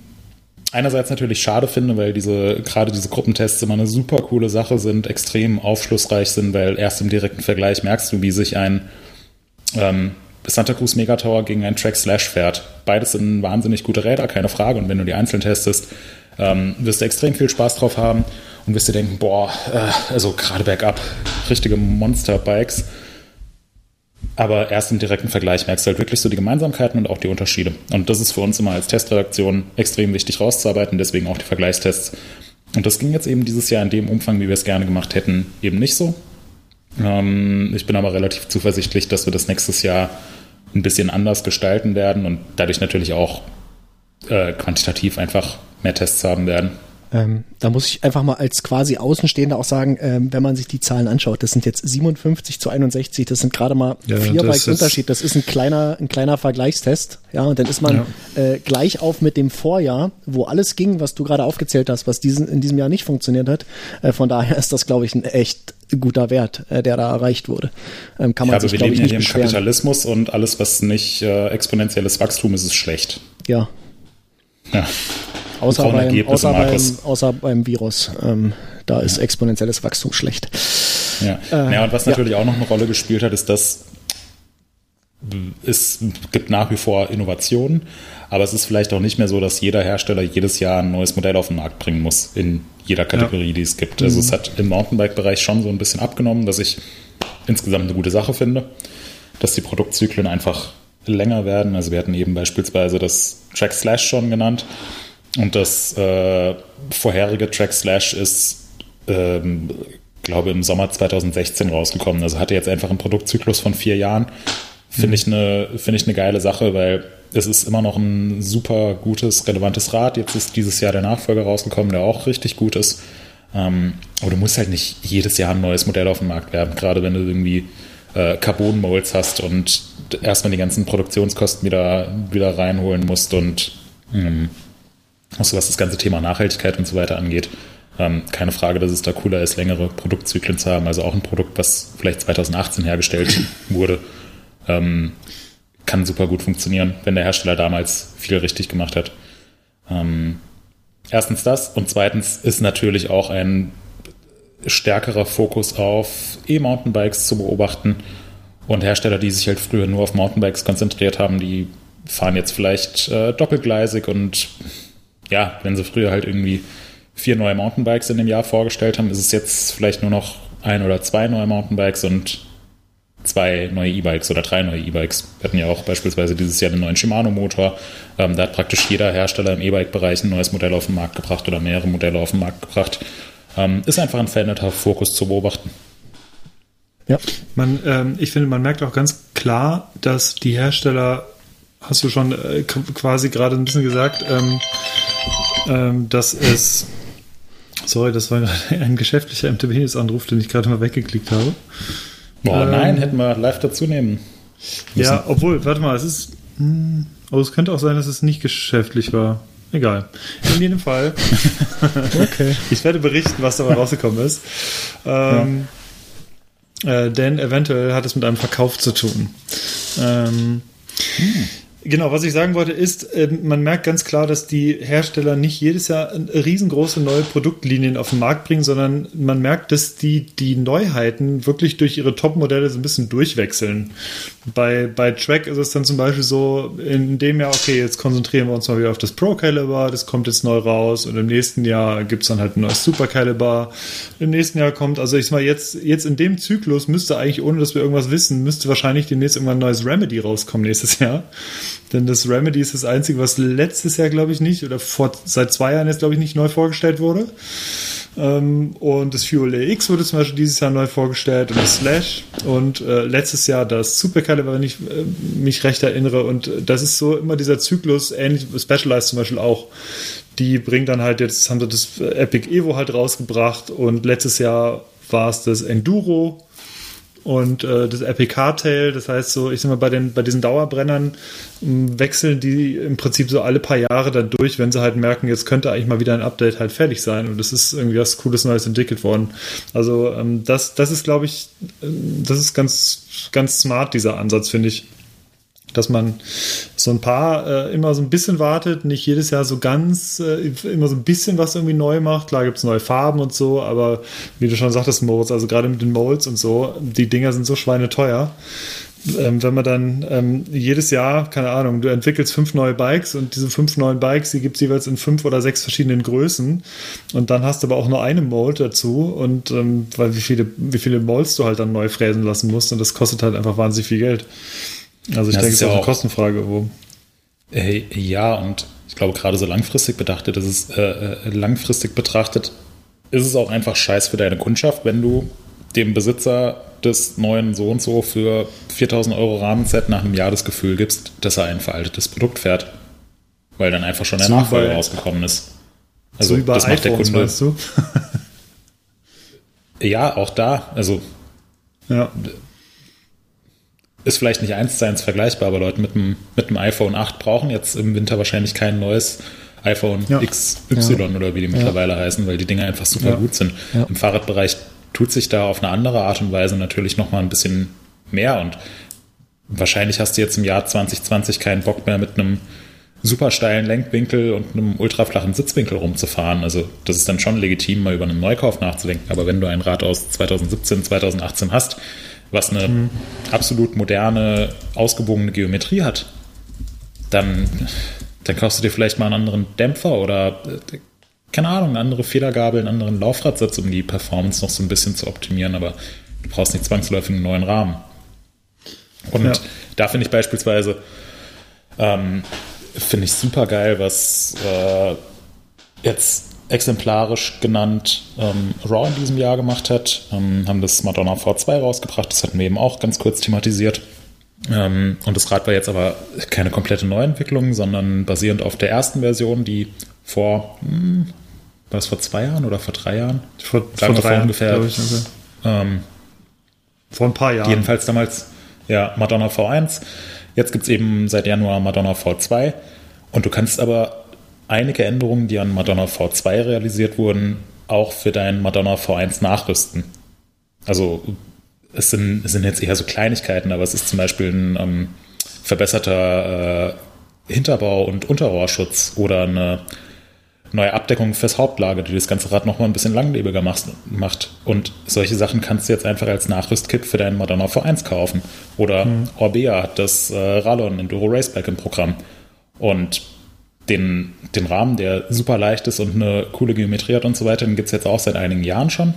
einerseits natürlich schade finde, weil diese, gerade diese Gruppentests immer eine super coole Sache sind, extrem aufschlussreich sind, weil erst im direkten Vergleich merkst du, wie sich ein ähm, Santa Cruz Megatower gegen ein Track Slash fährt. Beides sind wahnsinnig gute Räder, keine Frage. Und wenn du die einzeln testest, ähm, wirst du extrem viel Spaß drauf haben und wirst dir denken, boah, äh, also gerade bergab, richtige Monster-Bikes. Aber erst im direkten Vergleich merkst du halt wirklich so die Gemeinsamkeiten und auch die Unterschiede. Und das ist für uns immer als Testredaktion extrem wichtig rauszuarbeiten, deswegen auch die Vergleichstests. Und das ging jetzt eben dieses Jahr in dem Umfang, wie wir es gerne gemacht hätten, eben nicht so. Ähm, ich bin aber relativ zuversichtlich, dass wir das nächstes Jahr ein bisschen anders gestalten werden und dadurch natürlich auch äh, quantitativ einfach mehr Tests haben werden. Ähm, da muss ich einfach mal als quasi Außenstehender auch sagen, ähm, wenn man sich die Zahlen anschaut, das sind jetzt 57 zu 61, das sind gerade mal ja, vier Bikes Unterschied. Das ist ein kleiner, ein kleiner Vergleichstest. Ja, und dann ist man ja. äh, gleich auf mit dem Vorjahr, wo alles ging, was du gerade aufgezählt hast, was diesen, in diesem Jahr nicht funktioniert hat. Äh, von daher ist das, glaube ich, ein echt guter Wert, äh, der da erreicht wurde. Ähm, kann man ja, sich, glaube ich, nicht beschweren. Kapitalismus und alles, was nicht äh, exponentielles Wachstum ist, ist schlecht. Ja. Ja. Außer beim, außer, beim, außer beim Virus. Ähm, da ist exponentielles Wachstum schlecht. Ja. Äh, ja, und was natürlich ja. auch noch eine Rolle gespielt hat, ist, dass es gibt nach wie vor Innovationen, aber es ist vielleicht auch nicht mehr so, dass jeder Hersteller jedes Jahr ein neues Modell auf den Markt bringen muss, in jeder Kategorie, ja. die es gibt. Also mhm. es hat im Mountainbike-Bereich schon so ein bisschen abgenommen, dass ich insgesamt eine gute Sache finde, dass die Produktzyklen einfach länger werden. Also wir hatten eben beispielsweise das Track Slash schon genannt. Und das äh, vorherige Track Slash ist, ähm, glaube im Sommer 2016 rausgekommen. Also hatte jetzt einfach einen Produktzyklus von vier Jahren. Finde mhm. ich, eine, finde ich eine geile Sache, weil es ist immer noch ein super gutes, relevantes Rad. Jetzt ist dieses Jahr der Nachfolger rausgekommen, der auch richtig gut ist. Ähm, aber du musst halt nicht jedes Jahr ein neues Modell auf den Markt werben, gerade wenn du irgendwie äh, Carbon-Molds hast und erstmal die ganzen Produktionskosten wieder, wieder reinholen musst und ähm, also was das ganze Thema Nachhaltigkeit und so weiter angeht, ähm, keine Frage, dass es da cooler ist, längere Produktzyklen zu haben. Also auch ein Produkt, was vielleicht 2018 hergestellt wurde, ähm, kann super gut funktionieren, wenn der Hersteller damals viel richtig gemacht hat. Ähm, erstens das und zweitens ist natürlich auch ein stärkerer Fokus auf E-Mountainbikes zu beobachten. Und Hersteller, die sich halt früher nur auf Mountainbikes konzentriert haben, die fahren jetzt vielleicht äh, doppelgleisig und ja, wenn sie früher halt irgendwie vier neue Mountainbikes in dem Jahr vorgestellt haben, ist es jetzt vielleicht nur noch ein oder zwei neue Mountainbikes und zwei neue E-Bikes oder drei neue E-Bikes. Wir hatten ja auch beispielsweise dieses Jahr den neuen Shimano-Motor. Ähm, da hat praktisch jeder Hersteller im E-Bike-Bereich ein neues Modell auf den Markt gebracht oder mehrere Modelle auf den Markt gebracht. Ähm, ist einfach ein veränderter Fokus zu beobachten. Ja. Man, ähm, ich finde, man merkt auch ganz klar, dass die Hersteller, hast du schon äh, quasi gerade ein bisschen gesagt, ähm, ähm, dass es Sorry, das war gerade ein geschäftlicher MTB-Anruf, den ich gerade mal weggeklickt habe. Boah, ähm, nein, hätten wir live dazu nehmen. Müssen. Ja, obwohl, warte mal, es ist. Mh, hm, aber es könnte auch sein, dass es nicht geschäftlich war. Egal. In jedem Fall. okay. Ich werde berichten, was dabei rausgekommen ist. Ähm, ja. äh, denn eventuell hat es mit einem Verkauf zu tun. Ähm, hm. Genau, was ich sagen wollte ist, ähm, man merkt ganz klar, dass die Hersteller nicht jedes Jahr riesengroße neue Produktlinien auf den Markt bringen, sondern man merkt, dass die die Neuheiten wirklich durch ihre Top-Modelle so ein bisschen durchwechseln. Bei, bei Track ist es dann zum Beispiel so, in dem Jahr, okay, jetzt konzentrieren wir uns mal wieder auf das Pro Caliber, das kommt jetzt neu raus und im nächsten Jahr gibt es dann halt ein neues Super Caliber. Im nächsten Jahr kommt, also ich sag mal, jetzt, jetzt in dem Zyklus müsste eigentlich, ohne dass wir irgendwas wissen, müsste wahrscheinlich demnächst irgendwann ein neues Remedy rauskommen nächstes Jahr. Denn das Remedy ist das einzige, was letztes Jahr, glaube ich, nicht, oder vor, seit zwei Jahren jetzt, glaube ich, nicht neu vorgestellt wurde. Ähm, und das Fuel X wurde zum Beispiel dieses Jahr neu vorgestellt und das Slash und äh, letztes Jahr das Super Caliber, wenn ich äh, mich recht erinnere. Und das ist so immer dieser Zyklus, ähnlich Specialized zum Beispiel auch. Die bringen dann halt jetzt, haben sie das Epic Evo halt rausgebracht und letztes Jahr war es das Enduro und äh, das Hardtail, das heißt so, ich sag mal, bei, den, bei diesen Dauerbrennern m, wechseln die im Prinzip so alle paar Jahre dann durch, wenn sie halt merken, jetzt könnte eigentlich mal wieder ein Update halt fertig sein und es ist irgendwie was Cooles Neues entwickelt worden. Also ähm, das, das ist, glaube ich, ähm, das ist ganz, ganz smart, dieser Ansatz, finde ich dass man so ein paar äh, immer so ein bisschen wartet, nicht jedes Jahr so ganz, äh, immer so ein bisschen was irgendwie neu macht. Klar gibt es neue Farben und so, aber wie du schon sagtest, Moritz, also gerade mit den Molds und so, die Dinger sind so schweineteuer. Ähm, wenn man dann ähm, jedes Jahr, keine Ahnung, du entwickelst fünf neue Bikes und diese fünf neuen Bikes, die gibt es jeweils in fünf oder sechs verschiedenen Größen und dann hast du aber auch nur eine Mold dazu und ähm, weil wie viele, wie viele Molds du halt dann neu fräsen lassen musst und das kostet halt einfach wahnsinnig viel Geld. Also ich das denke, es ist ja auch eine Kostenfrage. Wo äh, ja, und ich glaube, gerade so langfristig betrachtet, ist es, äh, äh, langfristig betrachtet, ist es auch einfach scheiß für deine Kundschaft, wenn du dem Besitzer des neuen so und so für 4000 Euro Rahmenset nach einem Jahr das Gefühl gibst, dass er ein veraltetes Produkt fährt. Weil dann einfach schon der Nachfolger rausgekommen ist. Also so das macht iPhones, der Kunde. Meinst du? ja, auch da. Also ja ist vielleicht nicht eins zu eins vergleichbar, aber Leute mit einem, mit einem iPhone 8 brauchen jetzt im Winter wahrscheinlich kein neues iPhone ja. XY ja. oder wie die mittlerweile ja. heißen, weil die Dinge einfach super gut sind. Im Fahrradbereich tut sich da auf eine andere Art und Weise natürlich nochmal ein bisschen mehr und wahrscheinlich hast du jetzt im Jahr 2020 keinen Bock mehr mit einem super steilen Lenkwinkel und einem ultraflachen Sitzwinkel rumzufahren. Also das ist dann schon legitim, mal über einen Neukauf nachzudenken. Aber wenn du ein Rad aus 2017, 2018 hast, was eine mhm. absolut moderne, ausgewogene Geometrie hat, dann, dann kaufst du dir vielleicht mal einen anderen Dämpfer oder, keine Ahnung, eine andere Federgabel, einen anderen Laufradsatz, um die Performance noch so ein bisschen zu optimieren, aber du brauchst nicht zwangsläufig einen neuen Rahmen. Und ja. da finde ich beispielsweise, ähm, finde ich super geil, was äh, jetzt exemplarisch genannt ähm, Raw in diesem Jahr gemacht hat. Ähm, haben das Madonna V2 rausgebracht, das hatten wir eben auch ganz kurz thematisiert. Ähm, und das Rad war jetzt aber keine komplette Neuentwicklung, sondern basierend auf der ersten Version, die vor, hm, war das vor zwei Jahren oder vor drei Jahren? Vor, vor drei Jahren ungefähr. Ich, also. ähm, vor ein paar Jahren. Jedenfalls damals, ja, Madonna V1. Jetzt gibt es eben seit Januar Madonna V2. Und du kannst aber einige Änderungen, die an Madonna V2 realisiert wurden, auch für deinen Madonna V1 nachrüsten. Also es sind, es sind jetzt eher so Kleinigkeiten, aber es ist zum Beispiel ein ähm, verbesserter äh, Hinterbau- und Unterrohrschutz oder eine neue Abdeckung fürs Hauptlager, die das ganze Rad nochmal ein bisschen langlebiger macht. Und solche Sachen kannst du jetzt einfach als Nachrüstkit für deinen Madonna V1 kaufen. Oder mhm. Orbea hat das äh, Rallon Enduro Raceback im Programm. Und den, den Rahmen, der super leicht ist und eine coole Geometrie hat und so weiter, den gibt es jetzt auch seit einigen Jahren schon.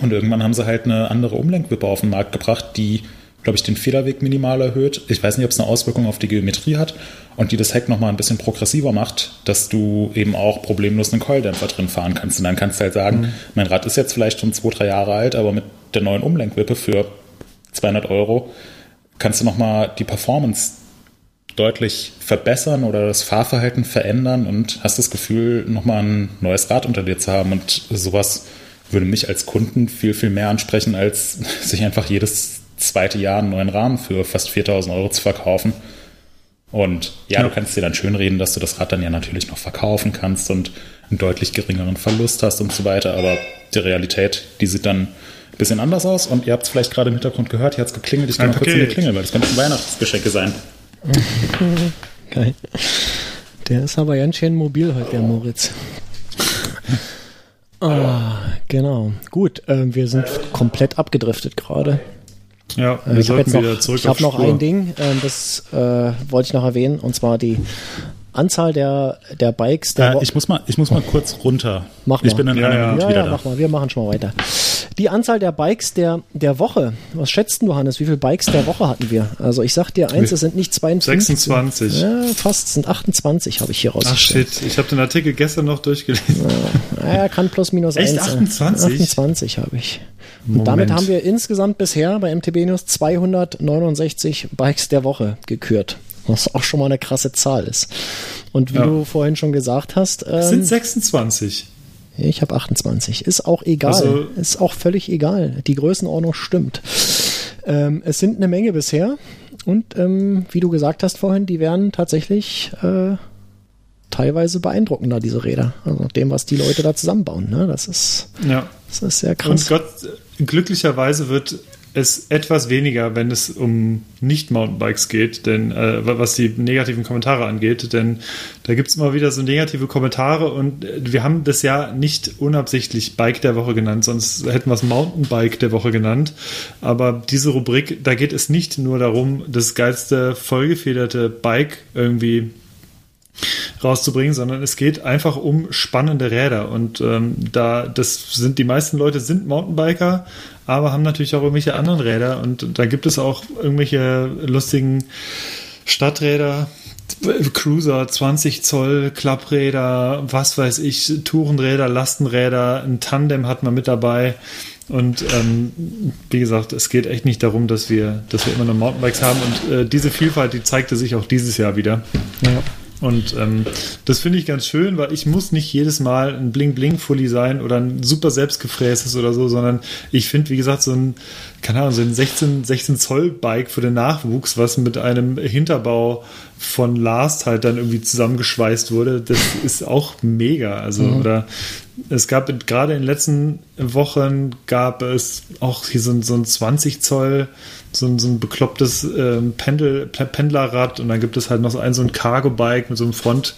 Und irgendwann haben sie halt eine andere Umlenkwippe auf den Markt gebracht, die, glaube ich, den Federweg minimal erhöht. Ich weiß nicht, ob es eine Auswirkung auf die Geometrie hat und die das Heck nochmal ein bisschen progressiver macht, dass du eben auch problemlos einen Keuldämpfer drin fahren kannst. Und dann kannst du halt sagen, mhm. mein Rad ist jetzt vielleicht schon zwei, drei Jahre alt, aber mit der neuen Umlenkwippe für 200 Euro kannst du nochmal die Performance deutlich verbessern oder das Fahrverhalten verändern und hast das Gefühl, nochmal ein neues Rad unter dir zu haben. Und sowas würde mich als Kunden viel, viel mehr ansprechen, als sich einfach jedes zweite Jahr einen neuen Rahmen für fast 4000 Euro zu verkaufen. Und ja, ja, du kannst dir dann schön reden, dass du das Rad dann ja natürlich noch verkaufen kannst und einen deutlich geringeren Verlust hast und so weiter. Aber die Realität, die sieht dann ein bisschen anders aus. Und ihr habt es vielleicht gerade im Hintergrund gehört, hier hat es geklingelt. Ich gehe mal kurz in die Klingel, weil das könnten Weihnachtsgeschenke sein. Geil. Der ist aber ganz schön mobil heute, der Moritz. Ah, genau. Gut, äh, wir sind komplett abgedriftet gerade. Ja, äh, wir äh, sollten wieder zurück Ich habe noch ein Ding, äh, das wollte ich noch erwähnen, und zwar die Anzahl der, der Bikes. Der äh, ich, muss mal, ich muss mal kurz runter. Mach mal. Ich bin dann ja, ja, ja, wieder ja, da. mach mal. Wir machen schon mal weiter. Die Anzahl der Bikes der, der Woche. Was schätzt du, Hannes? Wie viele Bikes der Woche hatten wir? Also ich sag dir eins, es sind nicht 52. 26. Ja, fast, es sind 28, habe ich hier rausgestellt. Ach shit, ich habe den Artikel gestern noch durchgelesen. Ja, ja kann plus minus Echt, 1 28? 28 habe ich. Und Moment. damit haben wir insgesamt bisher bei MTB News 269 Bikes der Woche gekürt. Was auch schon mal eine krasse Zahl ist. Und wie ja. du vorhin schon gesagt hast. Ähm, sind 26. Ich habe 28. Ist auch egal. Also, ist auch völlig egal. Die Größenordnung stimmt. Ähm, es sind eine Menge bisher. Und ähm, wie du gesagt hast vorhin, die werden tatsächlich äh, teilweise beeindruckender, diese Räder. Also dem, was die Leute da zusammenbauen. Ne? Das, ist, ja. das ist sehr krass. Und Gott, glücklicherweise wird es etwas weniger, wenn es um Nicht-Mountainbikes geht, denn äh, was die negativen Kommentare angeht, denn da gibt es immer wieder so negative Kommentare und äh, wir haben das ja nicht unabsichtlich Bike der Woche genannt, sonst hätten wir es Mountainbike der Woche genannt. Aber diese Rubrik, da geht es nicht nur darum, das geilste vollgefederte Bike irgendwie rauszubringen, sondern es geht einfach um spannende Räder und ähm, da das sind die meisten Leute sind Mountainbiker, aber haben natürlich auch irgendwelche anderen Räder und da gibt es auch irgendwelche lustigen Stadträder, Cruiser, 20 Zoll, Klappräder, was weiß ich, Tourenräder, Lastenräder, ein Tandem hat man mit dabei. Und ähm, wie gesagt, es geht echt nicht darum, dass wir, dass wir immer nur Mountainbikes haben. Und äh, diese Vielfalt, die zeigte sich auch dieses Jahr wieder. Ja. Und ähm, das finde ich ganz schön, weil ich muss nicht jedes Mal ein Bling-Bling-Fully sein oder ein super selbstgefrästes oder so, sondern ich finde, wie gesagt, so ein, keine Ahnung, so ein 16, 16 Zoll Bike für den Nachwuchs, was mit einem Hinterbau von Last halt dann irgendwie zusammengeschweißt wurde, das ist auch mega. Also, mhm. oder es gab gerade in den letzten Wochen gab es auch hier so ein, so ein 20 Zoll so ein, so ein beklopptes ähm, Pendel, Pendlerrad und dann gibt es halt noch so ein, so ein Cargo-Bike mit so einem Front,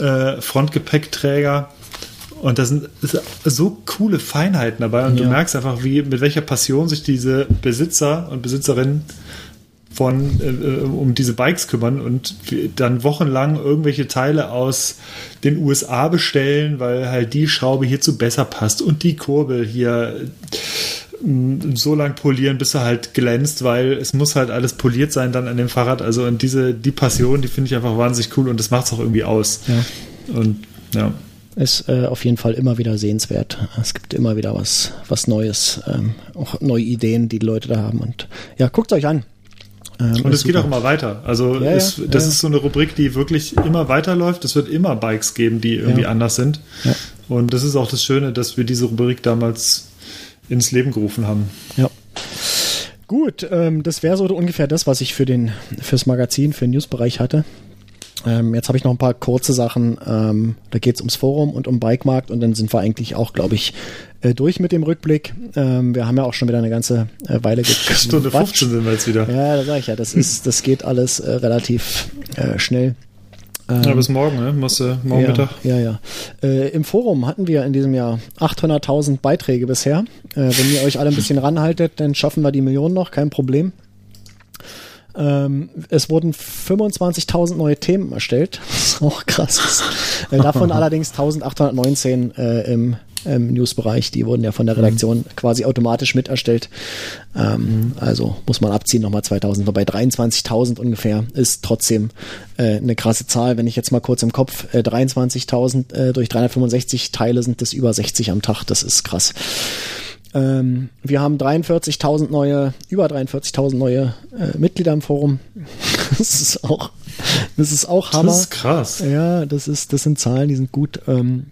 äh, Frontgepäckträger. Und da sind so coole Feinheiten dabei und ja. du merkst einfach, wie, mit welcher Passion sich diese Besitzer und Besitzerinnen von äh, äh um diese Bikes kümmern und dann wochenlang irgendwelche Teile aus den USA bestellen, weil halt die Schraube hierzu besser passt und die Kurbel hier so lang polieren, bis er halt glänzt, weil es muss halt alles poliert sein dann an dem Fahrrad. Also und diese, die Passion, die finde ich einfach wahnsinnig cool und das macht es auch irgendwie aus. Ja. Und ja. Ist äh, auf jeden Fall immer wieder sehenswert. Es gibt immer wieder was, was Neues, ähm, auch neue Ideen, die die Leute da haben. Und ja, guckt euch an. Ähm, und es geht auch immer weiter. Also ja, ist, ja, das ja. ist so eine Rubrik, die wirklich immer weiterläuft. Es wird immer Bikes geben, die irgendwie anders sind. Und das ist auch das Schöne, dass wir diese Rubrik damals ins Leben gerufen haben. Ja. Gut, ähm, das wäre so ungefähr das, was ich für den fürs Magazin, für den Newsbereich hatte. Ähm, jetzt habe ich noch ein paar kurze Sachen. Ähm, da geht es ums Forum und um Bikemarkt und dann sind wir eigentlich auch, glaube ich, äh, durch mit dem Rückblick. Ähm, wir haben ja auch schon wieder eine ganze äh, Weile gequatscht. Stunde 15 sind wir jetzt wieder. Ja, da sage ich ja, das ist, das geht alles äh, relativ äh, schnell. Ähm, ja, bis morgen, ne? Musst du morgen ja, Mittag. Ja, ja. Äh, Im Forum hatten wir in diesem Jahr 800.000 Beiträge bisher. Äh, wenn ihr euch alle ein bisschen ranhaltet, dann schaffen wir die Millionen noch, kein Problem. Ähm, es wurden 25.000 neue Themen erstellt. Das ist auch krass. Äh, davon allerdings 1819 äh, im, im Newsbereich. Die wurden ja von der Redaktion mhm. quasi automatisch mit erstellt. Ähm, mhm. Also muss man abziehen nochmal 2000. Wobei 23.000 ungefähr ist trotzdem äh, eine krasse Zahl. Wenn ich jetzt mal kurz im Kopf äh, 23.000 äh, durch 365 Teile sind das über 60 am Tag. Das ist krass. Ähm, wir haben 43.000 neue, über 43.000 neue äh, Mitglieder im Forum. das ist auch, das ist auch Hammer. Das ist krass. Ja, das ist, das sind Zahlen, die sind gut. Ähm,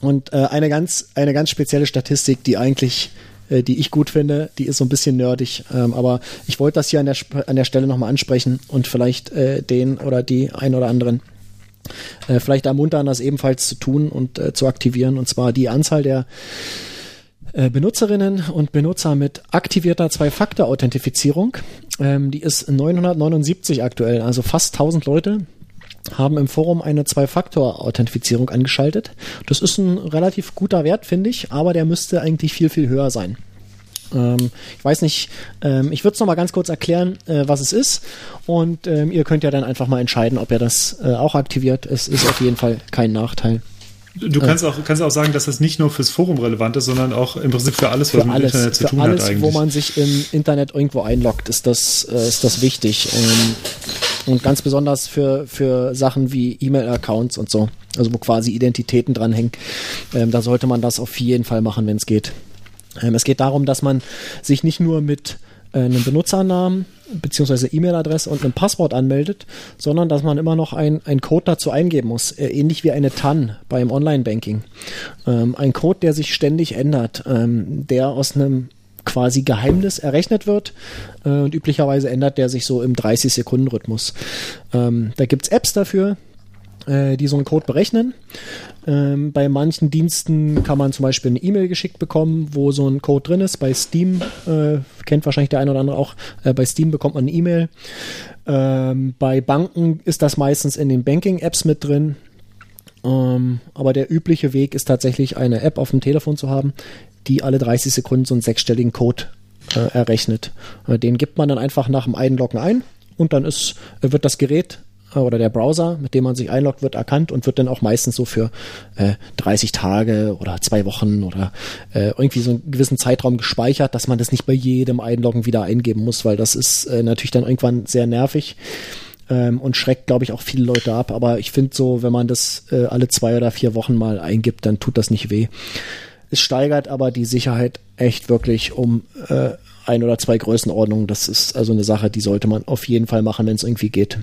und äh, eine ganz, eine ganz spezielle Statistik, die eigentlich äh, die ich gut finde, die ist so ein bisschen nerdig, ähm, aber ich wollte das hier an der, an der Stelle nochmal ansprechen und vielleicht äh, den oder die ein oder anderen äh, vielleicht ermuntern, das ebenfalls zu tun und äh, zu aktivieren, und zwar die Anzahl der Benutzerinnen und Benutzer mit aktivierter Zwei-Faktor-Authentifizierung. Ähm, die ist 979 aktuell, also fast 1000 Leute haben im Forum eine Zwei-Faktor-Authentifizierung angeschaltet. Das ist ein relativ guter Wert, finde ich, aber der müsste eigentlich viel, viel höher sein. Ähm, ich weiß nicht, ähm, ich würde es nochmal ganz kurz erklären, äh, was es ist. Und ähm, ihr könnt ja dann einfach mal entscheiden, ob ihr das äh, auch aktiviert. Es ist auf jeden Fall kein Nachteil. Du kannst auch, kannst auch sagen, dass das nicht nur fürs Forum relevant ist, sondern auch im Prinzip für alles, was für mit alles, Internet zu tun alles, hat eigentlich. Wo man sich im Internet irgendwo einloggt, ist das, äh, ist das wichtig. Ähm, und ganz besonders für, für Sachen wie E-Mail-Accounts und so, also wo quasi Identitäten dranhängen. Ähm, da sollte man das auf jeden Fall machen, wenn es geht. Ähm, es geht darum, dass man sich nicht nur mit äh, einem Benutzernamen beziehungsweise E-Mail-Adresse und einem Passwort anmeldet, sondern dass man immer noch ein, ein Code dazu eingeben muss, äh, ähnlich wie eine TAN beim Online-Banking. Ähm, ein Code, der sich ständig ändert, ähm, der aus einem quasi Geheimnis errechnet wird äh, und üblicherweise ändert der sich so im 30-Sekunden-Rhythmus. Ähm, da gibt's Apps dafür, äh, die so einen Code berechnen. Ähm, bei manchen Diensten kann man zum Beispiel eine E-Mail geschickt bekommen, wo so ein Code drin ist. Bei Steam, äh, kennt wahrscheinlich der eine oder andere auch, äh, bei Steam bekommt man eine E-Mail. Ähm, bei Banken ist das meistens in den Banking-Apps mit drin. Ähm, aber der übliche Weg ist tatsächlich eine App auf dem Telefon zu haben, die alle 30 Sekunden so einen sechsstelligen Code äh, errechnet. Äh, den gibt man dann einfach nach dem Einloggen ein und dann ist, wird das Gerät oder der Browser, mit dem man sich einloggt, wird erkannt und wird dann auch meistens so für äh, 30 Tage oder zwei Wochen oder äh, irgendwie so einen gewissen Zeitraum gespeichert, dass man das nicht bei jedem Einloggen wieder eingeben muss, weil das ist äh, natürlich dann irgendwann sehr nervig ähm, und schreckt, glaube ich, auch viele Leute ab. Aber ich finde so, wenn man das äh, alle zwei oder vier Wochen mal eingibt, dann tut das nicht weh. Es steigert aber die Sicherheit echt wirklich um äh, ein oder zwei Größenordnungen. Das ist also eine Sache, die sollte man auf jeden Fall machen, wenn es irgendwie geht.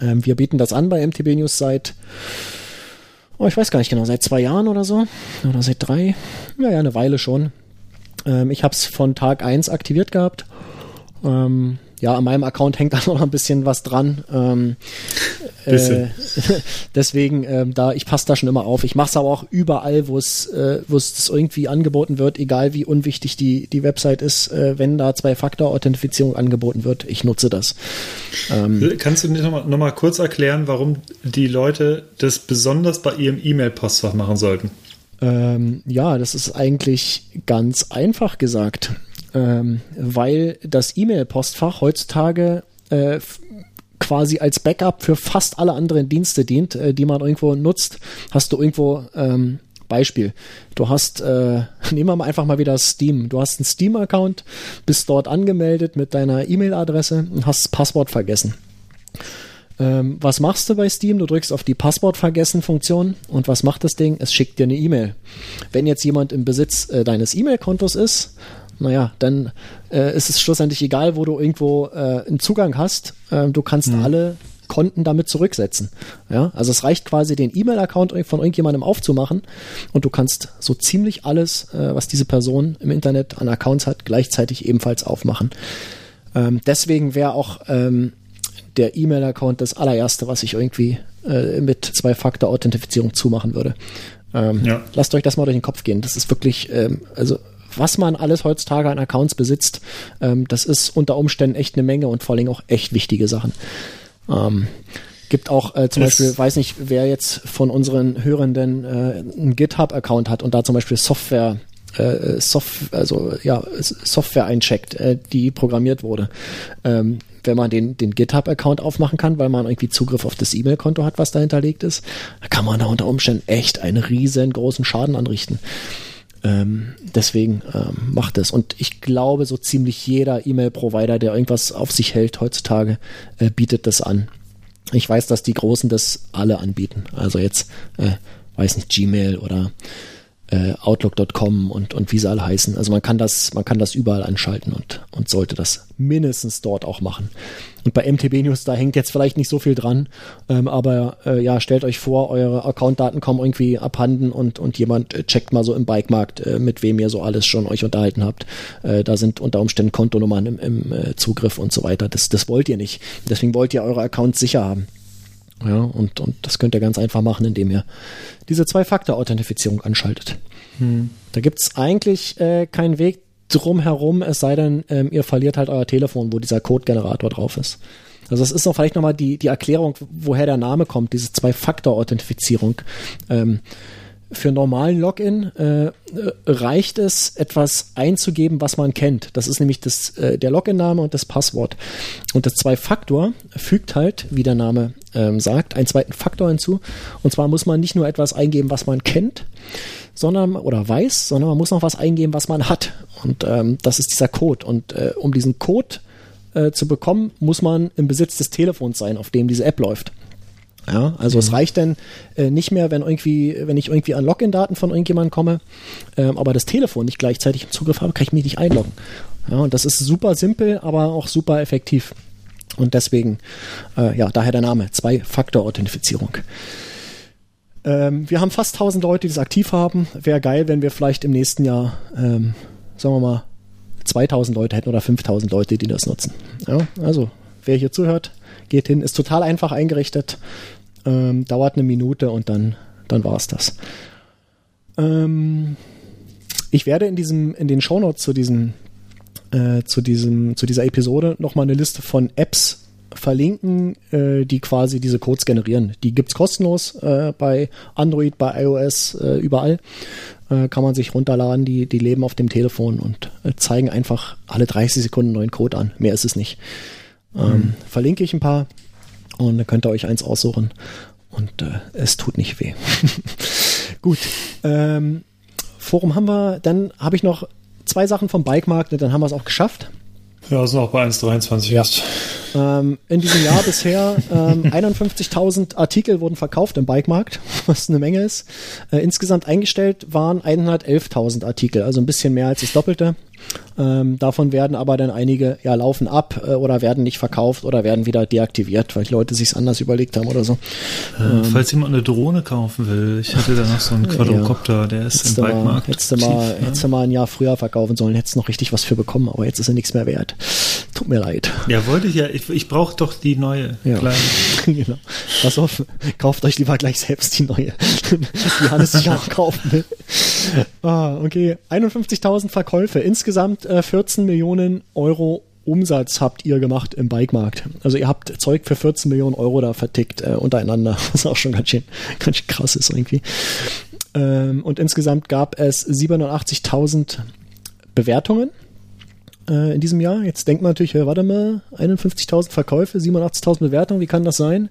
Ähm, wir bieten das an bei MTB News seit, oh, ich weiß gar nicht genau, seit zwei Jahren oder so. Oder seit drei. Ja, ja, eine Weile schon. Ähm, ich habe es von Tag eins aktiviert gehabt. Ähm, ja, an meinem Account hängt da noch ein bisschen was dran. Ähm, äh, deswegen, ähm, da ich passe da schon immer auf. Ich mache es aber auch überall, wo es äh, wo es irgendwie angeboten wird, egal wie unwichtig die die Website ist. Äh, wenn da Zwei-Faktor-Authentifizierung angeboten wird, ich nutze das. Ähm, Kannst du noch mal, noch mal kurz erklären, warum die Leute das besonders bei ihrem E-Mail-Postfach machen sollten? Ähm, ja, das ist eigentlich ganz einfach gesagt ähm, weil das E-Mail-Postfach heutzutage äh, quasi als Backup für fast alle anderen Dienste dient, äh, die man irgendwo nutzt. Hast du irgendwo ähm, Beispiel. Du hast, äh, nehmen wir mal einfach mal wieder Steam. Du hast einen Steam-Account, bist dort angemeldet mit deiner E-Mail-Adresse und hast das Passwort vergessen. Ähm, was machst du bei Steam? Du drückst auf die Passwort vergessen Funktion und was macht das Ding? Es schickt dir eine E-Mail. Wenn jetzt jemand im Besitz äh, deines E-Mail-Kontos ist, naja, dann äh, ist es schlussendlich egal, wo du irgendwo äh, einen Zugang hast. Äh, du kannst mhm. alle Konten damit zurücksetzen. Ja, also es reicht quasi, den E-Mail-Account von irgendjemandem aufzumachen und du kannst so ziemlich alles, äh, was diese Person im Internet an Accounts hat, gleichzeitig ebenfalls aufmachen. Ähm, deswegen wäre auch ähm, der E-Mail-Account das allererste, was ich irgendwie äh, mit Zwei-Faktor-Authentifizierung zumachen würde. Ähm, ja. Lasst euch das mal durch den Kopf gehen. Das ist wirklich, ähm, also was man alles heutzutage an Accounts besitzt, ähm, das ist unter Umständen echt eine Menge und vor allem auch echt wichtige Sachen. Ähm, Gibt auch äh, zum Es- Beispiel, weiß nicht, wer jetzt von unseren Hörenden äh, einen GitHub-Account hat und da zum Beispiel Software, äh, Soft, also ja, Software eincheckt, äh, die programmiert wurde. Ähm, wenn man den, den GitHub-Account aufmachen kann, weil man irgendwie Zugriff auf das E-Mail-Konto hat, was da hinterlegt ist, kann man da unter Umständen echt einen riesengroßen Schaden anrichten. Ähm, deswegen ähm, macht es. Und ich glaube, so ziemlich jeder E-Mail-Provider, der irgendwas auf sich hält heutzutage, äh, bietet das an. Ich weiß, dass die Großen das alle anbieten. Also jetzt, äh, weiß nicht, Gmail oder äh, Outlook.com und, und wie sie alle heißen. Also man kann das, man kann das überall anschalten und, und sollte das mindestens dort auch machen. Und bei MTB News, da hängt jetzt vielleicht nicht so viel dran, ähm, aber äh, ja, stellt euch vor, eure Accountdaten kommen irgendwie abhanden und, und jemand äh, checkt mal so im Bikemarkt, äh, mit wem ihr so alles schon euch unterhalten habt. Äh, da sind unter Umständen Kontonummern im, im äh, Zugriff und so weiter. Das, das wollt ihr nicht. Deswegen wollt ihr eure Accounts sicher haben. Ja, und, und das könnt ihr ganz einfach machen, indem ihr diese Zwei-Faktor-Authentifizierung anschaltet. Da gibt's eigentlich äh, keinen Weg drum herum, es sei denn, ähm, ihr verliert halt euer Telefon, wo dieser Code-Generator drauf ist. Also das ist auch vielleicht nochmal die, die Erklärung, woher der Name kommt, diese Zwei-Faktor-Authentifizierung. Ähm, für normalen Login äh, äh, reicht es, etwas einzugeben, was man kennt. Das ist nämlich das, äh, der Login-Name und das Passwort. Und das Zwei-Faktor fügt halt, wie der Name ähm, sagt, einen zweiten Faktor hinzu. Und zwar muss man nicht nur etwas eingeben, was man kennt, sondern oder weiß, sondern man muss noch was eingeben, was man hat. Und ähm, das ist dieser Code. Und äh, um diesen Code äh, zu bekommen, muss man im Besitz des Telefons sein, auf dem diese App läuft. Ja, also es reicht dann äh, nicht mehr, wenn irgendwie, wenn ich irgendwie an Login-Daten von irgendjemandem komme, ähm, aber das Telefon nicht gleichzeitig im Zugriff habe, kann ich mich nicht einloggen. Ja, und das ist super simpel, aber auch super effektiv. Und deswegen, äh, ja, daher der Name, Zwei-Faktor-Authentifizierung. Ähm, wir haben fast 1000 Leute, die es aktiv haben. Wäre geil, wenn wir vielleicht im nächsten Jahr, ähm, sagen wir mal, 2000 Leute hätten oder 5000 Leute, die das nutzen. Ja, also, wer hier zuhört, geht hin, ist total einfach eingerichtet, ähm, dauert eine Minute und dann, dann war es das. Ähm, ich werde in diesem, in den Shownotes zu diesem, äh, zu diesem, zu dieser Episode nochmal eine Liste von Apps verlinken, äh, die quasi diese Codes generieren. Die gibt's kostenlos äh, bei Android, bei iOS, äh, überall. Äh, kann man sich runterladen, die, die leben auf dem Telefon und äh, zeigen einfach alle 30 Sekunden neuen Code an. Mehr ist es nicht. Ähm, Verlinke ich ein paar und dann könnt ihr euch eins aussuchen und äh, es tut nicht weh. Gut. Ähm, Forum haben wir, dann habe ich noch zwei Sachen vom Bikemarkt und dann haben wir es auch geschafft. Ja, sind auch bei 1,23 Ja. Ähm, in diesem Jahr bisher ähm, 51.000 Artikel wurden verkauft im Bikemarkt, was eine Menge ist. Äh, insgesamt eingestellt waren 111.000 Artikel, also ein bisschen mehr als das Doppelte. Ähm, davon werden aber dann einige ja laufen ab äh, oder werden nicht verkauft oder werden wieder deaktiviert, weil die Leute sich's anders überlegt haben oder so. Äh, falls jemand eine Drohne kaufen will, ich hatte da noch so einen Quadrocopter, der ist im Bikemarkt. hättest, du mal, aktiv, ne? hättest du mal ein Jahr früher verkaufen sollen, hättest du noch richtig was für bekommen, aber jetzt ist er nichts mehr wert. Tut mir leid. Ja, wollte ich ja. Ich, ich brauche doch die neue. Ja. Kleine. genau. Pass auf, kauft euch lieber gleich selbst die neue, die Hannes sich auch kaufen will. Ah, okay. 51.000 Verkäufe. Insgesamt äh, 14 Millionen Euro Umsatz habt ihr gemacht im Bikemarkt. Also ihr habt Zeug für 14 Millionen Euro da vertickt äh, untereinander, was auch schon ganz schön, ganz schön krass ist irgendwie. Ähm, und insgesamt gab es 87.000 Bewertungen äh, in diesem Jahr. Jetzt denkt man natürlich, warte mal, 51.000 Verkäufe, 87.000 Bewertungen, wie kann das sein?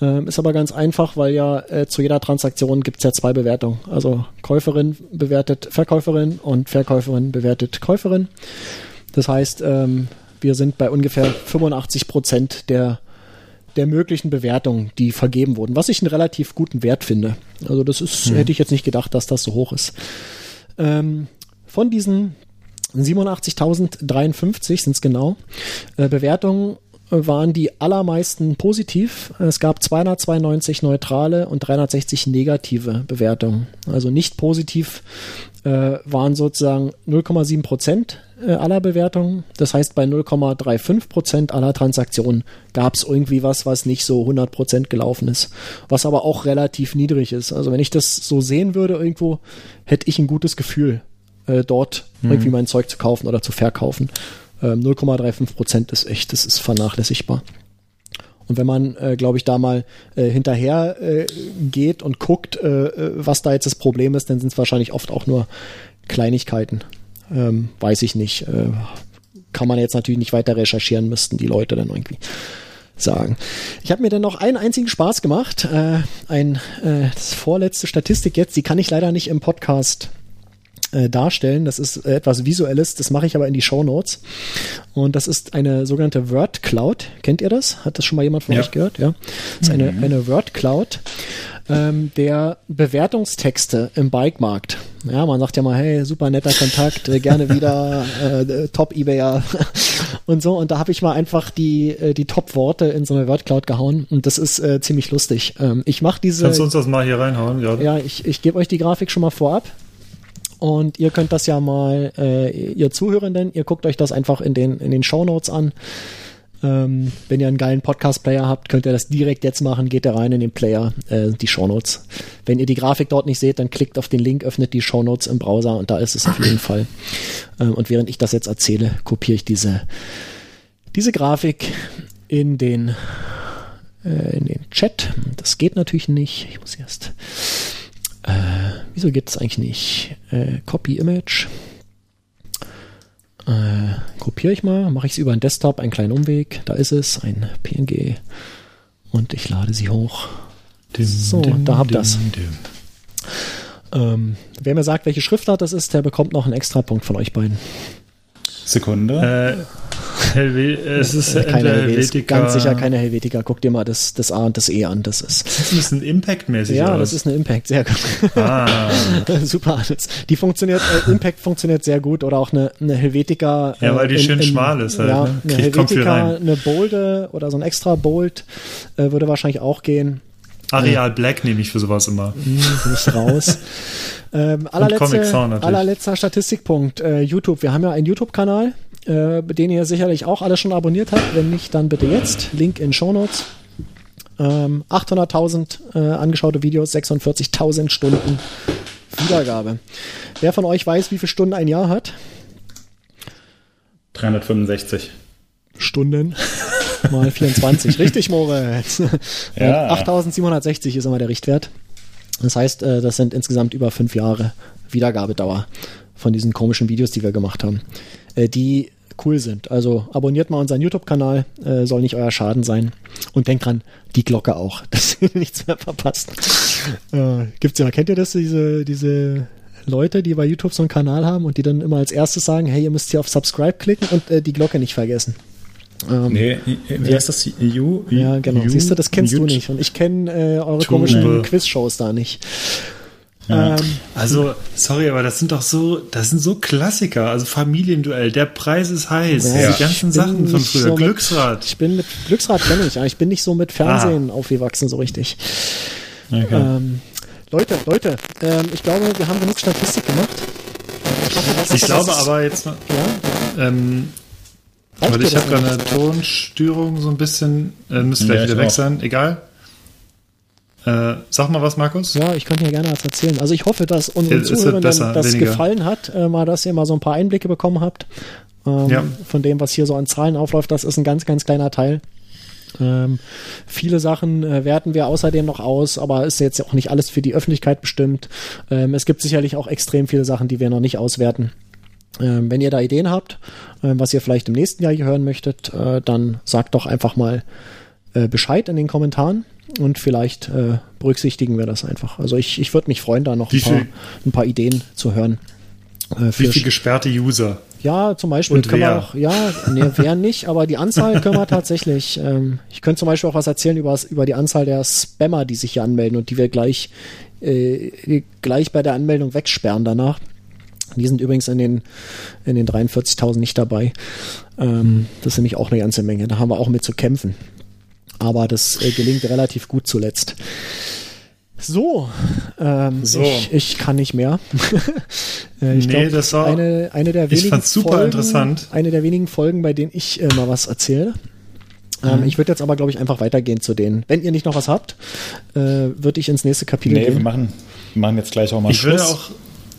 Ähm, ist aber ganz einfach, weil ja äh, zu jeder Transaktion gibt es ja zwei Bewertungen. Also Käuferin bewertet Verkäuferin und Verkäuferin bewertet Käuferin. Das heißt, ähm, wir sind bei ungefähr 85 Prozent der, der möglichen Bewertungen, die vergeben wurden, was ich einen relativ guten Wert finde. Also das ist, hätte ich jetzt nicht gedacht, dass das so hoch ist. Ähm, von diesen 87.053 sind es genau. Äh, Bewertungen waren die allermeisten positiv. Es gab 292 neutrale und 360 negative Bewertungen. Also nicht positiv äh, waren sozusagen 0,7 Prozent äh, aller Bewertungen. Das heißt, bei 0,35 Prozent aller Transaktionen gab es irgendwie was, was nicht so 100 Prozent gelaufen ist. Was aber auch relativ niedrig ist. Also wenn ich das so sehen würde irgendwo, hätte ich ein gutes Gefühl, äh, dort irgendwie mein Zeug zu kaufen oder zu verkaufen. Ähm, 0,35 Prozent ist echt, das ist vernachlässigbar. Und wenn man, äh, glaube ich, da mal äh, hinterher äh, geht und guckt, äh, äh, was da jetzt das Problem ist, dann sind es wahrscheinlich oft auch nur Kleinigkeiten. Ähm, weiß ich nicht. Äh, kann man jetzt natürlich nicht weiter recherchieren, müssten die Leute dann irgendwie sagen. Ich habe mir dann noch einen einzigen Spaß gemacht. Ein das vorletzte Statistik jetzt, die kann ich leider nicht im Podcast äh, darstellen. Das ist äh, etwas Visuelles, das mache ich aber in die Show Notes. Und das ist eine sogenannte Word Cloud. Kennt ihr das? Hat das schon mal jemand von Ja. euch gehört? Ja. Das ist eine, eine Word Cloud ähm, der Bewertungstexte im Bikemarkt. Ja, man sagt ja mal, hey, super netter Kontakt, äh, gerne wieder, äh, Top-Ebayer und so. Und da habe ich mal einfach die, die Top-Worte in so eine Word-Cloud gehauen und das ist äh, ziemlich lustig. Ähm, ich mache diese, Kannst du uns das mal hier reinhauen? Ja. ja, ich, ich gebe euch die Grafik schon mal vorab. Und ihr könnt das ja mal, äh, ihr Zuhörenden, ihr guckt euch das einfach in den, in den Shownotes an. Ähm, wenn ihr einen geilen Podcast-Player habt, könnt ihr das direkt jetzt machen. Geht da rein in den Player, äh, die Shownotes. Wenn ihr die Grafik dort nicht seht, dann klickt auf den Link, öffnet die Shownotes im Browser und da ist es auf jeden Fall. Ähm, und während ich das jetzt erzähle, kopiere ich diese, diese Grafik in den, äh, in den Chat. Das geht natürlich nicht. Ich muss erst. Äh, wieso geht es eigentlich nicht? Äh, Copy Image. Äh, kopiere ich mal, mache ich es über den Desktop, einen kleinen Umweg. Da ist es, ein PNG. Und ich lade sie hoch. Dim, So, dim, da habt dim, das. dim. Ähm, wer mir sagt, welche Schriftart das ist, der bekommt noch einen Extrapunkt von euch beiden. Sekunde. Äh, Helve es ist Äh, keine Helvetica. Helvetica. Ganz sicher keine Helvetica. Guck dir mal das, das A und das E an. Das ist. Sieht ein bisschen Impact-mäßig Ja, aus. das ist eine Impact, sehr gut. Ah, Super alles. Die funktioniert, äh, Impact funktioniert sehr gut oder auch eine, eine Helvetica. Ja, weil die in- schön in- schmal ist halt, Ja, ne? eine Helvetica, eine Bolde oder so ein extra Bolt äh, würde wahrscheinlich auch gehen. Areal Black nehme ich für sowas immer. Hm, bin ich raus. ähm, allerletzte, allerletzter Statistikpunkt. Äh, YouTube. Wir haben ja einen YouTube-Kanal, äh, den ihr sicherlich auch alle schon abonniert habt. Wenn nicht, dann bitte jetzt. Link in Show Notes. Ähm, 800.000 äh, angeschaute Videos, 46.000 Stunden Wiedergabe. Wer von euch weiß, wie viele Stunden ein Jahr hat? 365. Stunden mal 24. Richtig, Moritz. Ja. 8760 ist immer der Richtwert. Das heißt, äh, das sind insgesamt über fünf Jahre Wiedergabedauer von diesen komischen Videos, die wir gemacht haben, äh, die cool sind. Also abonniert mal unseren YouTube-Kanal, äh, soll nicht euer Schaden sein. Und denkt dran, die Glocke auch, dass ihr nichts mehr verpasst. Äh, gibt's ja, kennt ihr das, diese, diese Leute, die bei YouTube so einen Kanal haben und die dann immer als erstes sagen, hey, ihr müsst hier auf Subscribe klicken und äh, die Glocke nicht vergessen. Ähm, Nee, wie heißt das? You? ja, genau. You- Siehst du, das kennst du Jut- nicht. Und ich kenne äh, eure Tube. komischen Quiz-Shows da nicht. Ja. Ähm, Also, sorry, aber das sind doch so, das sind so Klassiker. Also Familienduell, der Preis ist heiß. Ja, die ich ganzen bin Sachen von früher. so mit- Glücksrad. ich bin mit Glücksrad kenne ich, aber ich bin nicht so mit Fernsehen aufgewachsen so richtig. Okay. Ähm, Leute, Leute, ähm, ich glaube, wir haben genug Statistik gemacht. Ich, hoffe, ich glaube aber jetzt, mal- Ja, ähm, reicht weil ich habe gerade eine Tonstörung so ein bisschen, äh, müsste Ja, gleich ich wieder weg auch. sein. Egal. Äh, sag mal was, Markus. Ja, ich könnte hier gerne was erzählen. Also ich hoffe, dass unseren Zuhörern besser, das weniger. gefallen hat, äh, mal, dass ihr mal so ein paar Einblicke bekommen habt ähm, Ja. von dem, was hier so an Zahlen aufläuft. Das ist ein ganz, ganz kleiner Teil. Ähm, viele Sachen äh, werten wir außerdem noch aus, aber ist jetzt auch nicht alles für die Öffentlichkeit bestimmt. Ähm, es gibt sicherlich auch extrem viele Sachen, die wir noch nicht auswerten. Ähm, wenn ihr da Ideen habt, äh, was ihr vielleicht im nächsten Jahr hier hören möchtet, äh, dann sagt doch einfach mal äh, Bescheid in den Kommentaren und vielleicht äh, berücksichtigen wir das einfach. Also ich, ich würde mich freuen, da noch Wie ein paar, ein paar Ideen zu hören. Äh, Wie für viele gesperrte User? ja, zum Beispiel Und können wir wer? auch, ja, nee, wer nicht, aber die Anzahl können wir tatsächlich, ähm, ich könnte zum Beispiel auch was erzählen über, über die Anzahl der Spammer, die sich hier anmelden und die wir gleich, äh, gleich bei der Anmeldung wegsperren danach. Die sind übrigens in den, in den 43.000 nicht dabei. Ähm, das ist nämlich auch eine ganze Menge. Da haben wir auch mit zu kämpfen. Aber das äh, gelingt relativ gut zuletzt. So, ähm, So. Ich, ich kann nicht mehr. äh, ich Nee, glaub, das war- eine, eine der ich wenigen fand's super Folgen, interessant. Eine der wenigen Folgen, bei denen ich äh, mal was erzähle. Ähm, ich würde jetzt aber, glaube ich, einfach weitergehen zu denen. Wenn ihr nicht noch was habt, äh, würde ich ins nächste Kapitel Nee, wir gehen. machen, wir machen jetzt gleich auch mal Ich würde Schluss. auch,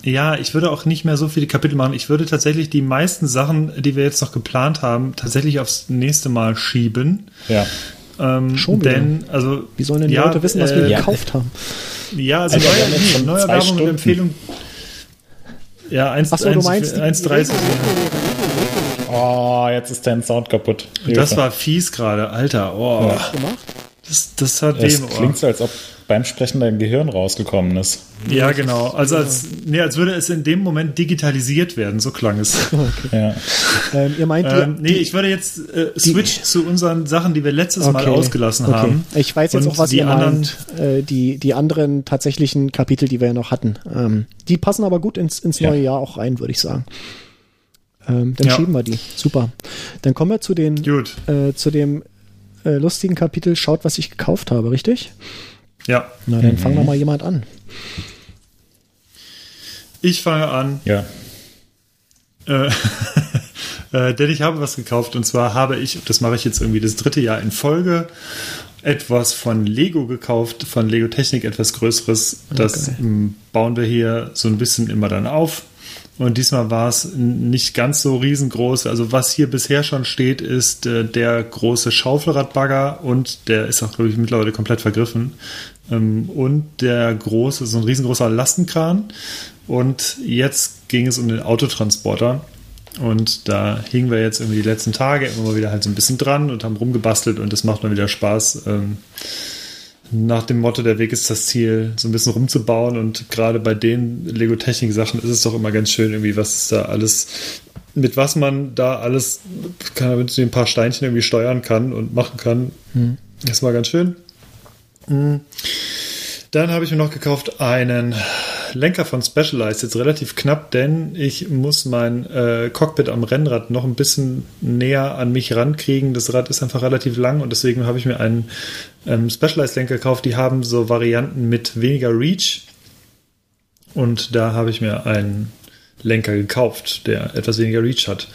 ja, ich würde auch nicht mehr so viele Kapitel machen. Ich würde tatsächlich die meisten Sachen, die wir jetzt noch geplant haben, tatsächlich aufs nächste Mal schieben. ja. Ähm, Schon wieder? denn, also. Wie sollen denn die ja, Leute wissen, was wir äh, gekauft haben? Ja, also Alter, neue, neue Werbung Stunden. und Empfehlung. Ja, 1, Ach so, du meinst die- 1,30. Oh, jetzt ist dein Sound kaputt. Das war fies gerade, Alter. Oh, gemacht? das, das hat weh im klingt so, als ob beim Sprechen dein Gehirn rausgekommen ist. Ja, genau. Also als, nee, als würde es in dem Moment digitalisiert werden. So klang es. Ja. Ähm, ihr meint, ähm, die, nee, ich würde jetzt äh, switch zu unseren Sachen, die wir letztes Mal Okay, ausgelassen okay. haben. Ich weiß jetzt Und auch, was die ihr anderen, meint. Äh, die, die anderen tatsächlichen Kapitel, die wir ja noch hatten. Ähm, die passen aber gut ins, ins Ja. neue Jahr auch rein, würde ich sagen. Ähm, dann Ja. schieben wir die. Super. Dann kommen wir zu den äh, zu dem äh, lustigen Kapitel Schaut, was ich gekauft habe, richtig? Ja, Na, dann fang doch mal jemand an. ich fange an. Ja. Äh, äh, denn ich habe was gekauft und zwar habe ich, das mache ich jetzt irgendwie das dritte Jahr in Folge, etwas von Lego gekauft, von Lego Technik, etwas Größeres. Das Okay. m, bauen wir hier so ein bisschen immer dann auf. Und diesmal war es nicht ganz so riesengroß. Also was hier bisher schon steht, ist äh, der große Schaufelradbagger und der ist auch, glaube ich, mittlerweile komplett vergriffen. Ähm, und der große, so ein riesengroßer Lastenkran. Und jetzt ging es um den Autotransporter. Und da hingen wir jetzt irgendwie die letzten Tage immer mal wieder halt so ein bisschen dran und haben rumgebastelt und das macht mal wieder Spaß. Ähm, nach dem Motto, der Weg ist das Ziel, so ein bisschen rumzubauen und gerade bei den Lego-Technik-Sachen ist es doch immer ganz schön, irgendwie, was da alles, mit was man da alles, kann, mit ein paar Steinchen irgendwie steuern kann und machen kann. Das war ganz schön. Mm. Dann habe ich mir noch gekauft einen Lenker von Specialized, jetzt relativ knapp, denn ich muss mein äh, Cockpit am Rennrad noch ein bisschen näher an mich rankriegen. Das Rad ist einfach relativ lang und deswegen habe ich mir einen ähm, Specialized-Lenker gekauft. Die haben so Varianten mit weniger Reach und da habe ich mir einen Lenker gekauft, der etwas weniger Reach hat.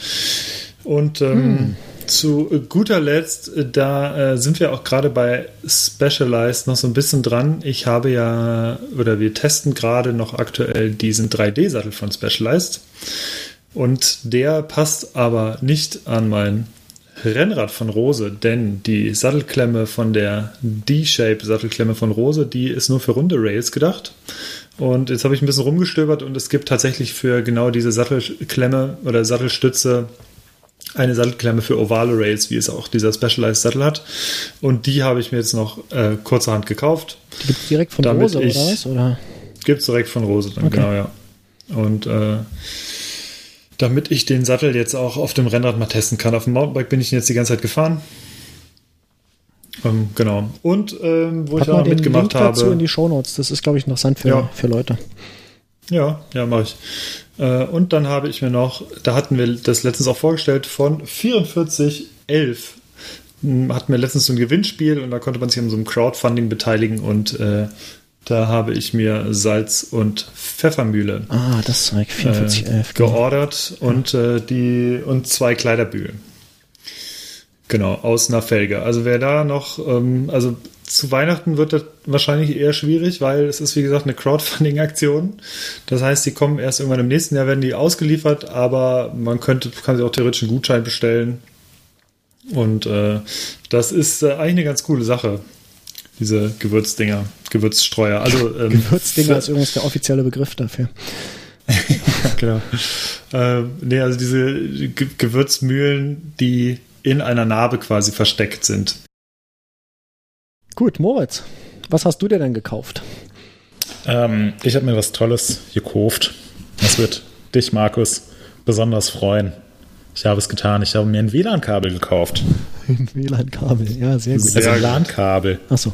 Und ähm, zu guter Letzt, äh, da äh, sind wir auch gerade bei Specialized noch so ein bisschen dran. Ich habe ja, oder wir testen gerade noch aktuell diesen 3D-Sattel von Specialized. Und der passt aber nicht an mein Rennrad von Rose, denn die Sattelklemme von der D-Shape-Sattelklemme von Rose, die ist nur für runde Rails gedacht. Und jetzt habe ich ein bisschen rumgestöbert und es gibt tatsächlich für genau diese Sattelklemme oder Sattelstütze eine Sattelklemme für ovale Rails, wie es auch dieser Specialized Sattel hat. Und die habe ich mir jetzt noch äh, kurzerhand gekauft. Die gibt's direkt von Rose, ich- oder was? Oder? Gibt es direkt von Rose dann, Okay. genau, ja. Und äh, damit ich den Sattel jetzt auch auf dem Rennrad mal testen kann. Auf dem Mountainbike bin ich jetzt die ganze Zeit gefahren. Ähm, genau. Und ähm, wo Pack ich auch mal noch den mitgemacht Link dazu in habe. die Shownotes. Das ist, glaube ich, interessant für, Ja. für Leute. Ja, ja, mache ich. Äh, und dann habe ich mir noch, da hatten wir das letztens auch vorgestellt, von 4411 hm, hatten wir letztens so ein Gewinnspiel und da konnte man sich an so einem Crowdfunding beteiligen und äh, da habe ich mir Salz und Pfeffermühle Ah, das Zeug, 4411. äh, geordert und äh, die und zwei Kleiderbügel. Genau, aus einer Felge. Also wer da noch, ähm, also zu Weihnachten wird das wahrscheinlich eher schwierig, weil es ist wie gesagt eine Crowdfunding-Aktion. Das heißt, die kommen erst irgendwann im nächsten Jahr, werden die ausgeliefert, aber man könnte, kann sich auch theoretisch einen Gutschein bestellen. Und äh, das ist äh, eigentlich eine ganz coole Sache. Diese Gewürzdinger, Gewürzstreuer. Also ähm, Gewürzdinger ist übrigens der offizielle Begriff dafür. genau. Ähm, nee, also diese Ge Gewürzmühlen, die in einer Narbe quasi versteckt sind. Gut, Moritz, was hast du dir denn gekauft? Ähm, ich habe mir was Tolles gekauft. Das wird dich, Markus, besonders freuen. Ich habe es getan. Ich habe mir ein WLAN-Kabel gekauft. Ein WLAN-Kabel, ja, sehr gut. Sehr Also ein. LAN-Kabel. Achso.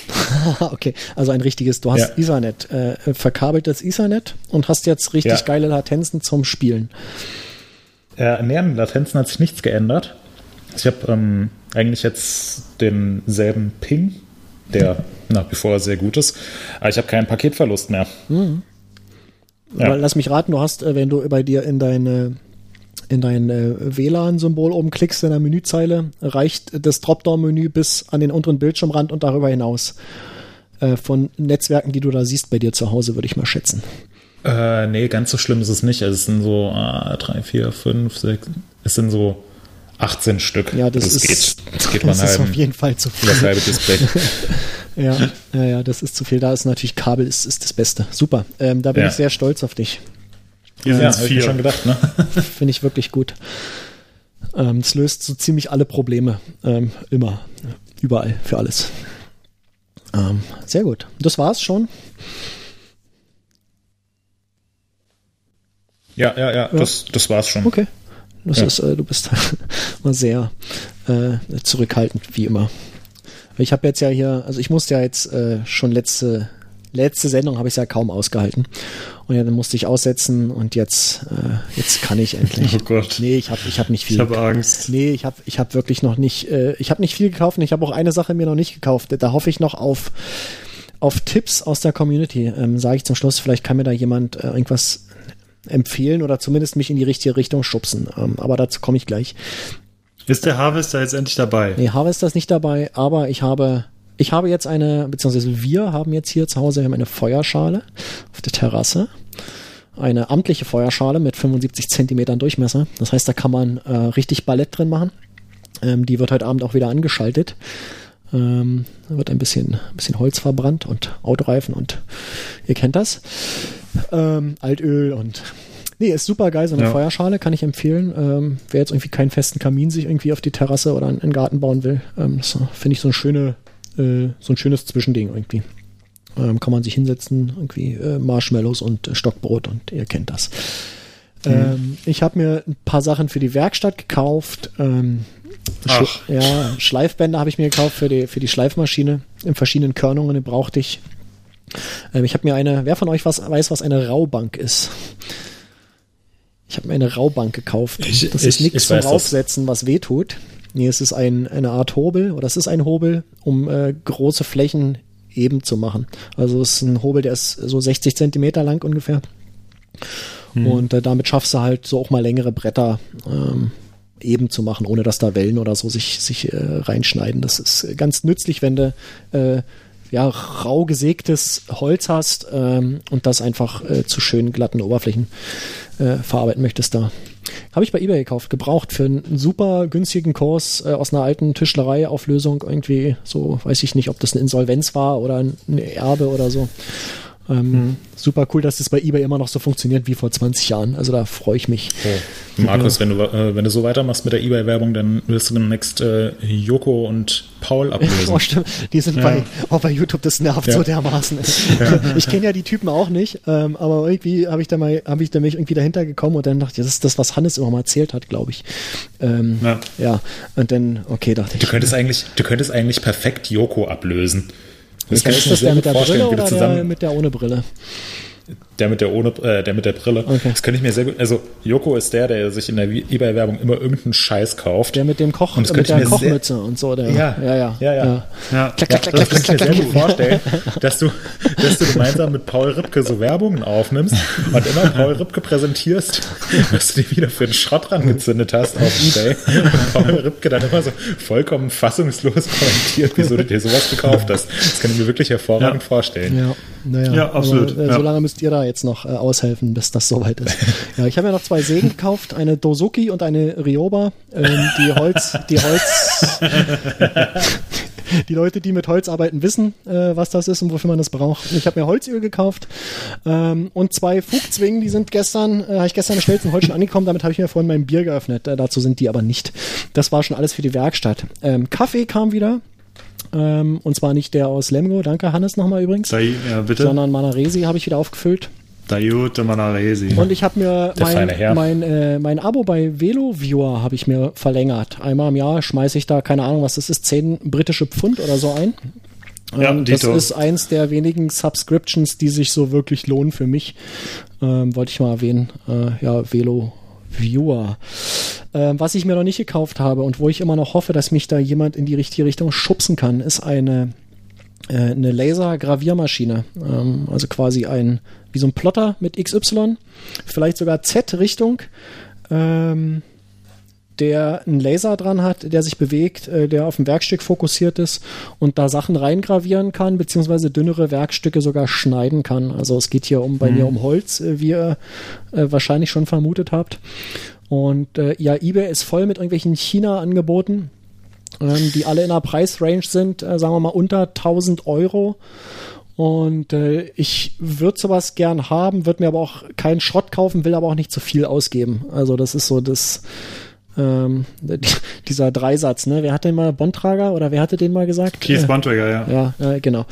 okay, also ein richtiges, du hast Ja. Ethernet, äh, verkabeltes Ethernet und hast jetzt richtig Ja. geile Latenzen zum Spielen. Äh, in den Latenzen hat sich nichts geändert. Ich habe ähm, eigentlich jetzt denselben Ping, der nach wie vor sehr gut ist, aber ich habe keinen Paketverlust mehr. Ja. Aber lass mich raten, du hast, äh, wenn du bei dir in deine in dein äh, WLAN-Symbol oben klickst in der Menüzeile, reicht das Dropdown-Menü bis an den unteren Bildschirmrand und darüber hinaus. Äh, von Netzwerken, die du da siehst bei dir zu Hause, würde ich mal schätzen. Äh, nee, ganz so schlimm ist es nicht. Also es sind so äh, drei, vier, fünf, sechs. Es sind so 18 Stück. Ja, das, das ist, geht. Das geht das man ist auf jeden Fall zu viel. das halbe Display. Ja, ja, ja, das ist zu viel. Da ist natürlich Kabel ist, ist das Beste. Super. Ähm, da bin Ja. ich sehr stolz auf dich. Hier ja, sind hab ich schon gedacht, ne? Finde ich wirklich gut. Ähm, es löst so ziemlich alle Probleme. Ähm, immer. Überall. Für alles. Ähm, sehr gut. Das war's schon. Ja, ja, ja, das, das war's schon. Okay. Das Ja. ist, äh, du bist mal sehr äh, zurückhaltend, wie immer. Ich habe jetzt ja hier, also ich musste ja jetzt äh, schon letzte letzte Sendung habe ich ja kaum ausgehalten und ja, dann musste ich aussetzen und jetzt äh, jetzt kann ich endlich. Oh Gott. Nee, ich habe ich habe nicht viel. Ich habe Angst. Nee, ich habe ich hab wirklich noch nicht, äh, ich habe nicht viel gekauft und ich habe auch eine Sache mir noch nicht gekauft. Da hoffe ich noch auf, auf Tipps aus der Community. Ähm, Sage ich zum Schluss, vielleicht kann mir da jemand äh, irgendwas empfehlen oder zumindest mich in die richtige Richtung schubsen. Ähm, aber dazu komme ich gleich. Ist der Harvester jetzt endlich dabei? Nee, Harvester ist nicht dabei, aber ich habe, ich habe jetzt eine, beziehungsweise wir haben jetzt hier zu Hause wir haben eine Feuerschale auf der Terrasse. Eine amtliche Feuerschale mit 75 Zentimetern Durchmesser. Das heißt, da kann man äh, richtig Ballett drin machen. Ähm, die wird heute Abend auch wieder angeschaltet. Ähm, da wird ein bisschen, ein bisschen Holz verbrannt und Autoreifen und ihr kennt das. Ähm, Altöl und Nee, ist super geil, so eine Ja. Feuerschale kann ich empfehlen. Ähm, wer jetzt irgendwie keinen festen Kamin sich irgendwie auf die Terrasse oder in den Garten bauen will, ähm, finde ich so ein schöne, äh, so ein schönes Zwischending irgendwie. Ähm, kann man sich hinsetzen, irgendwie äh, Marshmallows und äh, Stockbrot und ihr kennt das. Ähm, ich habe mir ein paar Sachen für die Werkstatt gekauft. Ähm, Sch ja, Schleifbänder habe ich mir gekauft für die, für die Schleifmaschine in verschiedenen Körnungen, die brauchte ich. Ähm, ich habe mir eine, wer von euch was, weiß, was eine Raubank ist? Ich habe mir eine Raubank gekauft. Ich- das ist ich- nichts ich zum. Raufsetzen, was weh tut. Nee, es ist ein, eine Art Hobel, oder es ist ein Hobel, um äh, große Flächen eben zu machen. Also es ist ein Hobel, der ist so 60 Zentimeter lang ungefähr. Und äh, damit schaffst du halt so auch mal längere Bretter ähm, eben zu machen, ohne dass da Wellen oder so sich, sich äh, reinschneiden. Das ist ganz nützlich, wenn du äh, ja, rau gesägtes Holz hast ähm, und das einfach äh, zu schönen glatten Oberflächen äh, verarbeiten möchtest da. Habe ich bei eBay gekauft, gebraucht für einen super günstigen Kurs äh, aus einer alten Tischlerei-Auflösung irgendwie, so weiß ich nicht, ob das eine Insolvenz war oder ein Erbe oder so. Ähm, Super cool, dass das bei eBay immer noch so funktioniert wie vor 20 Jahren. Also da freue ich mich. Oh. Markus, wenn du, äh, wenn du so weitermachst mit der Ebay-Werbung, dann wirst du demnächst äh, Joko und Paul ablösen. Oh, stimmt. Die sind bei, auch bei YouTube, das nervt Ja. so dermaßen. Ich kenne ja die Typen auch nicht, ähm, aber irgendwie habe ich da mal, habe ich da mich irgendwie dahinter gekommen und dann dachte ich, das ist das, was Hannes immer mal erzählt hat, glaube ich. Ähm, Ja. ja. Und dann, okay, dachte ich. Du könntest eigentlich, du könntest eigentlich perfekt Joko ablösen. Das Welcher ist das der mit der Brille oder der mit der ohne Brille? Der mit der ohne, äh, der mit der Brille. Okay. Das könnte ich mir sehr gut. Also Joko ist der, der sich in der eBay-Werbung immer irgendeinen Scheiß kauft. Der mit dem Koch, Und das mit der ich mir sehr- Kochmütze und so. Der, Ja. ja, ja, Ja, ja. Ja. Klack, Ja, klack, klack, das kann ich mir sehr gut vorstellen, dass du, dass du gemeinsam mit Paul Ripke so Werbungen aufnimmst und immer Paul Ripke präsentierst, was du dir wieder für einen Schrott rangezündet hast auf Ebay. Und Paul Ripke dann immer so vollkommen fassungslos kommentiert, wieso du dir sowas gekauft hast. Das kann ich mir wirklich hervorragend Ja. vorstellen. Ja, naja. Ja, absolut, Aber, äh, ja. So lange müsst ihr da jetzt noch äh, aushelfen, bis das soweit ist. ja, ich habe ja noch zwei Sägen gekauft, eine Dosuki und eine Ryoba. Ähm, die Holz, die Holz, die Leute, die mit Holz arbeiten, wissen, äh, was das ist und wofür man das braucht. Ich habe mir Holzöl gekauft ähm, und zwei Fugzwingen, die sind gestern, äh, habe ich gestern bestellt, sind heute schon angekommen. Damit habe ich mir vorhin mein Bier geöffnet. Äh, dazu sind die aber nicht. Das war schon alles für die Werkstatt. Ähm, Kaffee kam wieder. Ähm, und zwar nicht der aus Lemgo, danke Hannes nochmal übrigens, Dai, ja, bitte. sondern Manaresi habe ich wieder aufgefüllt. Daiute Manaresi. Und ich habe mir Der mein, mein, äh, mein Abo bei VeloViewer habe ich mir verlängert. Einmal im Jahr schmeiße ich da, keine Ahnung, was das ist, 10 britische Pfund oder so ein. Ja, Ähm, das ist eins der wenigen Subscriptions, die sich so wirklich lohnen für mich. Ähm, wollte ich mal erwähnen. Äh, ja, Velo Viewer. Ähm, was ich mir noch nicht gekauft habe und wo ich immer noch hoffe, dass mich da jemand in die richtige Richtung schubsen kann, ist eine äh, eine Laser-Graviermaschine. Ähm, also quasi ein, wie so ein Plotter mit XY, vielleicht sogar Z-Richtung. Ähm, der einen Laser dran hat, der sich bewegt, äh, der auf ein Werkstück fokussiert ist und da Sachen reingravieren kann, beziehungsweise dünnere Werkstücke sogar schneiden kann. Also es geht hier um bei mhm. mir um Holz, äh, wie ihr äh, wahrscheinlich schon vermutet habt. Und äh, ja, eBay ist voll mit irgendwelchen China-Angeboten, ähm, die alle in einer Preisrange sind, äh, sagen wir mal unter 1000 Euro. Und äh, ich würde sowas gern haben, würde mir aber auch keinen Schrott kaufen, will aber auch nicht zu viel ausgeben. Also das ist so das, ähm, dieser Dreisatz, ne? Wer hat den mal Bontrager oder wer hatte den mal gesagt? Keith Bontrager, ja. Ja, äh, genau.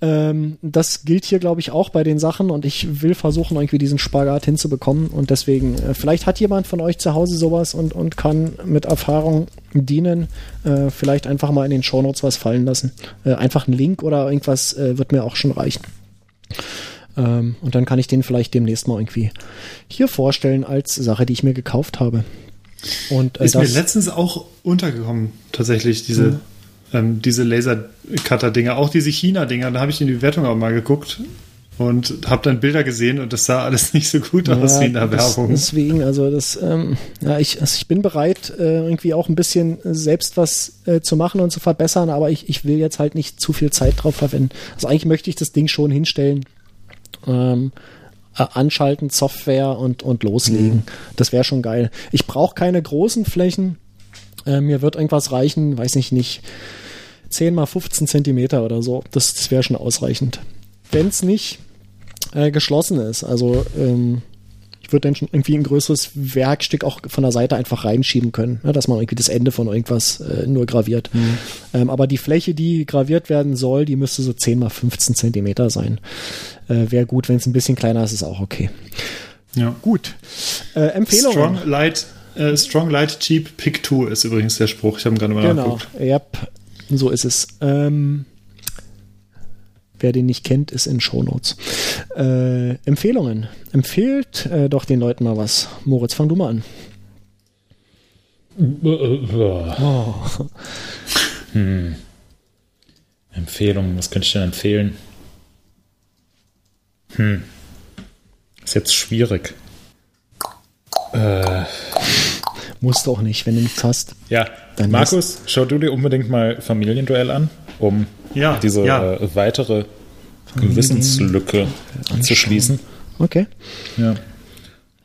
Ähm, das gilt hier, glaube ich, auch bei den Sachen und ich will versuchen, irgendwie diesen Spagat hinzubekommen und deswegen, äh, vielleicht hat jemand von euch zu Hause sowas und, und kann mit Erfahrung dienen. Äh, vielleicht einfach mal in den Shownotes was fallen lassen. Äh, einfach ein Link oder irgendwas äh, wird mir auch schon reichen. Ähm, und dann kann ich den vielleicht demnächst mal irgendwie hier vorstellen als Sache, die ich mir gekauft habe. Und, äh, ist mir letztens auch untergekommen, tatsächlich, diese, mhm. ähm, diese Lasercutter-Dinger, auch diese China-Dinger, da habe ich in die Wertung auch mal geguckt und habe dann Bilder gesehen und das sah alles nicht so gut ja, aus wie in der das, Werbung. Deswegen, also das, ähm, ja, ich, also ich bin bereit, äh, irgendwie auch ein bisschen selbst was äh, zu machen und zu verbessern, aber ich, ich will jetzt halt nicht zu viel Zeit drauf verwenden. Also eigentlich möchte ich das Ding schon hinstellen. Ähm, äh, anschalten, Software und, und loslegen. Mhm. Das wäre schon geil. Ich brauche keine großen Flächen. Äh, mir wird irgendwas reichen, weiß ich nicht, 10 mal 15 Zentimeter oder so. Das, das wäre schon ausreichend. Wenn es nicht äh, geschlossen ist, also ähm, würde dann schon irgendwie ein größeres Werkstück auch von der Seite einfach reinschieben können, ne, dass man irgendwie das Ende von irgendwas äh, nur graviert. Mhm. Ähm, aber die Fläche, die graviert werden soll, die müsste so 10 mal 15 Zentimeter sein. Äh, Wäre gut, wenn es ein bisschen kleiner ist, ist auch okay. Ja. Gut. Äh, Empfehlungen. Strong Light, äh, Strong Light Cheap Pick 2 ist übrigens der Spruch. Ich habe gerade mal genau. nachgeguckt. Genau, yep. so ist es. Ähm, Wer den nicht kennt, ist in Shownotes. Äh, Empfehlungen. Empfehlt äh, doch den Leuten mal was. Moritz, fang du mal an. Oh. Hm. Empfehlungen, was könnte ich denn empfehlen? Hm. Ist jetzt schwierig. Äh. Musst du auch nicht, wenn du nichts hast. Ja, Dann Markus, schau du dir unbedingt mal Familienduell an, um ja, diese ja. Äh, weitere Gewissenslücke zu schließen. Okay. Ja.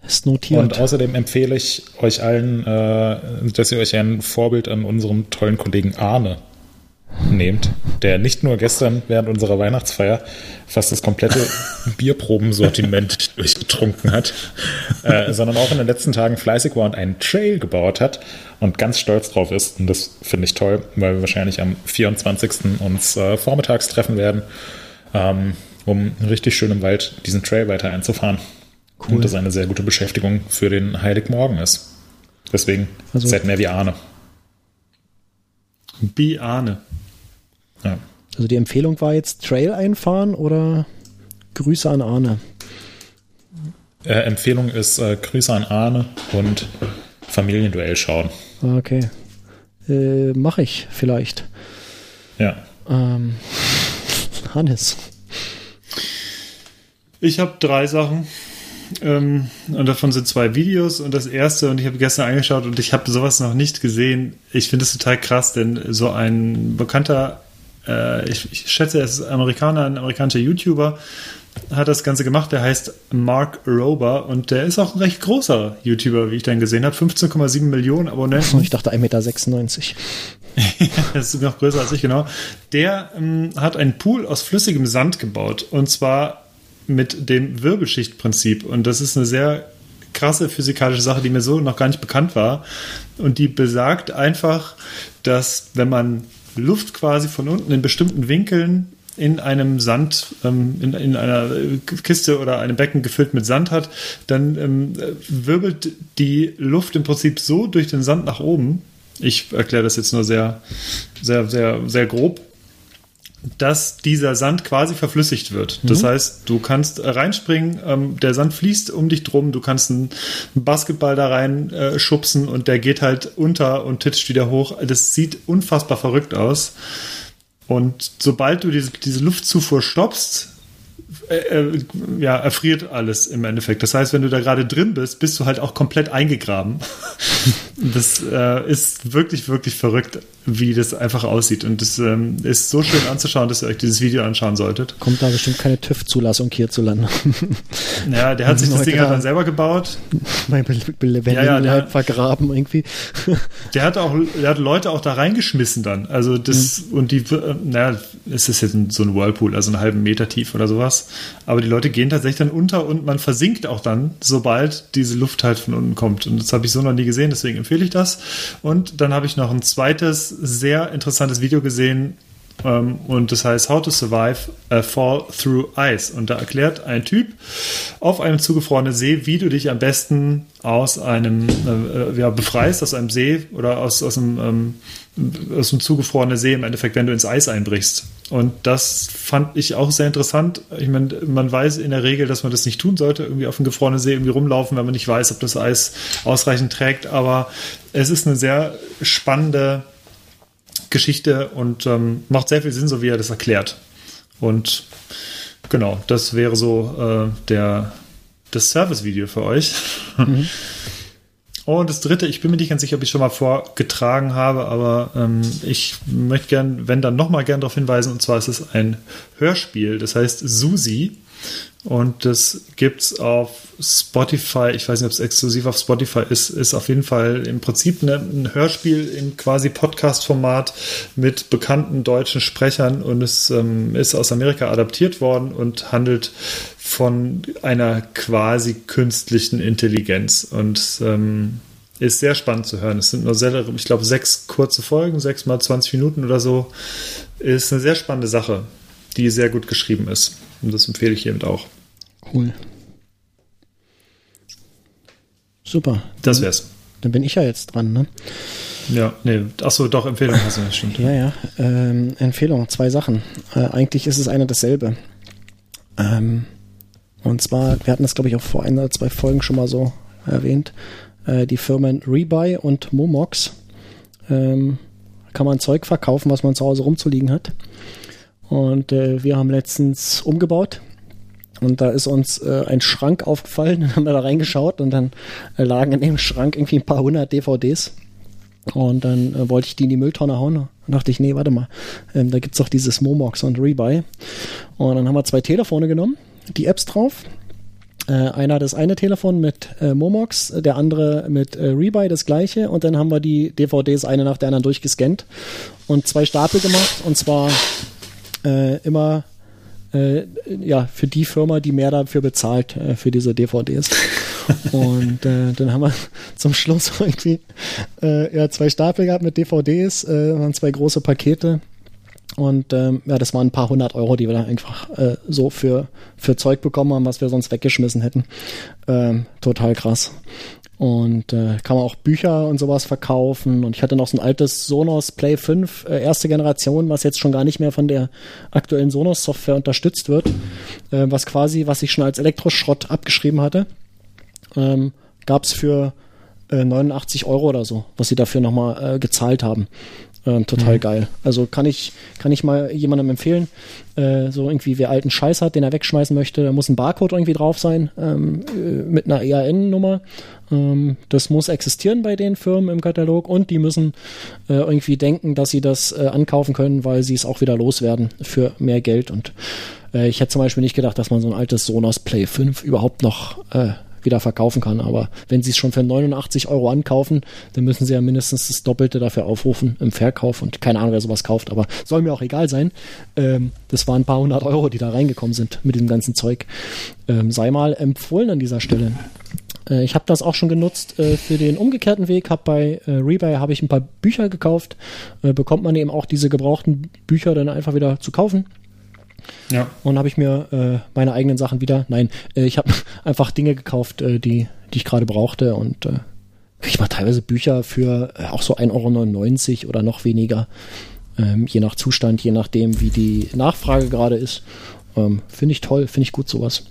Ist notiert. Und außerdem empfehle ich euch allen, äh, dass ihr euch ein Vorbild an unserem tollen Kollegen Arne nehmt, der nicht nur gestern während unserer Weihnachtsfeier fast das komplette Bierprobensortiment durchgetrunken hat, äh, sondern auch in den letzten Tagen fleißig war und einen Trail gebaut hat und ganz stolz drauf ist. Und das finde ich toll, weil wir wahrscheinlich am 24. uns äh, vormittags treffen werden, ähm, um richtig schön im Wald diesen Trail weiter einzufahren. Cool. Und das eine sehr gute Beschäftigung für den Heiligmorgen ist. Deswegen also, seid mehr wie Arne. Wie Arne. Ja. Also die Empfehlung war jetzt Trail einfahren oder Grüße an Arne? Äh, Empfehlung ist äh, Grüße an Arne und Familienduell schauen. Okay. Äh, Mache ich vielleicht. Ja. Ähm, Hannes. Ich habe drei Sachen. Ähm, und davon sind zwei Videos und das erste, und ich habe gestern angeschaut und ich habe sowas noch nicht gesehen. Ich finde es total krass, denn so ein bekannter, äh, ich, ich, schätze, er ist Amerikaner, ein amerikanischer YouTuber, hat das Ganze gemacht. Der heißt Mark Rober und der ist auch ein recht großer YouTuber, wie ich dann gesehen habe. 15,7 Millionen Abonnenten. Ich dachte 1,96 Meter. das ist noch größer als ich, genau. Der ähm, hat einen Pool aus flüssigem Sand gebaut und zwar mit dem Wirbelschichtprinzip. Und das ist eine sehr krasse physikalische Sache, die mir so noch gar nicht bekannt war. Und die besagt einfach, dass wenn man Luft quasi von unten in bestimmten Winkeln in einem Sand, ähm, in, in, einer Kiste oder einem Becken gefüllt mit Sand hat, dann ähm, wirbelt die Luft im Prinzip so durch den Sand nach oben. Ich erkläre das jetzt nur sehr, sehr, sehr, sehr grob dass dieser Sand quasi verflüssigt wird. Das mhm. heißt, du kannst reinspringen, ähm, der Sand fließt um dich drum, du kannst einen Basketball da rein äh, schubsen und der geht halt unter und titscht wieder hoch. Das sieht unfassbar verrückt aus. Und sobald du diese, diese Luftzufuhr stoppst, äh, äh, ja, erfriert alles im Endeffekt. Das heißt, wenn du da gerade drin bist, bist du halt auch komplett eingegraben. Das äh, ist wirklich, wirklich verrückt, wie das einfach aussieht. Und das ähm, ist so schön anzuschauen, dass ihr euch dieses Video anschauen solltet. Kommt da bestimmt keine TÜV-Zulassung hierzulande. Ja, der hat sich das Ding halt dann selber gebaut. Mein Be Be lebendigen Ja, ja, Leib vergraben irgendwie. Der hat auch, der hat Leute auch da reingeschmissen dann. Also das, und die, äh, naja, es ist jetzt so ein Whirlpool, also einen halben Meter tief oder sowas. Aber die Leute gehen tatsächlich dann unter und man versinkt auch dann, sobald diese Luft halt von unten kommt. Und das habe ich so noch nie gesehen, deswegen empfehle ich das. Und dann habe ich noch ein zweites, sehr interessantes Video gesehen, ähm, und das heißt How to Survive a Fall Through Ice. Und da erklärt ein Typ auf einem zugefrorenen See, wie du dich am besten aus einem äh, äh, ja, befreist, aus einem See oder aus, aus, einem, ähm, aus einem zugefrorenen See im Endeffekt, wenn du ins Eis einbrichst. Und das fand ich auch sehr interessant. Ich meine, man weiß in der Regel, dass man das nicht tun sollte, irgendwie auf einem gefrorenen See irgendwie rumlaufen, wenn man nicht weiß, ob das Eis ausreichend trägt. Aber es ist eine sehr spannende Geschichte und ähm, macht sehr viel Sinn, so wie er das erklärt. Und genau, das wäre so äh, der, das Service-Video für euch. Und das dritte, ich bin mir nicht ganz sicher, ob ich schon mal vorgetragen habe, aber ähm, ich möchte gern, wenn dann nochmal gern darauf hinweisen, und zwar ist es ein Hörspiel, das heißt Susi. Und das gibt's auf Spotify. Ich weiß nicht, ob es exklusiv auf Spotify ist. Ist auf jeden Fall im Prinzip eine, ein Hörspiel im quasi Podcast-Format mit bekannten deutschen Sprechern und es ähm, ist aus Amerika adaptiert worden und handelt von einer quasi künstlichen Intelligenz und ähm, ist sehr spannend zu hören. Es sind nur sehr, ich glaube, sechs kurze Folgen, sechs mal 20 Minuten oder so. Ist eine sehr spannende Sache, die sehr gut geschrieben ist. Und das empfehle ich hiermit auch. Cool. Super. Das wär's. Dann bin ich ja jetzt dran, ne? Ja, nee, achso, doch, Empfehlung hast du, das stimmt. Ja, ja. Ähm, Empfehlung, zwei Sachen. Äh, eigentlich ist es eine dasselbe. Ähm, und zwar, wir hatten das, glaube ich, auch vor ein oder zwei Folgen schon mal so erwähnt. Äh, die Firmen Rebuy und Momox. Ähm, kann man Zeug verkaufen, was man zu Hause rumzuliegen hat. Und äh, wir haben letztens umgebaut. Und da ist uns äh, ein Schrank aufgefallen, dann haben wir da reingeschaut und dann äh, lagen in dem Schrank irgendwie ein paar hundert DVDs. Und dann äh, wollte ich die in die Mülltonne hauen. Dann dachte ich, nee, warte mal, ähm, da gibt's doch dieses Momox und Rebuy. Und dann haben wir zwei Telefone genommen, die Apps drauf. Äh, einer das eine Telefon mit äh, Momox, der andere mit äh, Rebuy, das gleiche. Und dann haben wir die DVDs eine nach der anderen durchgescannt und zwei Stapel gemacht. Und zwar äh, immer äh, ja, für die Firma, die mehr dafür bezahlt, äh, für diese DVDs. Und äh, dann haben wir zum Schluss irgendwie äh, ja, zwei Stapel gehabt mit DVDs, äh, waren zwei große Pakete. Und ähm, ja, das waren ein paar hundert Euro, die wir da einfach äh, so für, für Zeug bekommen haben, was wir sonst weggeschmissen hätten. Ähm, total krass. Und äh, kann man auch Bücher und sowas verkaufen. Und ich hatte noch so ein altes Sonos Play 5, äh, erste Generation, was jetzt schon gar nicht mehr von der aktuellen Sonos-Software unterstützt wird. Äh, was quasi, was ich schon als Elektroschrott abgeschrieben hatte, ähm, gab es für äh, 89 Euro oder so, was sie dafür nochmal äh, gezahlt haben. Ähm, total geil. Also kann ich, kann ich mal jemandem empfehlen, äh, so irgendwie wer alten Scheiß hat, den er wegschmeißen möchte, da muss ein Barcode irgendwie drauf sein, ähm, äh, mit einer EAN-Nummer. Ähm, das muss existieren bei den Firmen im Katalog und die müssen äh, irgendwie denken, dass sie das äh, ankaufen können, weil sie es auch wieder loswerden für mehr Geld. Und äh, ich hätte zum Beispiel nicht gedacht, dass man so ein altes Sonos Play 5 überhaupt noch äh, wieder verkaufen kann. Aber wenn sie es schon für 89 Euro ankaufen, dann müssen sie ja mindestens das Doppelte dafür aufrufen im Verkauf. Und keine Ahnung, wer sowas kauft, aber soll mir auch egal sein. Ähm, das waren ein paar hundert Euro, die da reingekommen sind mit dem ganzen Zeug. Ähm, sei mal empfohlen an dieser Stelle. Äh, ich habe das auch schon genutzt äh, für den umgekehrten Weg. Hab bei äh, Rebuy habe ich ein paar Bücher gekauft. Äh, bekommt man eben auch diese gebrauchten Bücher dann einfach wieder zu kaufen. Ja. Und habe ich mir äh, meine eigenen Sachen wieder. Nein, äh, ich habe einfach Dinge gekauft, äh, die, die ich gerade brauchte und äh, ich mal teilweise Bücher für äh, auch so 1,99 Euro oder noch weniger. Ähm, je nach Zustand, je nachdem, wie die Nachfrage gerade ist. Ähm, finde ich toll, finde ich gut sowas.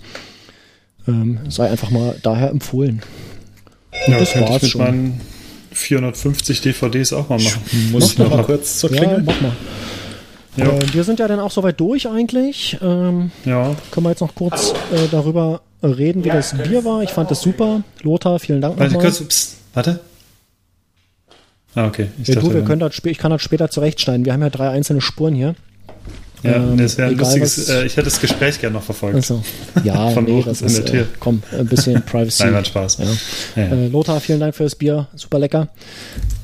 Ähm, sei einfach mal daher empfohlen. Ja, das könnte war's ich mit schon. meinen 450 DVDs auch mal machen. Muss ich Mach noch doch mal mal. kurz zur Ja, Klingel? mach mal. Ja. Äh, wir sind ja dann auch soweit durch eigentlich. Ähm, Ja, können wir jetzt noch kurz äh, darüber reden, wie das Bier war. Ich fand das super. Lothar, vielen Dank warte nochmal. kurz, pst, warte. Ah, okay. Ich, ja, du, wir können das, ich kann das später zurechtschneiden. Wir haben ja drei einzelne Spuren hier. Ja, ähm, das wäre ein lustiges, äh, ich hätte das Gespräch gerne noch verfolgt. Also, ja, Von nee, das ist, äh, komm, ein bisschen Privacy. Nein, Spaß. Ja. Ja, ja. Äh, Lothar, vielen Dank für das Bier, super lecker.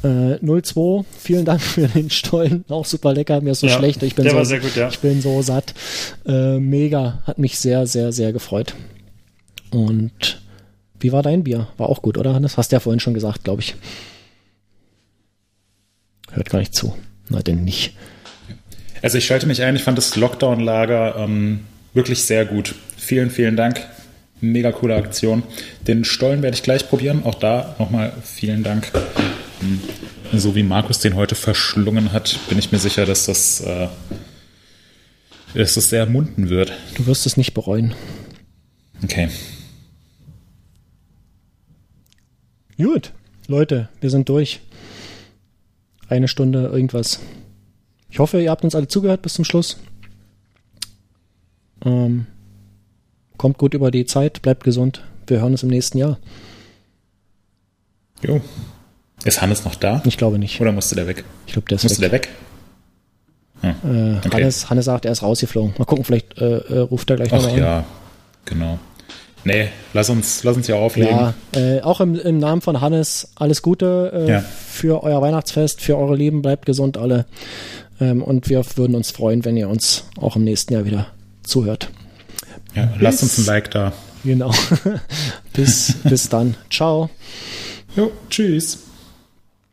Äh, 02, vielen Dank für den Stollen, auch super lecker, mir ist so schlecht, ich bin, Der so, war sehr gut, ja. ich bin so satt. Äh, mega, hat mich sehr, sehr, sehr gefreut. Und wie war dein Bier? War auch gut, oder Hannes? Hast du ja vorhin schon gesagt, glaube ich. Hört gar nicht zu. Na denn nicht. Also ich schalte mich ein, ich fand das Lockdown-Lager ähm, wirklich sehr gut. Vielen, vielen Dank. Mega coole Aktion. Den Stollen werde ich gleich probieren. Auch da nochmal vielen Dank. Hm. So wie Markus den heute verschlungen hat, bin ich mir sicher, dass das, äh, dass das sehr munden wird. Du wirst es nicht bereuen. Okay. Gut, Leute, wir sind durch. Eine Stunde irgendwas. Ich hoffe, ihr habt uns alle zugehört bis zum Schluss. Ähm, kommt gut über die Zeit, bleibt gesund. Wir hören uns im nächsten Jahr. Jo. Ist Hannes noch da? Ich glaube nicht. Oder musste der weg? Ich glaube, der ist musste weg. der weg? Hm. Äh, okay. Hannes, Hannes sagt, er ist rausgeflogen. Mal gucken, vielleicht äh, äh, ruft er gleich nochmal an. ja, genau. Nee, lass uns, lass uns ja auflegen. Ja, äh, auch im, im, Namen von Hannes alles Gute äh, ja. für euer Weihnachtsfest, für eure Lieben. Bleibt gesund alle. Ähm, und wir würden uns freuen, wenn ihr uns auch im nächsten Jahr wieder zuhört. Ja, bis, lasst uns ein Like da. Genau. bis, bis dann. Ciao. Jo, tschüss.